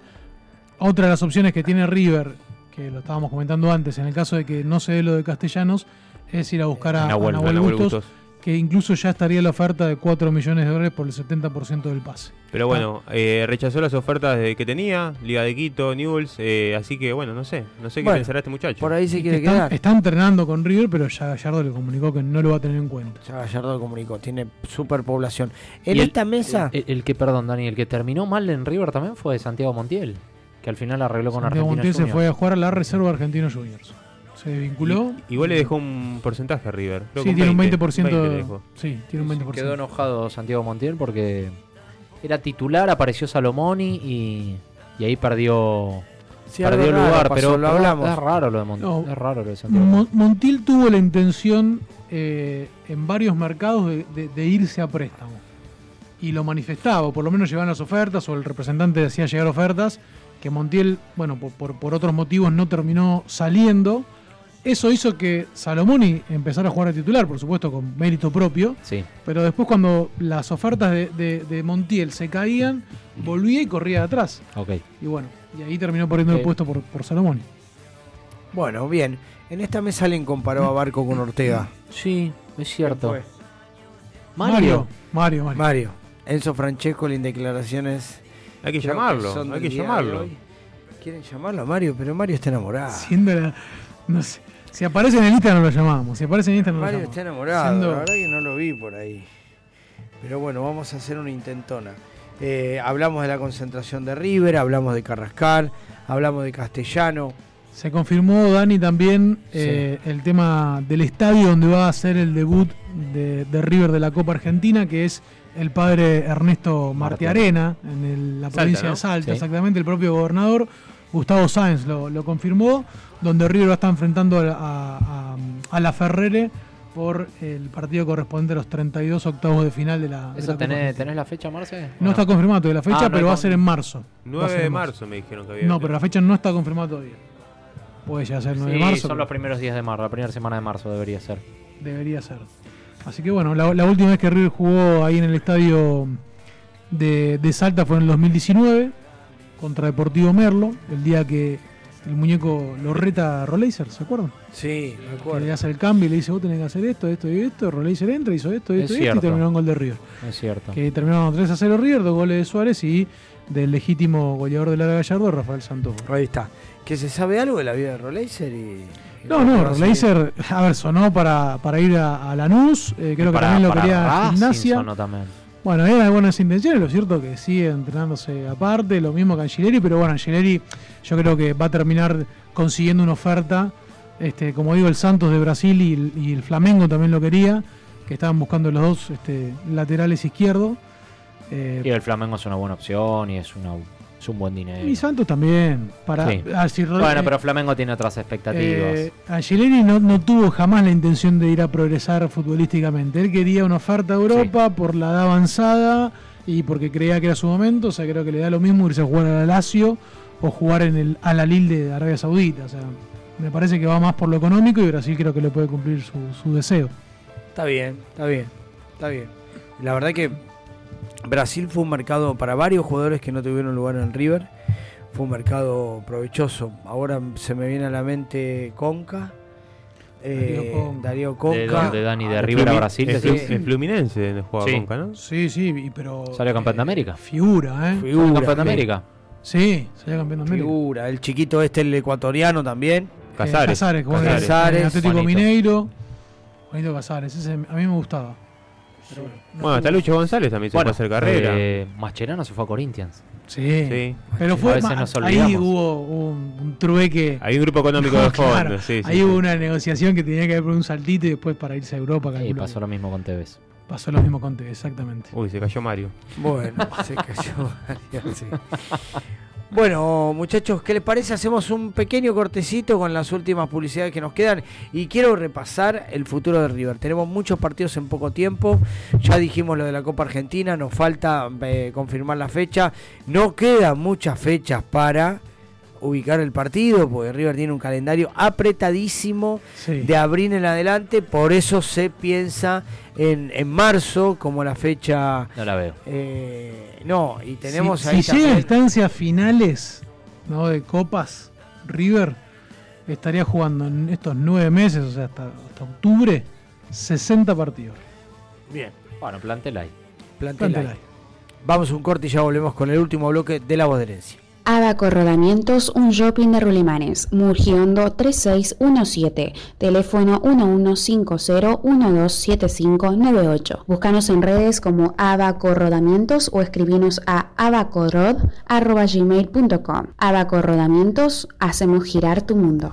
Otra de las opciones que tiene River, que lo estábamos comentando antes, en el caso de que no se dé lo de Castellanos, es ir a buscar a a Nahuel, Nahuel, a Nahuel Bustos, Bustos. que incluso ya estaría la oferta de 4 millones de dólares por el 70% del pase. Pero bueno, eh, rechazó las ofertas de- que tenía, Liga de Quito, Newells, eh, así que bueno, no sé, no sé qué pensará este muchacho. por ahí se quiere está, quedar. está entrenando con River, pero ya Gallardo le comunicó que no lo va a tener en cuenta. Ya Gallardo lo comunicó, tiene superpoblación. En Y el- esta mesa, El, el que, perdón, Dani, el que terminó mal en River también fue Santiago Montiel, que al final arregló con Santiago Argentina Montiel se fue a jugar a la reserva de Argentinos Juniors. Se desvinculó. Y- igual le dejó un porcentaje a River. creo Sí, tiene un 20%. 20 le dejó. sí, tiene un 20%. Quedó enojado Santiago Montiel porque era titular, apareció Salomoni y, y ahí perdió, Sí, perdió raro lugar. pasó, pero lo hablamos. es raro lo de Montiel. No. Es raro lo de Santiago. Mon- Montiel tuvo la intención eh, en varios mercados de, de- de irse a préstamo. Y lo manifestaba, o por lo menos llevaban las ofertas, o el representante decía llegar ofertas, que Montiel, bueno, por, por- por otros motivos no terminó saliendo. Eso hizo que Salomoni empezara a jugar de titular, por supuesto, con mérito propio. Sí. Pero después cuando las ofertas de, de- de Montiel se caían, volvía y corría de atrás. Ok. Y bueno, y ahí terminó perdiendo el Eh, puesto por, por Salomoni. bueno, bien. En esta mesa alguien comparó a Barco con Ortega. Sí, es cierto. ¿Quién Mario. Mario, Mario. Mario. Enzo Francesco en declaraciones. Hay que llamarlo, hay que llamarlo. Quieren llamarlo a Mario, pero Mario está enamorado. Siendo la- no sé. Si aparece en el Instagram lo llamamos. Si aparece en el Instagram lo Mario llamamos. está enamorado, Siendo- la verdad que no lo vi por ahí. Pero bueno, vamos a hacer una intentona. Eh, hablamos de la concentración de River, hablamos de Carrascal, hablamos de Castellano. Se confirmó, Dani, también eh, el tema del estadio donde va a ser el debut de, de River de la Copa Argentina, que es el padre Ernesto Martiarena, en el- la Salta, provincia ¿no? de Salta, Sí. exactamente, el propio gobernador, Gustavo Sáenz, lo, lo confirmó, donde River va a estar enfrentando a, a- a la Ferrere por el partido correspondiente a los 32 octavos de final de la, de la ¿Eso tenés, tenés la fecha, Marce? No está confirmado todavía la fecha, Ah, no pero va a ser en marzo. Va a 9 ser de marzo me dijeron que había. No, pero la fecha no está confirmada todavía. Puede ya ser 9 Sí, de marzo. son pero los primeros días de marzo, la primera semana de marzo debería ser. Debería ser. Así que bueno, la, la última vez que River jugó ahí en el estadio de, de Salta fue en el 2019 contra Deportivo Merlo, el día que el muñeco lo reta a Roleiser, ¿se acuerdan? Sí, me Que acuerdo. le hace el cambio y le dice, vos tenés que hacer esto, esto y esto. Roleiser entra, hizo esto, Es esto y esto y terminó en gol de River. Es cierto. Que terminaron 3 a 0 River, dos goles de Suárez y del legítimo goleador del área Gallardo, Rafael Santos. Ahí está. ¿Que se sabe algo de la vida de Roleiser? Y, No, no? Roleiser, a ver, sonó para, para ir a, a Lanús, eh, creo que Para- también lo para quería Racing Gimnasia. sonó también. Bueno, eran buenas intenciones, lo cierto que sigue entrenándose aparte, lo mismo que Angileri, pero bueno, Angileri yo creo que va a terminar consiguiendo una oferta, este, como digo, el Santos de Brasil y, el- Flamengo también lo quería, que estaban buscando los dos este, laterales izquierdos. Eh, Y el Flamengo es una buena opción y es, una, es un buen dinero. y Santos también. Para, Sí. ah, bueno, pero Flamengo tiene otras expectativas. Eh, Angelini no, no tuvo jamás la intención de ir a progresar futbolísticamente. Él quería una oferta a Europa por la edad avanzada y porque creía que era su momento. O sea, creo que le da lo mismo irse a jugar al Lazio o jugar en el Al Alil de Arabia Saudita. O sea, me parece que va más por lo económico y Brasil creo que le puede cumplir su, su deseo. Está bien, está bien, está bien. La verdad que Brasil fue un mercado para varios jugadores que no tuvieron lugar en River. Fue un mercado provechoso. Ahora se me viene a la mente Conca. eh, Darío Conca. ¿De Dani? ¿De El River a Brasil? el? Flu- el Fluminense donde jugaba Sí. Conca, ¿no? Sí, sí, y- pero. ¿Salió campeón de América? Figura, ¿eh? Figura, campeón de. América? Sí, salió campeón de América. Figura. El chiquito este, el ecuatoriano también. Casares. Casares, que juega en- en Atlético Juanito. Mineiro. Juanito Casares, ese a mí me gustaba. Pero bueno, no Bueno, está jugó. Lucho González también se Bueno, puede hacer carrera. eh, Mascherano se fue a Corinthians. Sí. Sí. Pero A fue veces ma- nos ahí hubo un, un trueque. Hay un grupo económico de fondo, claro. sí, sí, ahí sí. hubo una negociación que tenía que haber por un saltito y después para irse a Europa. Y pasó lo mismo con Tevez. pasó lo mismo con Tevez, exactamente. Uy, se cayó Mario. Bueno, se cayó. sí. Bueno, muchachos, ¿qué les parece? Hacemos un pequeño cortecito con las últimas publicidades que nos quedan y quiero repasar el futuro de River. Tenemos muchos partidos en poco tiempo. Ya dijimos lo de la Copa Argentina, nos falta eh, confirmar la fecha. No quedan muchas fechas para ubicar el partido, porque River tiene un calendario apretadísimo Sí. de abril en adelante, por eso se piensa en, en marzo como la fecha... No la veo. eh, no, y tenemos si, ahí si llega a instancias finales ¿no? de copas, River estaría jugando en estos nueve meses, o sea, hasta, hasta octubre, 60 partidos. Bien. Bueno, plantel ahí. Plantel Plantel ahí. Vamos a un corte y ya volvemos con el último bloque de la voz de herencia. Abaco Rodamientos, un shopping de Rulimanes, Murgiondo 3617, teléfono 1150127598. Búscanos en redes como Abaco Rodamientos o escribinos a abacorod.gmail.com. Abaco Rodamientos, hacemos girar tu mundo.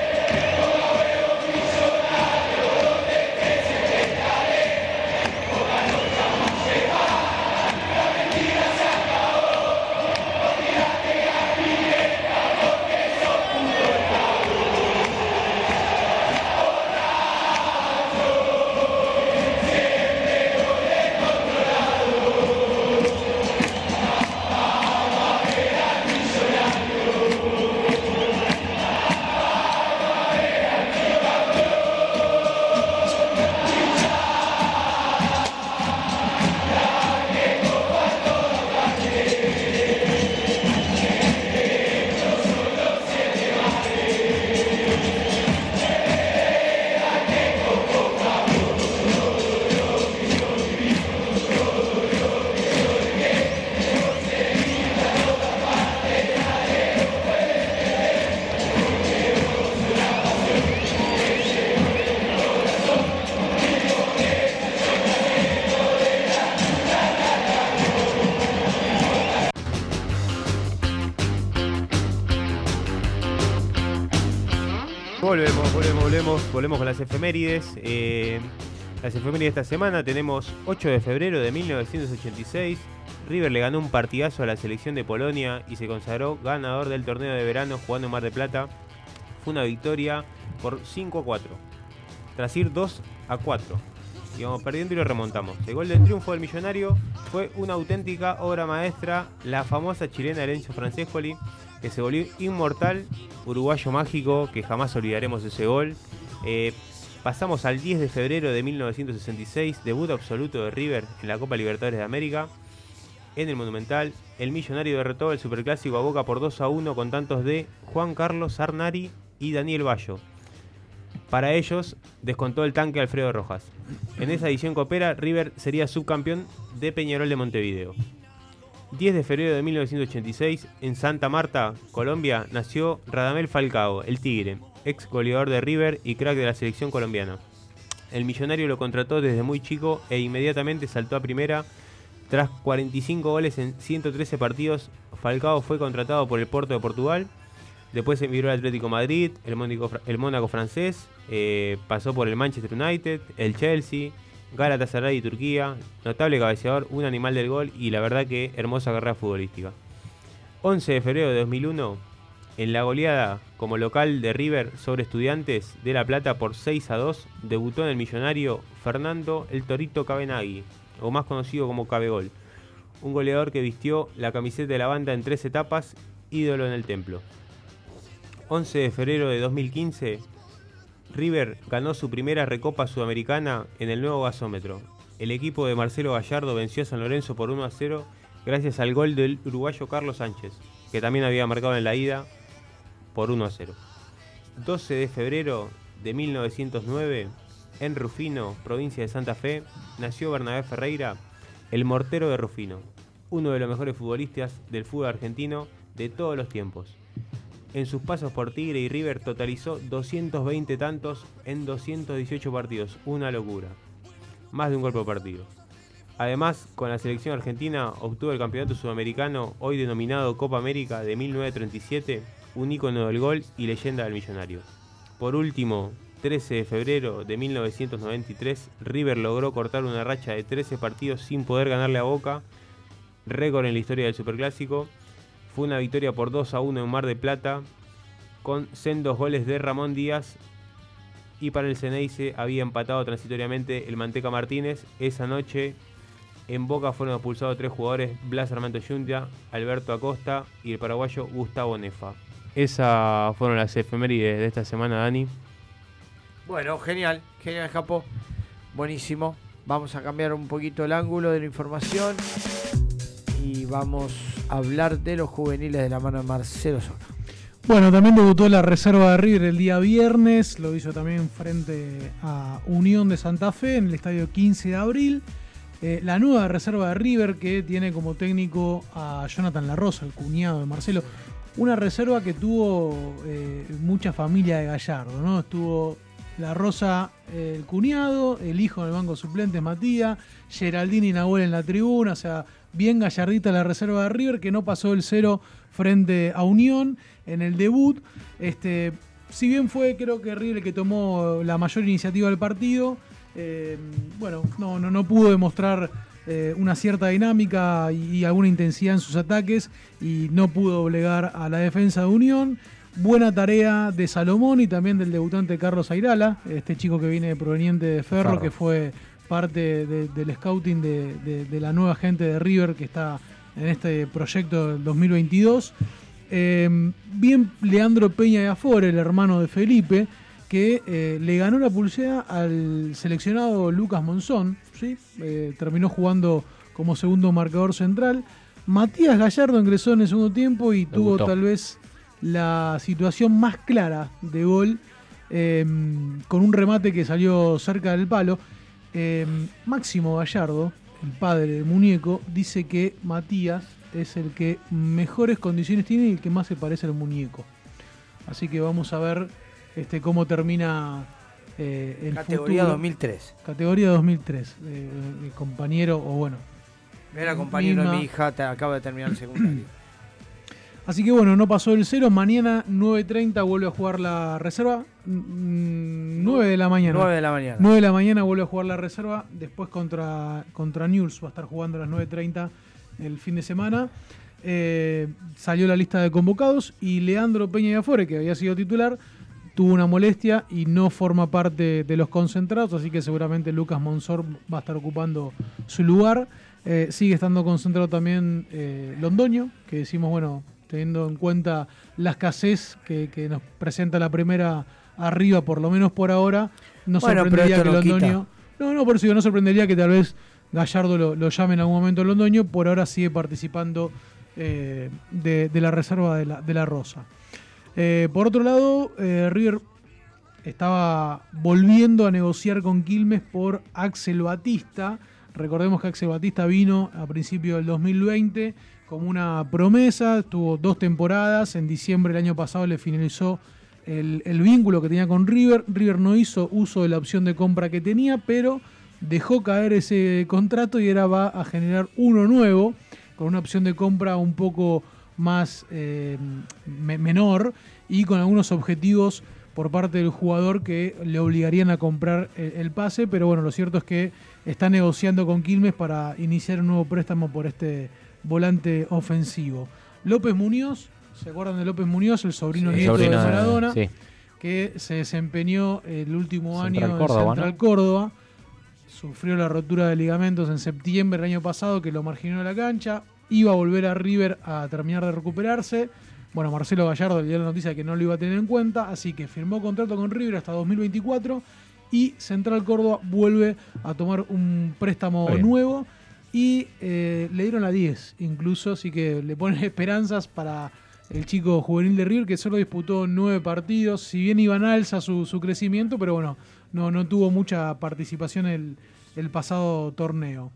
Volvemos, con las efemérides. Eh, las efemérides de esta semana tenemos 8 de febrero de 1986. River le ganó un partidazo a la selección de Polonia y se consagró ganador del torneo de verano jugando en Mar de Plata. Fue una victoria por 5 a 4. Tras ir 2 a 4. Íbamos perdiendo y lo remontamos. El gol del triunfo del millonario fue una auténtica obra maestra. La famosa chilena Herencio Francescoli, que se volvió inmortal, uruguayo mágico, que jamás olvidaremos ese gol. Eh, pasamos al 10 de febrero de 1966, debut absoluto de River en la Copa Libertadores de América. En el Monumental, el millonario derrotó el Superclásico a Boca por 2 a 1 con tantos de Juan Carlos Arnari y Daniel Bayo. Para ellos, descontó el tanque Alfredo Rojas. En esa edición copera, River sería subcampeón de Peñarol de Montevideo. 10 de febrero de 1986, en Santa Marta, Colombia, nació Radamel Falcao, el Tigre, ex goleador de River y crack de la selección colombiana. El millonario lo contrató desde muy chico e inmediatamente saltó a primera. Tras 45 goles en 113 partidos, Falcao fue contratado por el Porto de Portugal. Después emigró al Atlético Madrid, el Mónaco, el Mónaco francés, eh, pasó por el Manchester United, el Chelsea, Galatasaray y Turquía. Notable cabeceador, un animal del gol y la verdad que hermosa carrera futbolística. 11 de febrero de 2001, en la goleada como local de River sobre Estudiantes de La Plata por 6 a 2, debutó en el millonario Fernando el Torito Cabenagui, o más conocido como Cabegol. Un goleador que vistió la camiseta de la banda en tres etapas, ídolo en el templo. 11 de febrero de 2015, River ganó su primera recopa sudamericana en el nuevo gasómetro. El equipo de Marcelo Gallardo venció a San Lorenzo por 1 a 0 gracias al gol del uruguayo Carlos Sánchez, que también había marcado en la ida por 1 a 0. 12 de febrero de 1909, en Rufino, provincia de Santa Fe, nació Bernabé Ferreira, el mortero de Rufino, uno de los mejores futbolistas del fútbol argentino de todos los tiempos. En sus pasos por Tigre y River totalizó 220 tantos en 218 partidos, una locura. Más de un gol por partido. Además, con la selección argentina obtuvo el campeonato sudamericano, hoy denominado Copa América de 1937, un ícono del gol y leyenda del millonario. Por último, 13 de febrero de 1993, River logró cortar una racha de 13 partidos sin poder ganarle a Boca, récord en la historia del Superclásico. Fue una victoria por 2 a 1 en Mar de Plata, con sendos goles de Ramón Díaz. Y para el Ceneice había empatado transitoriamente el Manteca Martínez. Esa noche en Boca fueron expulsados tres jugadores, Blas Armando Yundia, Alberto Acosta y el paraguayo Gustavo Nefa. Esas fueron las efemérides de esta semana, Dani. Bueno, genial, genial, Japo. Buenísimo. Vamos a cambiar un poquito el ángulo de la información y vamos a hablar de los juveniles de la mano de Marcelo Sosa. Bueno, también debutó la reserva de River el día viernes, lo hizo también frente a Unión de Santa Fe en el estadio 15 de abril. Eh, la nueva reserva de River que tiene como técnico a Jonathan La Rosa, el cuñado de Marcelo. Una reserva que tuvo eh, mucha familia de Gallardo, ¿no? Estuvo La Rosa, eh, el cuñado, el hijo del banco suplente Matías, Geraldini y Nahuel en la tribuna, o sea, bien gallardita la reserva de River que no pasó el cero frente a Unión en el debut. Este, si bien fue creo que River el que tomó la mayor iniciativa del partido, eh, bueno, no, no, no pudo demostrar eh, una cierta dinámica y, y alguna intensidad en sus ataques y no pudo obligar a la defensa de Unión. Buena tarea de Salomón y también del debutante Carlos Airala, este chico que viene proveniente de Ferro, Ferro. que fue parte de- del scouting de, de- de la nueva gente de River que está en este proyecto del 2022. Eh, bien Leandro Peña de Afore, el hermano de Felipe, que eh, le ganó la pulsea al seleccionado Lucas Monzón, ¿sí? Eh, terminó jugando como segundo marcador central. Matías Gallardo ingresó en el segundo tiempo y tuvo tal vez la situación más clara de gol eh, con un remate que salió cerca del palo. Máximo Gallardo, el padre del muñeco, dice que Matías es el que mejores condiciones tiene y el que más se parece al muñeco. Así que vamos a ver este, cómo termina eh, el Categoría futuro. 2003. Categoría 2003. Eh, el compañero, o bueno. Era compañero de mi hija, te- acaba de terminar el secundario. Así que bueno, no pasó el cero. Mañana 9.30 vuelve a jugar la reserva. Mm, 9 de la mañana. 9 de la mañana. 9 de la mañana vuelve a jugar la reserva. Después contra, contra News va a estar jugando a las 9.30 el fin de semana. Eh, salió la lista de convocados y Leandro Peña de Afore, que había sido titular, tuvo una molestia y no forma parte de los concentrados, así que seguramente Lucas Monsor va a estar ocupando su lugar. Eh, sigue estando concentrado también eh, Londoño, que decimos, bueno, teniendo en cuenta la escasez que, que nos presenta la primera arriba, por lo menos por ahora, no Bueno, sorprendería que no quita. Londoño... No, no, por eso no sorprendería que tal vez Gallardo lo, lo llame en algún momento Londoño, por ahora sigue participando eh, de, de la reserva de la, de la Rosa. Eh, por otro lado, eh, River estaba volviendo a negociar con Quilmes por Axel Batista. Recordemos que Axel Batista vino a principios del 2020 como una promesa, tuvo dos temporadas, en diciembre del año pasado le finalizó el, el vínculo que tenía con River. River no hizo uso de la opción de compra que tenía, pero dejó caer ese contrato y ahora va a generar uno nuevo, con una opción de compra un poco más eh, me- menor y con algunos objetivos por parte del jugador que le obligarían a comprar el, el pase, pero bueno, lo cierto es que está negociando con Quilmes para iniciar un nuevo préstamo por este volante ofensivo. López Muñoz, ¿se acuerdan de López Muñoz, el sobrino Sí, nieto sobrino de de- Maradona? sí. Que se desempeñó el último Central año Córdoba, en ¿no? Central Córdoba. Sufrió la rotura de ligamentos en septiembre del año pasado que lo marginó de la cancha. Iba a volver a River a terminar de recuperarse. Bueno, Marcelo Gallardo le dio la noticia de que no lo iba a tener en cuenta, así que firmó contrato con River hasta 2024 y Central Córdoba vuelve a tomar un préstamo bien. nuevo y eh, le dieron la 10 incluso, así que le ponen esperanzas para el chico juvenil de River que solo disputó nueve partidos, si bien iba en alza su, su crecimiento, pero bueno, no, no tuvo mucha participación el, el pasado torneo.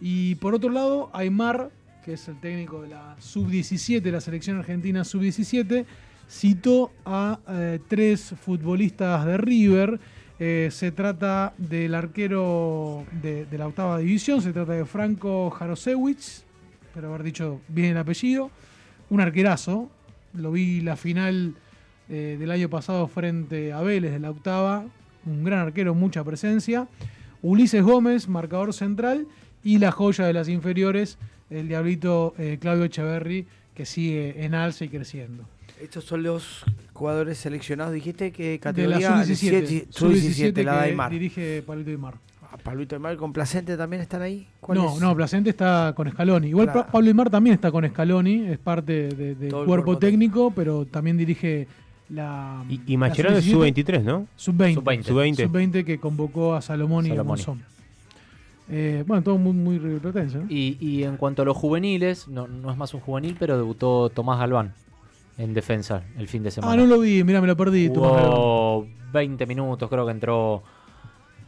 Y por otro lado, Aymar, que es el técnico de la sub-17, la selección argentina sub-17, citó a eh, tres futbolistas de River. Eh, se trata del arquero de, la octava división, se trata de Franco Jarosewicz, espero haber dicho bien el apellido, un arquerazo. Lo vi la final eh, del año pasado frente a Vélez de la octava, un gran arquero, mucha presencia. Ulises Gómez, marcador central, y la joya de las inferiores, el diablito eh, Claudio Echeverry, que sigue en alza y creciendo. Estos son los jugadores seleccionados. Dijiste que De la categoría sub-17, sub-17, la de que Aymar. dirige Pablito Aymar. Ah, Pablito Aymar con Placente también están ahí. ¿Cuál No, es? no, Placente está con Scaloni. Igual Claro. Pablo Aymar también está con Scaloni, es parte de- del cuerpo, cuerpo técnico, pero también dirige la. Y, y la Mascherano es sub-17. sub-23, ¿no? Sub-20. Sub-20. Sub-20. Sub-20 que convocó a Salomón y a. Monzón. Eh, bueno, todo muy, muy riverplatense, ¿no? Y, y en cuanto a los juveniles, no, no es más un juvenil, pero debutó Tomás Galván en defensa el fin de semana. Ah, no lo vi, mira, me lo perdí. Tomás Galván. Jugó 20 minutos, creo que entró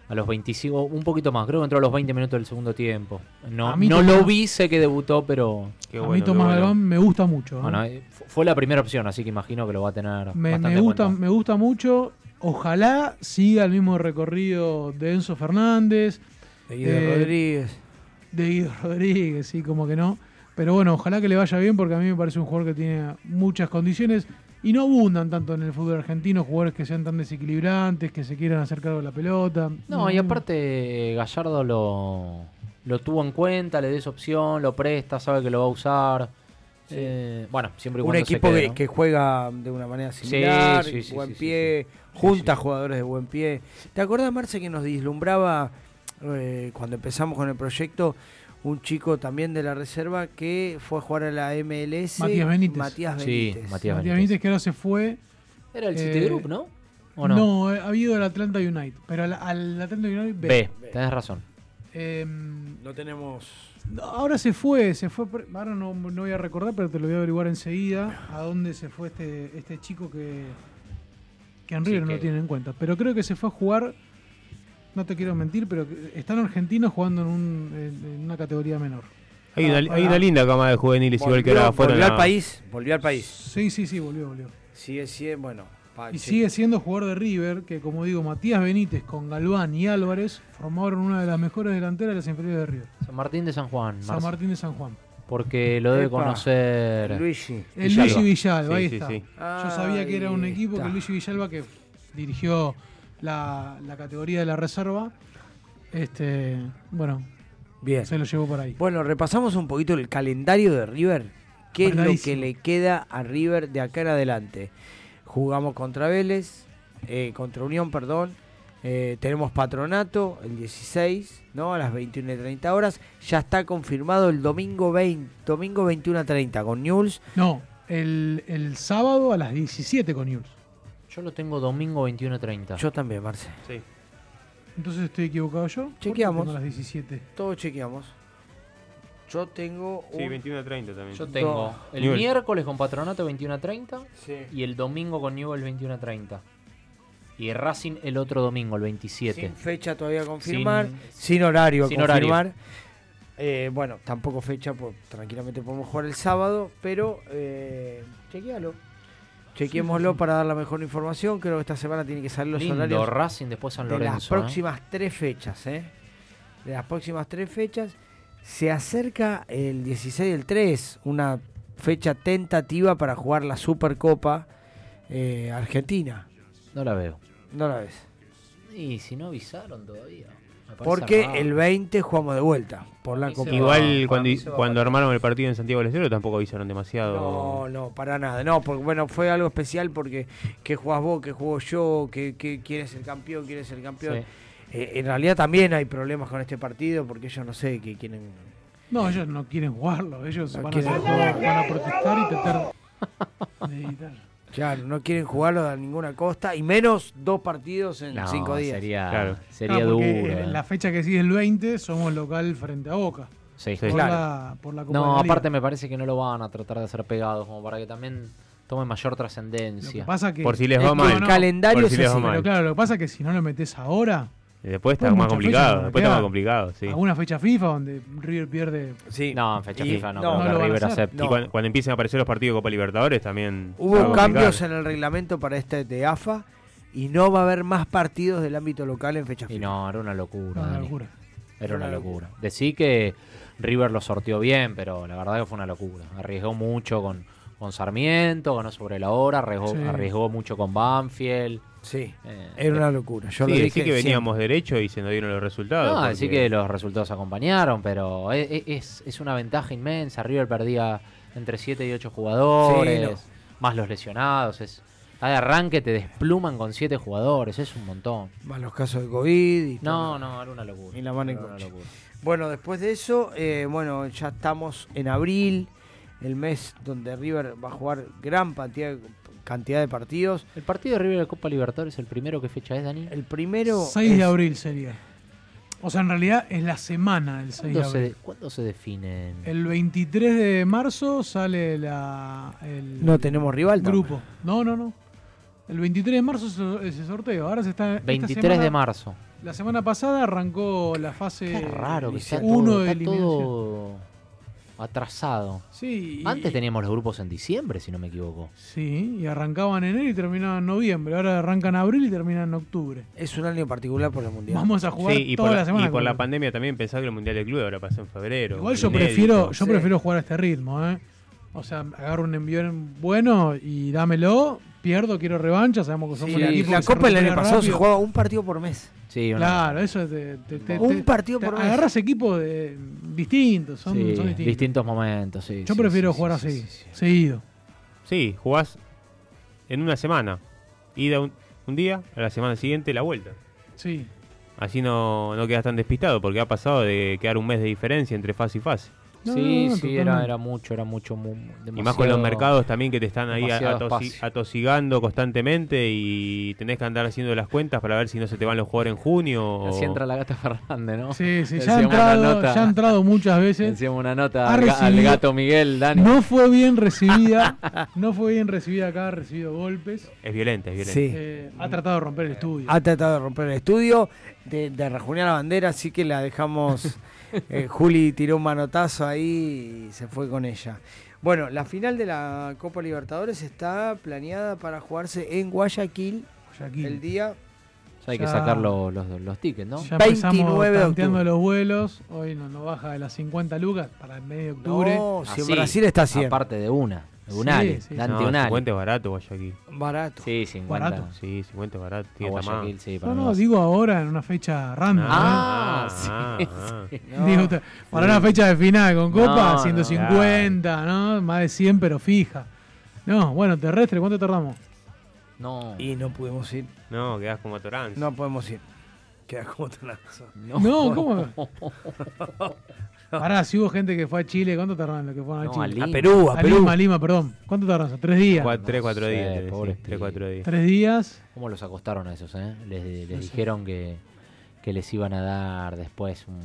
a los 25, un poquito más, creo que entró a los 20 minutos del segundo tiempo. No, A mí no Tomás- lo vi, sé que debutó, pero... a mí Tomás Galván me gusta mucho. ¿eh? Bueno, eh, fu- fue la primera opción, así que imagino que lo va a tener me, bastante me en gusta, cuenta. me gusta mucho. Ojalá siga el mismo recorrido de Enzo Fernández. De Guido eh, Rodríguez. De Guido Rodríguez, sí, como que no. Pero bueno, ojalá que le vaya bien porque a mí me parece un jugador que tiene muchas condiciones y no abundan tanto en el fútbol argentino jugadores que sean tan desequilibrantes, que se quieran hacer cargo de la pelota. No, y aparte Gallardo lo, lo tuvo en cuenta, le dio esa opción, lo presta, sabe que lo va a usar. Eh, bueno, siempre y Un cuando se equipo quede, que, ¿no? que juega de una manera similar, sí, sí, buen sí, sí, pie, junta jugadores de buen pie. ¿Te acordás, Marce, que nos vislumbraba eh, cuando empezamos con el proyecto un chico también de la reserva que fue a jugar a la MLS? Matías Benítez. Matías Sí, Benítez. Matías Matías Benítez que ahora se fue. Era el eh, Citigroup, ¿no? ¿O no, no? eh, ha habido el Atlanta United, pero al, al Atlanta United B. B, tenés razón. Em, no tenemos. Ahora se fue, se fue. Ahora no, no voy a recordar, pero te lo voy a averiguar enseguida. A dónde se fue este, este chico que, que en Sí, River no que- lo tiene en cuenta. Pero creo que se fue a jugar. No te quiero mentir, pero están argentinos jugando en, un- en- en una categoría menor. Hay una, Ah, hay una ah. linda cama de juveniles, igual que Volvió- ahora fueron volvió al país, volvió al país. Sí, sí, sí, volvió, volvió. Sigue siendo, bueno. Y sí. sigue siendo jugador de River, que como digo, Matías Benítez con Galván y Álvarez formaron una de las mejores delanteras de las inferiores de River. San Martín de San Juan. San Marce. Martín de San Juan. Porque lo debe Epa, conocer. Luigi. El Luigi Villalba, ahí Sí, sí, está. sí. Yo sabía que era un Ahí equipo está. que Luigi Villalba que dirigió la, la categoría de la reserva. Este, bueno, Bien. se lo llevó por ahí. Bueno, repasamos un poquito el calendario de River. ¿Qué es lo que le queda a River de acá en adelante? Jugamos contra Vélez, eh, contra Unión, perdón. Eh, tenemos Patronato el 16, ¿no? A las 21 y 30 horas. Ya está confirmado el domingo 20, domingo 21 a 30 con News. No, el, el sábado a las 17 con News. Yo lo tengo domingo 21.30. Yo también, Marce. Sí. Entonces estoy equivocado yo. ¿Por qué Chequeamos. tengo a las 17. Todos chequeamos. Yo tengo Sí, un- 21 a 30 también. Yo tengo el Newell. miércoles con Patronato 21.30 Sí. y el domingo con Newell 21.30. Y Racing el otro domingo, el 27. Sin fecha todavía a confirmar, sin, Sin- horario a sin horario. confirmar. Eh, bueno, tampoco fecha, pues tranquilamente podemos jugar el sábado, pero eh, chequealo. Chequémoslo para dar la mejor información. Creo que esta semana tiene que salir los Lindo, horarios Racing después San de las Lorenzo, ¿eh? próximas tres fechas. ¿eh? De las próximas tres fechas. Se acerca el 16 del 3, una fecha tentativa para jugar la Supercopa eh, Argentina. No la veo. No la ves. Y si no avisaron todavía. Porque el 20 jugamos de vuelta por la Copa. Igual cuando, va cuando armaron el partido en Santiago del Estero tampoco avisaron demasiado. No, no, para nada. No, porque bueno, fue algo especial porque que jugás vos, que juego yo, que, que quién es el campeón, quién es el campeón. Sí. Eh, en realidad también hay problemas con este partido porque ellos no sé que quieren. No, ellos no quieren jugarlo. Ellos No van, quieren a hacer- jugar. van a protestar y tratar de evitar. Claro, no quieren jugarlo a ninguna costa y menos dos partidos en No, cinco días. Sería, Claro. sería duro. eh, eh. La fecha que sigue el 20 somos local frente a Boca. Sí, Por, claro. la, por la Copa de No, la Liga. aparte me parece que no lo van a tratar de hacer pegados, como para que también tome mayor Lo que trascendencia. pasa que Por si les va Es que mal. el calendario claro, lo que pasa es que si no lo metes ahora, después está más complicado. Después está más complicado, sí. alguna fecha FIFA donde River pierde. Sí. No, en fecha Y- FIFA no, no, lo River acepte. Y cuando, cuando empiecen a aparecer los partidos de Copa Libertadores también. Hubo cambios en el reglamento para este de AFA y no va a haber más partidos del ámbito local en fecha Y FIFA. no, era una locura. No, una locura. Era una Una locura. Decí que River lo sorteó bien, pero la verdad que fue una locura. Arriesgó mucho con, con Sarmiento, ganó sobre la hora, arriesgó, Sí. arriesgó mucho con Banfield. Sí, Eh, era una locura. Yo lo Sí, dije sí que veníamos siempre. derecho y se nos dieron los resultados. No, porque- así que los resultados acompañaron, pero e- e- es, es una ventaja inmensa. River perdía entre 7 y 8 jugadores, Sí, más los lesionados. Es, de arranque te despluman con 7 jugadores, es un montón. Más los casos de COVID y No, todo. no, era una locura. Y la mano en Era una coche. locura. Bueno, después de eso, eh, bueno, ya estamos en abril, el mes donde River va a jugar gran cantidad, cantidad de partidos. El partido de River de Copa Libertadores, ¿el primero qué fecha es, Dani? El primero 6 de abril sería. O sea, en realidad es la semana del 6 de ¿Cuándo se, abril. de- cuándo se definen? El 23 de marzo sale la, el No tenemos rival. tampoco. grupo. No, no, no. El 23 de marzo es ese sorteo. Ahora se está. esta 23 semana- de marzo. La semana pasada arrancó la fase Qué raro que está uno todo, de está eliminación. todo atrasado. Sí, y- Antes teníamos los grupos en diciembre, si no me equivoco. Sí, y arrancaban en enero y terminaban en noviembre. Ahora arrancan en abril y terminan en octubre. Es un año particular por el mundial. Vamos a jugar Sí, y toda por, la, la, semana. y por la pandemia también pensaba que el Mundial de Club ahora pasó en febrero. Igual yo inédito. prefiero, yo Sí. prefiero jugar a este ritmo, ¿eh? O sea, agarro un envión bueno y dámelo, pierdo, quiero revancha, sabemos que somos Sí, un equipo la que Copa el año pasado se jugaba un partido por mes. Sí, una- Claro, eso te, te, te- Un te- partido te por mes. Agarras equipos de, distintos, son, sí, son distintos. distintos momentos, sí. Yo sí, prefiero sí, jugar sí, así, sí, sí. seguido. Sí, jugás en una semana. Ida un, un día, a la semana siguiente la vuelta. Sí. Así no, no quedas tan despistado, porque ha pasado de quedar un mes de diferencia entre fase y fase. No, sí, no, sí, era, era mucho, era mucho. mu- Y más con los mercados también que te están ahí demasiado atosi- espacio. atosigando constantemente y tenés que andar haciendo las cuentas para ver si no se te van los jugadores en junio. o- Así entra la gata Fernández, ¿no? Sí, sí, ya ha, entrado, nota- ya ha entrado muchas veces. Decíamos una nota Ha al, gato Miguel, Dani. No fue bien recibida, no fue bien recibida acá, ha recibido golpes. Es violenta, es violenta. Sí. Eh, ha tratado de romper el estudio. Ha tratado de romper el estudio, de, de la bandera, así que la dejamos. eh, Juli tiró un manotazo ahí y se fue con ella. Bueno, la final de la Copa Libertadores está planeada para jugarse en Guayaquil Guayaquil. el día Ya hay que Ya- sacar lo- los, los tickets, ¿no? Ya empezamos tanteando los vuelos. Hoy nos no baja de las 50 lucas para el medio de octubre. No, si en Así, Brasil está 100. Aparte de una. De Sí, Unales. sí, Dante No, Unales. 50 es barato Guayaquil. Barato. Sí, 50. Barato. Sí, 50 es barato. Tiene Guayaquil, sí, para No, no, digo ahora en una fecha random. Ah, ¿eh? sí, ah, sí. ah. Digo, te- para una fecha de final con No, Copa, no, 150, ¿no? Más de 100, pero fija. No, bueno, terrestre, ¿cuánto tardamos? No. Y no pudimos ir. No, quedás como Torán. No podemos ir. Queda como Toranzo. No, ¿cómo? Pará, si hubo gente que fue a Chile, ¿cuánto tardaron los que fueron a No, Chile? a Lima. A Perú, a Perú. Lima, a Lima, perdón. ¿Cuánto tardaron? ¿Tres días? 3, 4 No sé, días. pobres 3, 4 días. ¿Tres días? ¿Cómo los acostaron a esos, eh? Les, les dijeron que, que les iban a dar después un,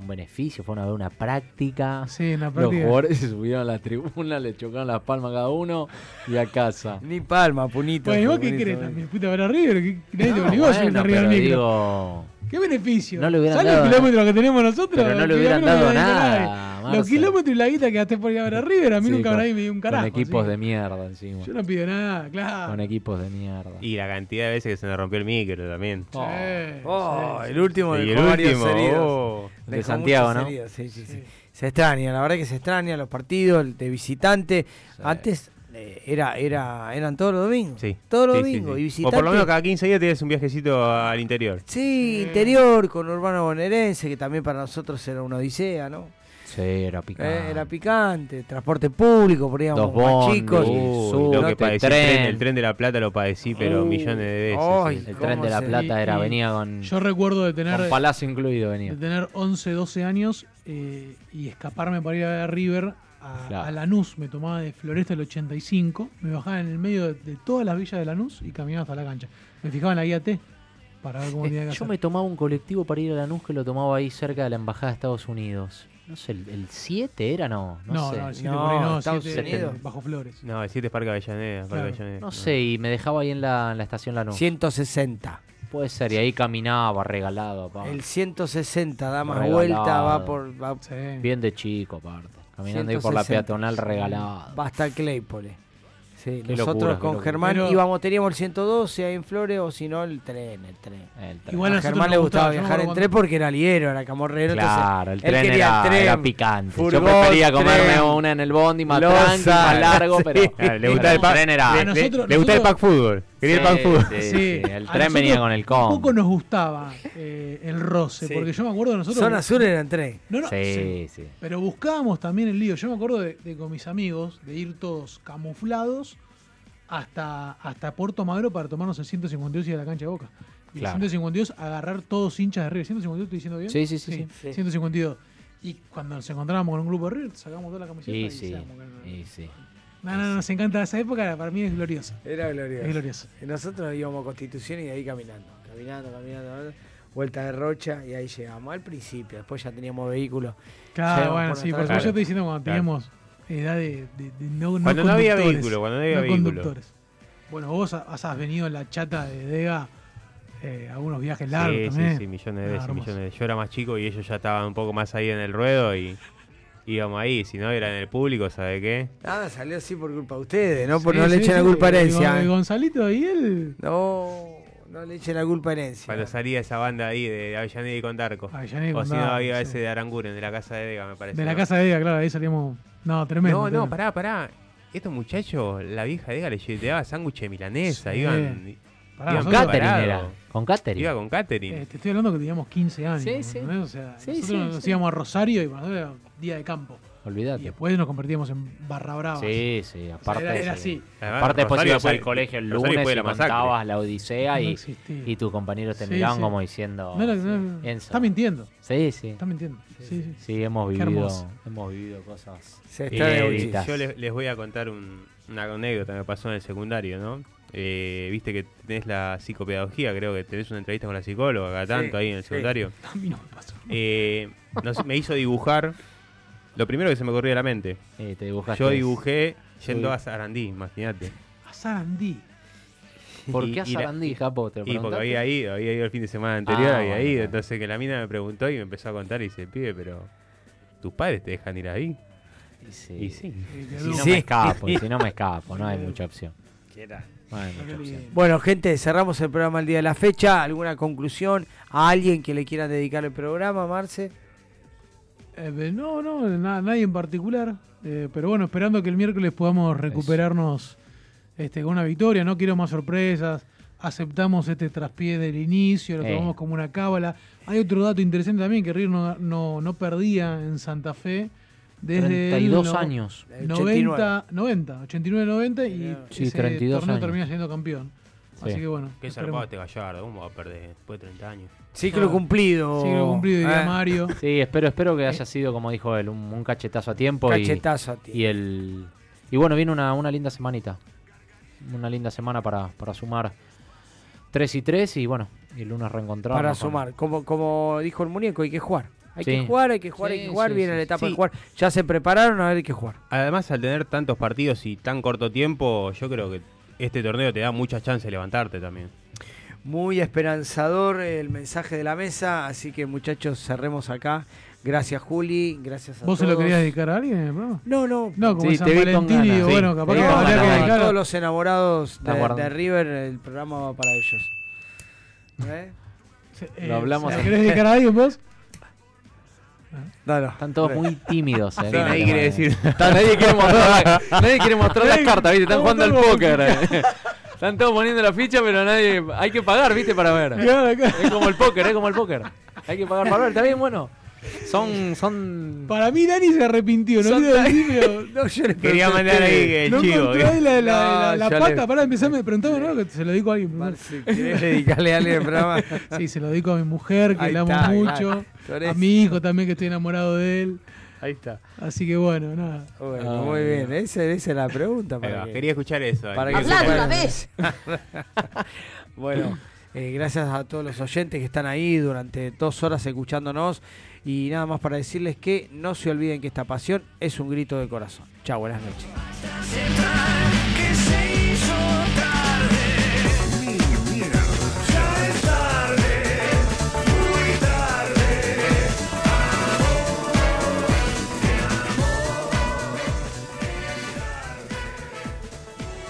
un beneficio, fueron a ver una práctica. Sí, una Los práctica. jugadores se subieron a la tribuna, le chocaron las palmas a cada uno y a casa. Ni palma, punito. Bueno, ¿y vos qué querés también? Fuiste a ver a River, que nadie te No, obligó a subirte arriba pero del micro. digo, ¿Qué beneficio? No le hubieran ¿Sabes dado- los kilómetros que tenemos nosotros? Pero no le hubieran dado nada. Los kilómetros y la guita que gasté por ir a ver a River, a mí Sí, nunca nadie me dio un carajo. Con equipos así. de mierda encima. Yo no pido nada, claro. Con equipos de mierda. Y la cantidad de veces que se me rompió el micro también. Sí, Oh, sí, el último dejó el último, oh. El de Santiago, ¿no? sí, sí, sí. Se extraña, la verdad que se extraña los partidos el de visitante. Antes eh, era, era, eran todos los domingos. Sí. Todos los sí, domingos. sí. Y O visitante. por lo menos cada 15 días tienes un viajecito al interior. Sí, interior con Urbano Bonaerense, que también para nosotros era una odisea, ¿no? Sí, era picante. Eh, era picante, transporte público, por Dos más chicos. Uy, lo que padecí, el tren, tren. el tren de la plata lo padecí, pero Uh, millones de veces. ay. El ¿Cómo tren de la plata era, venía con, Yo recuerdo de tener, con palacio incluido. Venía. de tener 11, 12 años eh, y escaparme para ir a ver a River a, Claro. a Lanús. Me tomaba de Floresta el 85, me bajaba en el medio de, de todas las villas de Lanús y caminaba hasta la cancha. Me fijaba en la guía T para ver cómo tenía que Yo hacer. me tomaba un colectivo para ir a Lanús que lo tomaba ahí cerca de la Embajada de Estados Unidos. No sé, ¿el, el 7 era? No, no, No, sé. no, el 7 No, no, Estados 7 Unidos. bajo flores. No, el 7 es Parque Avellaneda. Parque Claro. Avellaneda. No sé, y me dejaba ahí en la, en la estación Lanús. 160. Puede ser, y ahí caminaba regalado, papá. El 160 da más Regalado. vuelta, va por. va- Sí. Bien de chico, aparte. Caminando ahí por la 160. peatonal regalado. Va hasta Claypole. Sí, Qué nosotros locura, con. Germán Pero- íbamos, teníamos el 112 ahí en Flores o si no el tren, el tren. El tren. Igual a a nosotros Germán le gustaba viajar en tren porque era liero, era camorrero. Claro, el él tren era, tren, era picante. Yo prefería comerme tren, una en el bondi más tranqui, más largo, sí. pero Claro, le gustaba el, pack- tren era... le- A le- nosotros- le gustaba el pack fútbol. Quería el Sí, pack fútbol. sí, Sí, sí, El a tren venía con el Poco con. nos gustaba eh, el roce, Sí. porque yo me acuerdo de nosotros. Zona Sur era en tren. No, no, Sí, sí. Pero buscábamos también el lío. Yo me acuerdo de, de con mis amigos de ir todos camuflados hasta, hasta Puerto Magro para tomarnos el 152 y ir a la cancha de Boca. Y Claro. el 152 agarrar todos hinchas de River. ¿152 estoy diciendo bien? Sí, sí, sí, sí. 152. Y cuando nos encontrábamos con un grupo de River, sacamos toda la camiseta y, Y sí, que y sí. No, no, no, nos encanta esa época, para mí es gloriosa. Era glorioso. Es glorioso. Y nosotros íbamos a Constitución y de ahí caminando. Caminando, caminando. Vuelta de Rocha y ahí llegamos. Al principio, después ya teníamos vehículos. Claro, bueno, sí, por eso Claro. yo estoy diciendo cuando Claro. teníamos edad de, de- de no, no Cuando no había conductores, vehículo, cuando no había no vehículo. conductores. Bueno, vos ha- has, has venido en la chata de Dega eh, algunos viajes largos Sí, también. sí, sí, millones de Ah, veces, millones de veces. Yo era más chico y ellos ya estaban un poco más ahí en el ruedo y íbamos ahí. Si no, era en el público, ¿sabe qué? Nada, salió así por culpa de ustedes, ¿no? Por Sí, no le sí, echen la sí, culpa herencia. Gonzalito y él. No, no le echen la culpa a herencia. Cuando salía esa banda ahí de Avellaneda y Condarco. Avellaneda y o si no, había sí. ese de Aranguren, de la casa de Dega, me parece. De la ¿no? casa de Dega, claro, ahí salíamos. No, tremendo. No, no, tremendo. pará, pará. Estos muchachos, la vieja Dega les llevaba sándwich de milanesa, Sí. iban... Pará, iban Con preparados. era. Con catering. Iba con catering. Eh, te estoy hablando que teníamos 15 años. Sí, sí. O sea, Sí, nosotros sí, nos sí. íbamos a Rosario y para nosotros era día de campo. Y Olvídate. después nos convertíamos en barra brava. Sí, sí, aparte. era- era sí. así. Además, Aparte después ibas al colegio el lunes y la masacre. contabas la odisea No y, y tus compañeros te Sí, miraban sí. como diciendo... No, no, no, Enzo. está mintiendo. Sí, sí. Está mintiendo. Sí, sí. Sí, hemos vivido, hemos vivido cosas Se. Yo les, les voy a contar un- una anécdota que me pasó en el secundario, ¿no? Eh, Viste que tenés la psicopedagogía, creo que tenés una entrevista con la psicóloga, cada tanto ahí en el sí. secundario. A mí no me pasó. Eh, me hizo dibujar lo primero que se me ocurrió a la mente. Eh, te dibujaste. Yo dibujé yendo Sí. a Sarandí, imagínate. A Sarandí. ¿Por Y- qué a Sarandí, Japo? ¿Te lo Y porque había ido, había ido el fin de semana anterior, Ah, había bueno, ido. Entonces que la mina me preguntó y me empezó a contar y dice, pibe, pero ¿tus padres te dejan ir ahí? Y sí. Y sí. Y si no me escapo, y si no me escapo, no hay mucha opción. ¿Qué era? Bueno, gente, cerramos el programa el día de la fecha. ¿Alguna conclusión a alguien que le quiera dedicar el programa, Marce? Eh, no, no, na- nadie en particular. Eh, pero bueno, esperando que el miércoles podamos recuperarnos este, con una victoria. No quiero más sorpresas. Aceptamos este traspié del inicio, lo Eh. tomamos como una cábala. Hay otro dato interesante también, que River no, no, no perdía en Santa Fe desde 32 el no- años. 90, 90, 89-90 y Sí, ese 32 torneo años. termina siendo campeón. Sí. Así que bueno. Qué zarpado este Gallardo, ¿cómo va a perder después de 30 años? Ciclo cumplido. Ciclo cumplido, diría Eh. Mario. Sí, espero, espero que haya sido, como dijo él, un, un cachetazo a tiempo. y- Cachetazo a tiempo. Y, el, y bueno, viene una, una linda semanita. Una linda semana para, para sumar 3 y 3 y bueno, y el lunes reencontrarnos. Para sumar. Como, como dijo el muñeco, hay que jugar. Hay Sí. que jugar, hay que jugar, hay que jugar. sí, Viene sí, la etapa sí. de jugar. Ya se prepararon, a ver, hay que jugar. Además, al tener tantos partidos y tan corto tiempo, yo creo que este torneo te da muchas chances de levantarte también. Muy esperanzador el mensaje de la mesa, así que muchachos, cerremos acá. Gracias Juli, gracias a ¿Vos se todos. lo querías dedicar a alguien? programa? No, no. No, como Sí, San te vi con Valentín y ganas. bueno, Sí, capaz que. A todos los enamorados de, River, el programa va para ellos. ¿Eh? Se- Lo hablamos ¿se ¿Querés dedicar a alguien vos? No, no. Están todos muy tímidos. eh, Sí, nadie quiere decir. Está- nadie quiere mostrar, la- nadie quiere mostrar las cartas, ¿viste? Están jugando al póker. Están todos poniendo la ficha, pero nadie. Hay que pagar, ¿viste? Para ver. Es como el póker, es como el póker. Hay que pagar para ver. Está bien, bueno. Son. son Para mí Dani se arrepintió, no quiero decir, pero... No, yo le Quería mandar ahí el No chivo. la, No, la pata, le- pará, empezame, preguntame, ¿no? Que se lo dedico a alguien. Si querés dedicarle a alguien el programa. Sí, se lo dedico a mi mujer, que Ahí la amo está, mucho. A mi hijo también, que estoy enamorado de él. Ahí está. Así que bueno, nada. Bueno, Ah, muy bien. bien. Esa, esa es la pregunta. Para que- Quería escuchar eso. para que una vez. bueno, eh, gracias a todos los oyentes que están ahí durante dos horas escuchándonos. Y nada más para decirles que no se olviden que esta pasión es un grito de corazón. Chao, buenas noches.